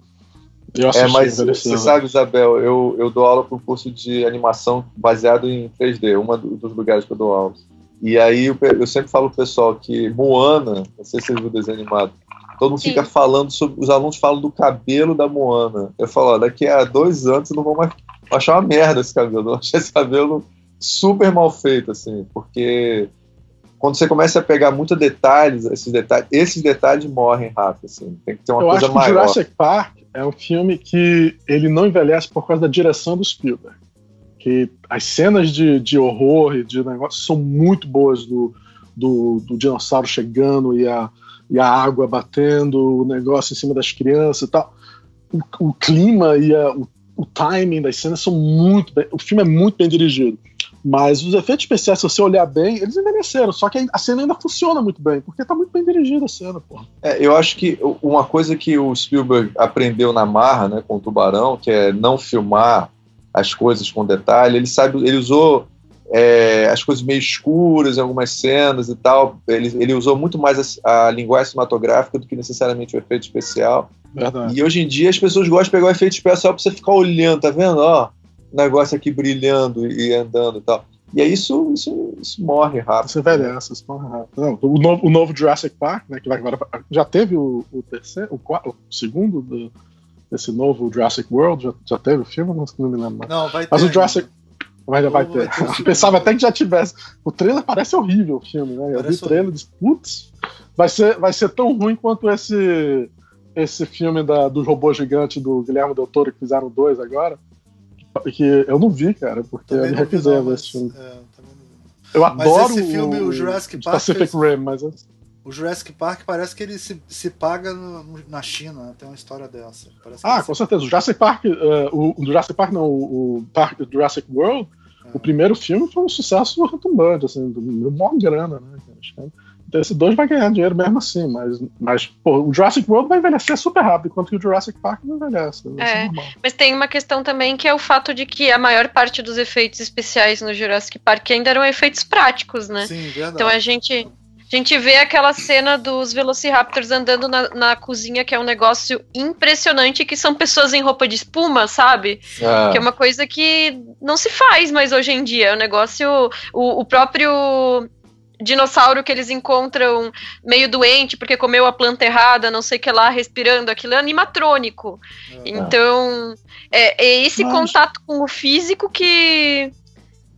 [SPEAKER 2] é, mas você sabe, Isabel, eu, eu dou aula para um curso de animação baseado em 3D, um dos lugares que eu dou aula. E aí eu, eu sempre falo pro pessoal que Moana, não sei se vocês viram o desenho animado, todo mundo Sim. fica falando sobre. Os alunos falam do cabelo da Moana. Eu falo, ó, daqui a dois anos não vão mais achar uma merda esse cabelo. Eu achei esse cabelo super mal feito, assim, porque quando você começa a pegar muitos detalhes, esses detalhes, esses detalhes morrem rápido, assim. Tem que ter uma
[SPEAKER 4] Eu
[SPEAKER 2] coisa
[SPEAKER 4] acho que
[SPEAKER 2] maior.
[SPEAKER 4] Jurassic Park é um filme que ele não envelhece por causa da direção do Spielberg. Que as cenas de, de horror e de negócio são muito boas do, do, do dinossauro chegando e a, e a água batendo, o negócio em cima das crianças e tal. O, o clima e a, o, o timing das cenas são muito bem. O filme é muito bem dirigido. Mas os efeitos especiais, se você olhar bem, eles envelheceram. Só que a cena ainda funciona muito bem, porque tá muito bem dirigida a cena, pô.
[SPEAKER 2] É, eu acho que uma coisa que o Spielberg aprendeu na marra, né, com o Tubarão, que é não filmar as coisas com detalhe. Ele sabe, ele usou é, as coisas meio escuras em algumas cenas e tal. Ele, ele usou muito mais a, a, linguagem cinematográfica do que necessariamente o efeito especial.
[SPEAKER 4] Verdade.
[SPEAKER 2] E hoje em dia as pessoas gostam de pegar o efeito especial pra você ficar olhando, tá vendo? Ó, negócio aqui brilhando e andando e tal. E aí isso, isso, isso morre rápido.
[SPEAKER 4] Isso envelhece, isso morre rápido. Não, o, novo, o novo Jurassic Park, né, que vai agora. Já teve o, o terceiro, o, quarto, o segundo do, desse novo Jurassic World? Já, já teve o filme? Não, não me lembro mais.
[SPEAKER 1] Não, vai ter.
[SPEAKER 4] Mas o Jurassic. Mas já vai ter. Vai ter *laughs* Pensava até que já tivesse. O trailer parece horrível o filme, né? Eu vi o trailer e disse, putz, vai ser, vai ser tão ruim quanto esse esse filme da, dos robôs gigantes do Guilherme Del Toro que fizeram dois agora que eu não vi, cara, porque também eu refizeram esse filme. É, eu adoro
[SPEAKER 1] mas esse filme, o, o Jurassic Park.
[SPEAKER 4] Pacific Rim, mas.
[SPEAKER 1] O Jurassic Park parece que ele se, se paga no, na China, né? tem uma história dessa.
[SPEAKER 4] ah, com certeza. O Jurassic Park, uh, o, o, Jurassic Park não, o, o Park Jurassic World, é. o primeiro filme foi um sucesso retumbante, assim, do maior grana, né? Então esse 2 vai ganhar dinheiro mesmo assim, mas, mas pô, o Jurassic World vai envelhecer super rápido, enquanto que o Jurassic Park não envelhece.
[SPEAKER 3] É, mas tem uma questão também que é o fato de que a maior parte dos efeitos especiais no Jurassic Park ainda eram efeitos práticos, né?
[SPEAKER 1] Sim, verdade.
[SPEAKER 3] Então a gente, a gente vê aquela cena dos Velociraptors andando na, na, cozinha, que é um negócio impressionante, que são pessoas em roupa de espuma, sabe?
[SPEAKER 2] É.
[SPEAKER 3] Que é uma coisa que não se faz mais hoje em dia. É um negócio. O, o próprio dinossauro que eles encontram meio doente porque comeu a planta errada, não sei o que lá, respirando, aquilo é animatrônico. Ah. Então, é, é esse mas... contato com o físico que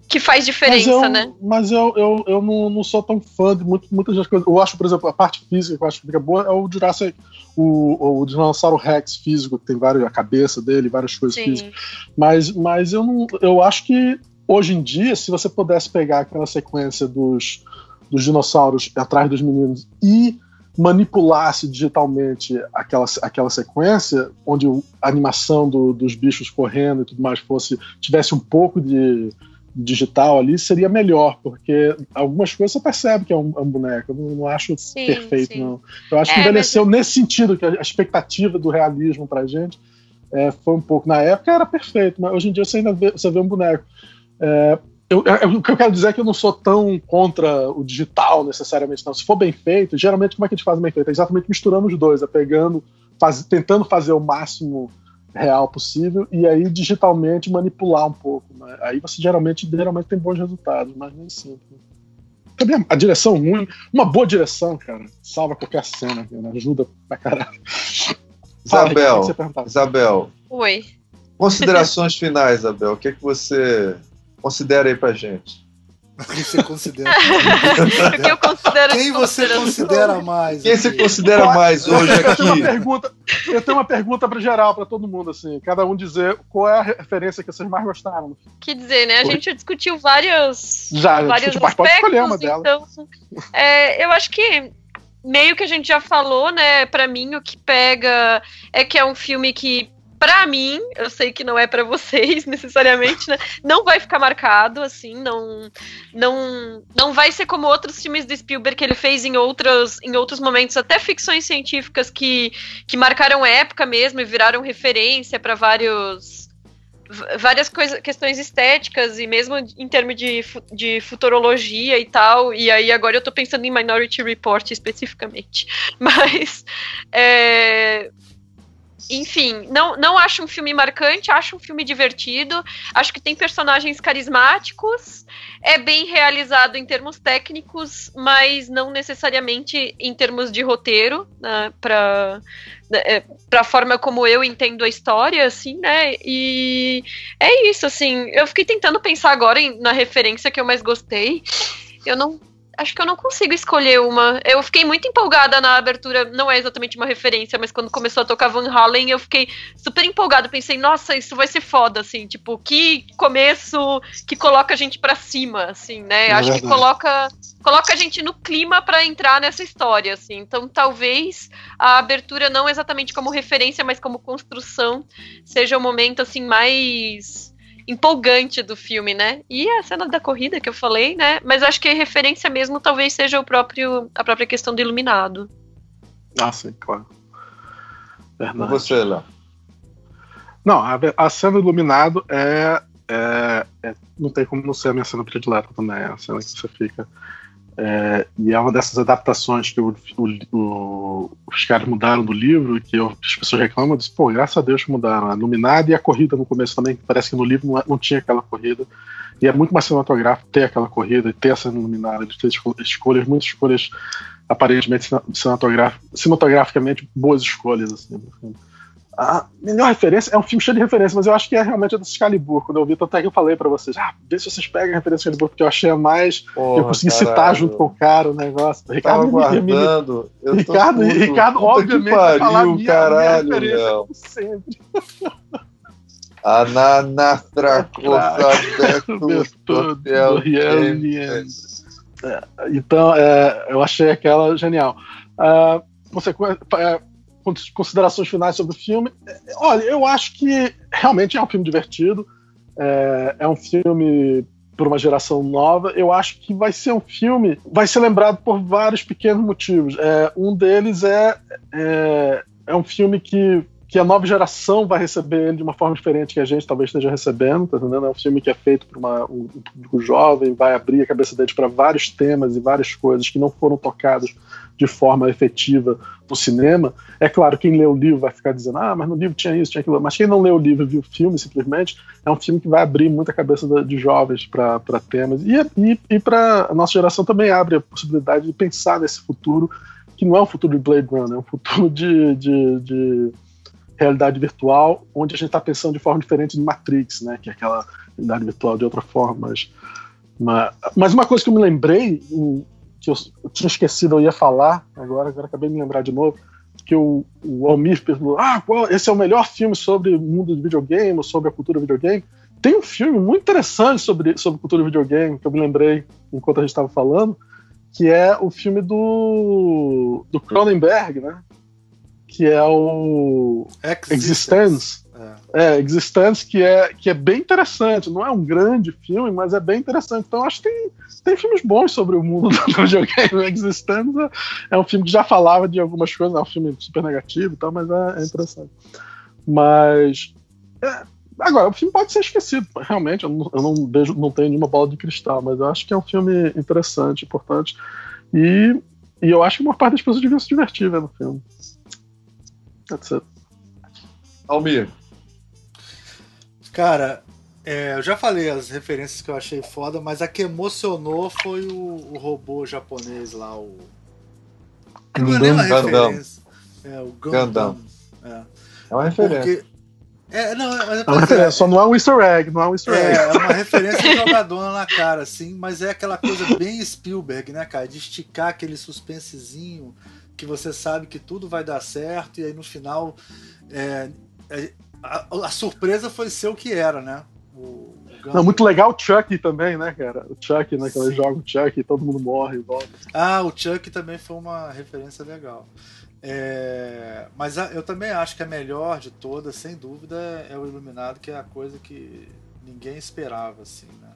[SPEAKER 3] que faz diferença,
[SPEAKER 4] mas eu,
[SPEAKER 3] né?
[SPEAKER 4] Mas eu, eu, eu não, não sou tão fã de muito, muitas das coisas. Eu acho, por exemplo, a parte física que eu acho que fica boa é o Jurassic, o, o dinossauro Rex físico, que tem várias, a cabeça dele, várias coisas Sim. físicas. Mas, mas eu, não, eu acho que hoje em dia, se você pudesse pegar aquela sequência dos dos dinossauros atrás dos meninos e manipulasse digitalmente aquela, aquela sequência, onde a animação do, dos bichos correndo e tudo mais fosse tivesse um pouco de digital ali, seria melhor, porque algumas coisas você percebe que é um, é um boneco. Eu não, não acho sim, perfeito, sim. não. Eu acho é, que envelheceu mas... nesse sentido, que a expectativa do realismo pra gente é, foi um pouco. Na época era perfeito, mas hoje em dia você ainda vê, você vê um boneco. É, eu, eu, o que eu quero dizer é que eu não sou tão contra o digital necessariamente, não. Se for bem feito, geralmente como é que a gente faz bem feito? É exatamente misturando os dois, é pegando, faz, tentando fazer o máximo real possível e aí digitalmente manipular um pouco. Né? Aí você geralmente, geralmente tem bons resultados, mas nem sempre. Também a direção ruim, uma boa direção, cara, salva qualquer cena, cara, ajuda pra caralho.
[SPEAKER 2] Isabel, Fala, Isabel.
[SPEAKER 3] Oi.
[SPEAKER 2] Considerações finais, Isabel. O que é que você Considera aí pra gente.
[SPEAKER 1] Quem você considera? *laughs*
[SPEAKER 3] o que eu considero
[SPEAKER 1] Quem você considera mais?
[SPEAKER 2] Quem você considera mais hoje aqui?
[SPEAKER 4] Eu tenho uma pergunta, eu tenho uma pergunta para geral, para todo mundo, assim. Cada um dizer qual é a referência que vocês mais gostaram.
[SPEAKER 3] Que dizer, né? A gente já discutiu várias.
[SPEAKER 4] Já,
[SPEAKER 3] vários
[SPEAKER 4] aspectos, pode escolher uma
[SPEAKER 3] então, é, eu acho que meio que a gente já falou, né? Para mim, o que pega é que é um filme que para mim, eu sei que não é para vocês *laughs* necessariamente, né? Não vai ficar marcado assim, não não não vai ser como outros filmes do Spielberg que ele fez em outros em outros momentos, até ficções científicas que que marcaram época mesmo e viraram referência para vários várias coisas, questões estéticas e mesmo em termos de, de futurologia e tal. E aí agora eu tô pensando em Minority Report especificamente. *laughs* Mas é, enfim, não, não acho um filme marcante, acho um filme divertido, acho que tem personagens carismáticos, é bem realizado em termos técnicos, mas não necessariamente em termos de roteiro, né, para né, é, para a forma como eu entendo a história, assim, né? E é isso, assim. Eu fiquei tentando pensar agora em, na referência que eu mais gostei. Eu não acho que eu não consigo escolher uma. Eu fiquei muito empolgada na abertura, não é exatamente uma referência, mas quando começou a tocar Van Halen, eu fiquei super empolgada. Pensei, nossa, isso vai ser foda, assim, tipo, que começo que coloca a gente pra cima, assim, né? É acho verdade. que coloca, coloca a gente no clima para entrar nessa história, assim. Então, talvez a abertura, não exatamente como referência, mas como construção, seja o momento, assim, mais empolgante do filme, né? E a cena da corrida que eu falei, né? Mas acho que a referência mesmo talvez seja o próprio, a própria questão do iluminado.
[SPEAKER 4] Ah, sim, claro.
[SPEAKER 2] Verdade. E você, Léo?
[SPEAKER 4] Não, a, a, cena do iluminado é, é, é, Não tem como não ser a minha cena predileta também, é a cena que você fica. É, e é uma dessas adaptações que o, o, o, os caras mudaram do livro, que eu, as pessoas reclamam, disse, pô, graças a Deus mudaram. A Iluminada e a corrida no começo também, que parece que no livro não, não, tinha aquela corrida. E é muito mais cinematográfico ter aquela corrida e ter essa iluminada, de ter escolhas, muitas escolhas aparentemente cinematograficamente boas escolhas. Assim, a melhor referência é um filme cheio de referências, mas eu acho que é realmente a do Excalibur. Quando eu vi, até que eu falei pra vocês, ah, vê se vocês pegam a referência do Excalibur, porque eu achei a mais. Porra, eu consegui caralho. citar junto com o cara o negócio.
[SPEAKER 2] Ricardo, Tava guardando.
[SPEAKER 4] Eu Ricardo, puto. Ricardo obviamente,
[SPEAKER 2] pariu, falar minha, caralho, minha referência, não. sempre. *laughs*
[SPEAKER 4] É, então, é, eu achei aquela genial. Uh, você, é, considerações finais sobre o filme. Olha, eu acho que realmente é um filme divertido. É, é um filme por uma geração nova. Eu acho que vai ser um filme, vai ser lembrado por vários pequenos motivos. É, um deles é, é, é um filme que que a nova geração vai receber ele de uma forma diferente que a gente talvez esteja recebendo, tá entendendo? É um filme que é feito para um, um público jovem, vai abrir a cabeça deles para vários temas e várias coisas que não foram tocados de forma efetiva no cinema. É claro, quem lê o livro vai ficar dizendo, ah, mas no livro tinha isso, tinha aquilo. Mas quem não lê o livro e viu o filme, simplesmente, é um filme que vai abrir muita cabeça de jovens para temas. E, e, e para a nossa geração também abre a possibilidade de pensar nesse futuro, que não é um futuro de Blade Runner, é um futuro de, de, de realidade virtual, onde a gente está pensando de forma diferente de Matrix, né? Que é aquela realidade virtual de outra forma. Mas, mas, uma coisa que eu me lembrei, que eu, eu, tinha esquecido, eu ia falar, agora, agora acabei de me lembrar de novo, que o, o Almir perguntou: ah, qual, esse é o melhor filme sobre o mundo de videogame, sobre a cultura videogame. Tem um filme muito interessante sobre, sobre cultura videogame, que eu me lembrei enquanto a gente estava falando, que é o filme do, do Cronenberg, né? Que é o Existence. É. é, Existence, que é, que é bem interessante. Não é um grande filme, mas é bem interessante. Então, acho que tem, tem filmes bons sobre o mundo *laughs* do videogame. Existence é, um filme que já falava de algumas coisas, é um filme super negativo e tal, mas é, é interessante. Mas. É, agora, o filme pode ser esquecido, realmente. Eu não, eu não, vejo, não tenho nenhuma bola de cristal, mas eu acho que é um filme interessante, importante. E, e eu acho que uma parte das pessoas deviam se divertir vendo o filme. That's it.
[SPEAKER 2] Almir.
[SPEAKER 1] Cara, é, eu já falei as referências que eu achei foda, mas a que emocionou foi o, o robô japonês lá, o.
[SPEAKER 2] Não é nem uma referência.
[SPEAKER 1] É, o Gundam.
[SPEAKER 2] É. é uma referência. Porque,
[SPEAKER 1] é, não,
[SPEAKER 4] é, é uma referência, só não é um easter egg, não é um easter
[SPEAKER 1] é,
[SPEAKER 4] egg.
[SPEAKER 1] É, uma referência jogadona na cara, assim, mas é aquela coisa bem Spielberg, né, cara? De esticar aquele suspensezinho que você sabe que tudo vai dar certo e aí no final é, é, a, a, surpresa foi ser o que era, né? O,
[SPEAKER 4] o Não, muito legal o Chuck também, né, cara? O Chuck, né? Que joga o Chuck e todo mundo morre e volta.
[SPEAKER 1] Ah, o Chuck também foi uma referência legal. É, mas a, eu também acho que a melhor de todas, sem dúvida, é o Iluminado, que é a coisa que ninguém esperava, assim, né?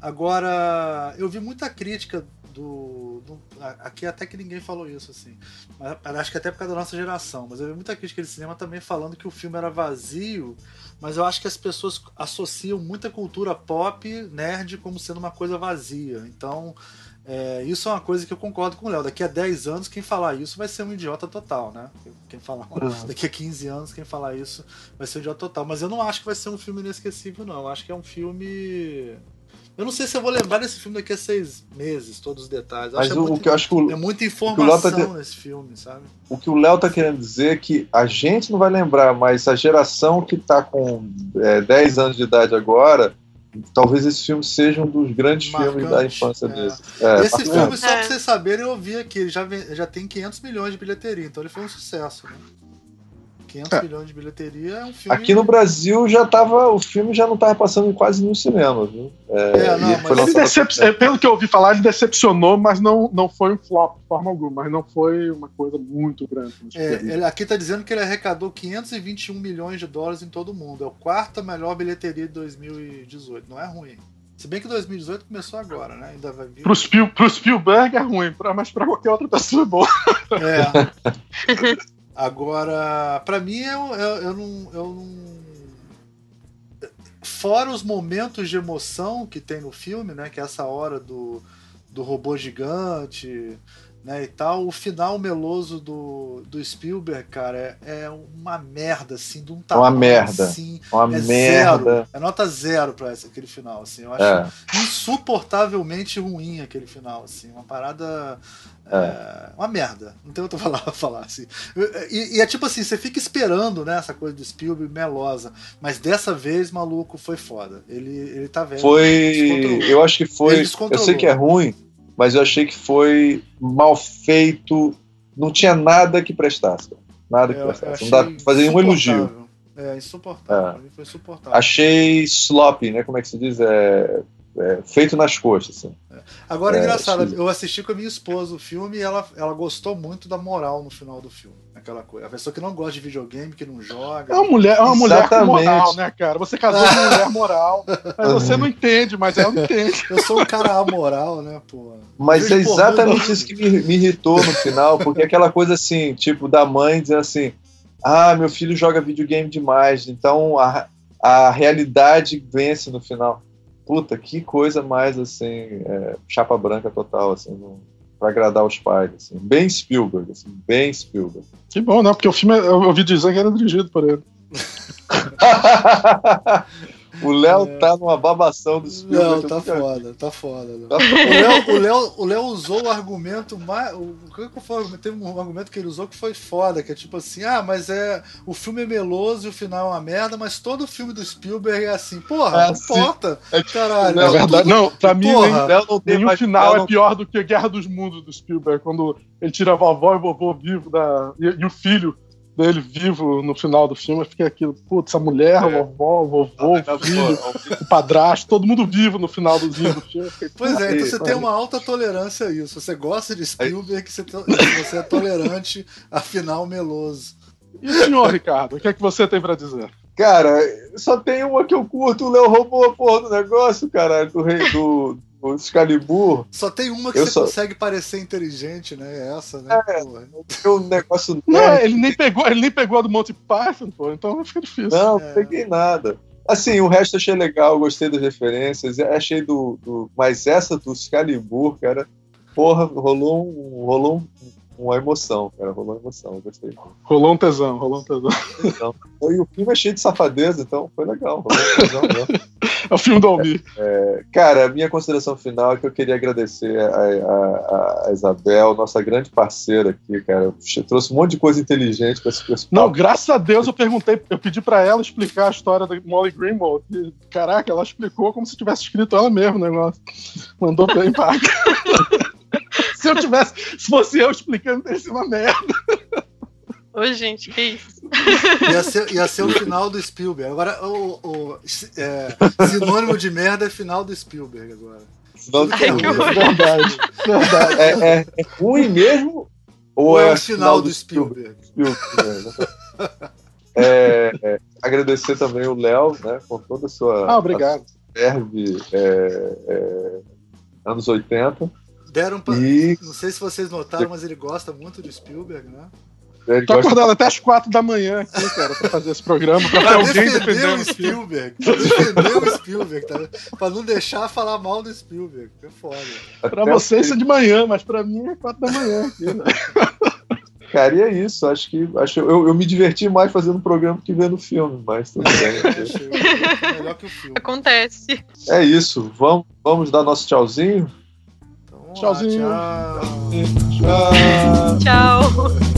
[SPEAKER 1] Agora, eu vi muita crítica do, do, Aqui até que ninguém falou isso, assim. Mas, acho que até por causa da nossa geração. Mas eu vi muita crítica de cinema também falando que o filme era vazio. Mas eu acho que as pessoas associam muita cultura pop, nerd, como sendo uma coisa vazia. Então, é, isso é uma coisa que eu concordo com o Léo. Daqui a 10 anos, quem falar isso vai ser um idiota total, né? Quem falar, uhum. Daqui a 15 anos, quem falar isso vai ser um idiota total. Mas eu não acho que vai ser um filme inesquecível, não. Eu acho que é um filme eu não sei se eu vou lembrar desse filme daqui a seis meses, todos os detalhes.
[SPEAKER 2] Mas
[SPEAKER 1] o,
[SPEAKER 2] muito, que eu acho que o,
[SPEAKER 1] é muita informação tá nesse filme, sabe?
[SPEAKER 2] O que o Léo tá querendo dizer é que a gente não vai lembrar, mas a geração que tá com é, 10 anos de idade agora, talvez esse filme seja um dos grandes Marcante, filmes da infância é. dele.
[SPEAKER 1] É, esse filme, só pra vocês saberem, eu vi aqui, ele já, já tem 500 milhões de bilheteria, então ele foi um sucesso. Né? 500 é. milhões de bilheteria é um filme.
[SPEAKER 2] Aqui no Brasil já tava. O filme já não estava passando em quase nenhum cinema, viu?
[SPEAKER 4] É, é não, mas ele decep... É, pelo que eu ouvi falar, ele decepcionou, mas não, não foi um flop de forma alguma, mas não foi uma coisa muito grande.
[SPEAKER 1] É, ele, aqui está dizendo que ele arrecadou 521 milhões de dólares em todo o mundo. É o quarta melhor bilheteria de 2018. Não é ruim. Se bem que 2018 começou agora, né? Ainda vai vir.
[SPEAKER 4] Pro, Spiel, pro Spielberg é ruim, pra, mas pra qualquer outra pessoa é boa.
[SPEAKER 1] É. *laughs* Agora, pra mim, eu, eu, eu, não, eu não. Fora os momentos de emoção que tem no filme, né? Que é essa hora do, do robô gigante, né, e tal. O final meloso do, do Spielberg, cara, é, é uma merda, assim, de um tamanho
[SPEAKER 2] Uma merda.
[SPEAKER 1] Assim,
[SPEAKER 2] uma
[SPEAKER 1] é
[SPEAKER 2] merda.
[SPEAKER 1] Zero, é nota zero pra esse, aquele final, assim. Eu acho é. insuportavelmente ruim aquele final, assim. Uma parada... É. é uma merda. Não tem outra *laughs* palavra pra falar, assim. E, e, é tipo assim, você fica esperando, né, essa coisa do Spielberg melosa. Mas dessa vez, maluco, foi foda. Ele, ele tá vendo.
[SPEAKER 2] Foi... Eu acho que foi... Eu sei que é ruim, mas eu achei que foi mal feito, não tinha nada que prestasse. Nada que prestasse. Não dá pra fazer nenhum elogio.
[SPEAKER 1] É, insuportável. É. Foi insuportável.
[SPEAKER 2] Achei sloppy, né? Como é que se diz? É, é feito nas coxas. Assim.
[SPEAKER 1] Agora é engraçado, eu assisti com a minha esposa o filme e ela, ela gostou muito da moral no final do filme aquela coisa. A pessoa que não gosta de videogame, que não joga.
[SPEAKER 4] É uma mulher, é uma mulher com moral, né, cara? Você casou com uma *laughs* mulher moral. Mas você não entende, mas ela entende.
[SPEAKER 1] Eu sou um cara amoral, né, pô?
[SPEAKER 2] Mas é exatamente isso que me, me irritou no final, porque aquela coisa assim, tipo, da mãe dizendo assim: ah, meu filho joga videogame demais, então a, a realidade vence no final. Puta, que coisa mais assim, é, chapa branca total, assim. Não para agradar os pais, assim. Bem Spielberg, assim, bem Spielberg.
[SPEAKER 4] Que bom, né? Porque o filme, eu ouvi dizer que era dirigido por ele. *laughs*
[SPEAKER 2] O Léo é. tá numa babação do Spielberg.
[SPEAKER 1] Não, tá foda, tá foda. Tá foda. O, Léo, o, Léo, usou o argumento mais. O que foi? Teve um argumento que ele usou que foi foda, que é tipo assim: ah, mas é. O filme é meloso e o final é uma merda, mas todo filme do Spielberg é assim. Porra, é não assim. importa. É, tipo, caralho.
[SPEAKER 4] É verdade. Tudo, não, pra mim, porra, nem, não tem nenhum final é pior do que Guerra dos Mundos do Spielberg, quando ele tira a vovó e vovô vivo da, e, e o filho dele vivo no final do filme, eu fiquei aquilo, putz, essa mulher, é. vovó, vovô, ah, filho, o padrasto, todo mundo vivo no final do filme.
[SPEAKER 1] Fiquei, pois é, então você tem uma alta tolerância a isso. Você gosta de Spielberg, você, você é tolerante a final meloso.
[SPEAKER 4] E o senhor, Ricardo, o que é que você tem para dizer?
[SPEAKER 2] Cara, só tem uma que eu curto, o Léo roubou a porra do negócio, caralho, do rei do, o Excalibur.
[SPEAKER 1] Só tem uma que você só... consegue parecer inteligente, né? É essa, né? É,
[SPEAKER 2] tem um negócio.
[SPEAKER 4] Não, ele nem pegou, ele nem pegou a do Monty Python, pô, então fica difícil.
[SPEAKER 2] Não, é. não peguei nada. Assim, o resto achei legal, gostei das referências, achei do, do. Mas essa do Excalibur, cara, porra, rolou um, rolou um uma emoção, cara. Rolou uma emoção, eu gostei.
[SPEAKER 4] Rolou um tesão, rolou um tesão. tesão.
[SPEAKER 2] E o filme é cheio de safadeza, então foi legal. Rolou um tesão
[SPEAKER 4] mesmo. *laughs* é o filme do Almir.
[SPEAKER 2] É, cara, a minha consideração final é que eu queria agradecer a, a, a Isabel, nossa grande parceira aqui, cara. Eu trouxe um monte de coisa inteligente para esse, esse
[SPEAKER 4] Não, graças a Deus eu perguntei, eu pedi para ela explicar a história da Molly Greenwald. E, caraca, ela explicou como se tivesse escrito ela mesmo o negócio. Mandou bem pra *laughs* se eu tivesse, se fosse eu explicando, teria sido uma merda.
[SPEAKER 3] Ô, gente, que isso?
[SPEAKER 1] Ia ser, ia ser o final do Spielberg. Agora, o, o é, sinônimo de merda é final do Spielberg agora.
[SPEAKER 2] Ai, é verdade. verdade. É, é, é, ruim mesmo?
[SPEAKER 1] Ou, ou é, é, o final, do, do Spielberg? Spielberg.
[SPEAKER 2] É, é, agradecer também o Léo, né, com toda a sua.
[SPEAKER 4] Ah, obrigado.
[SPEAKER 2] Serve anos 80.
[SPEAKER 1] Deram pra... E... Não sei se vocês notaram, mas ele gosta muito do Spielberg, né?
[SPEAKER 4] Ele Tô gosta... acordado até as quatro da manhã aqui, cara, pra fazer esse programa, pra, pra alguém
[SPEAKER 1] defender o Spielberg. Pra defender o Spielberg, tá? Pra não deixar falar mal do Spielberg. É foda.
[SPEAKER 4] Pra vocês isso é de manhã, mas pra mim é quatro da manhã aqui, né? *laughs*
[SPEAKER 2] Cara, e é isso. Acho que acho, eu, eu me diverti mais fazendo o programa que vendo o filme, mas tudo bem. *laughs*
[SPEAKER 3] Melhor que o filme. Acontece.
[SPEAKER 2] É isso. Vamos, vamos dar nosso tchauzinho?
[SPEAKER 4] Tchauzinho.
[SPEAKER 1] Tchau. Tchau.
[SPEAKER 3] tchau.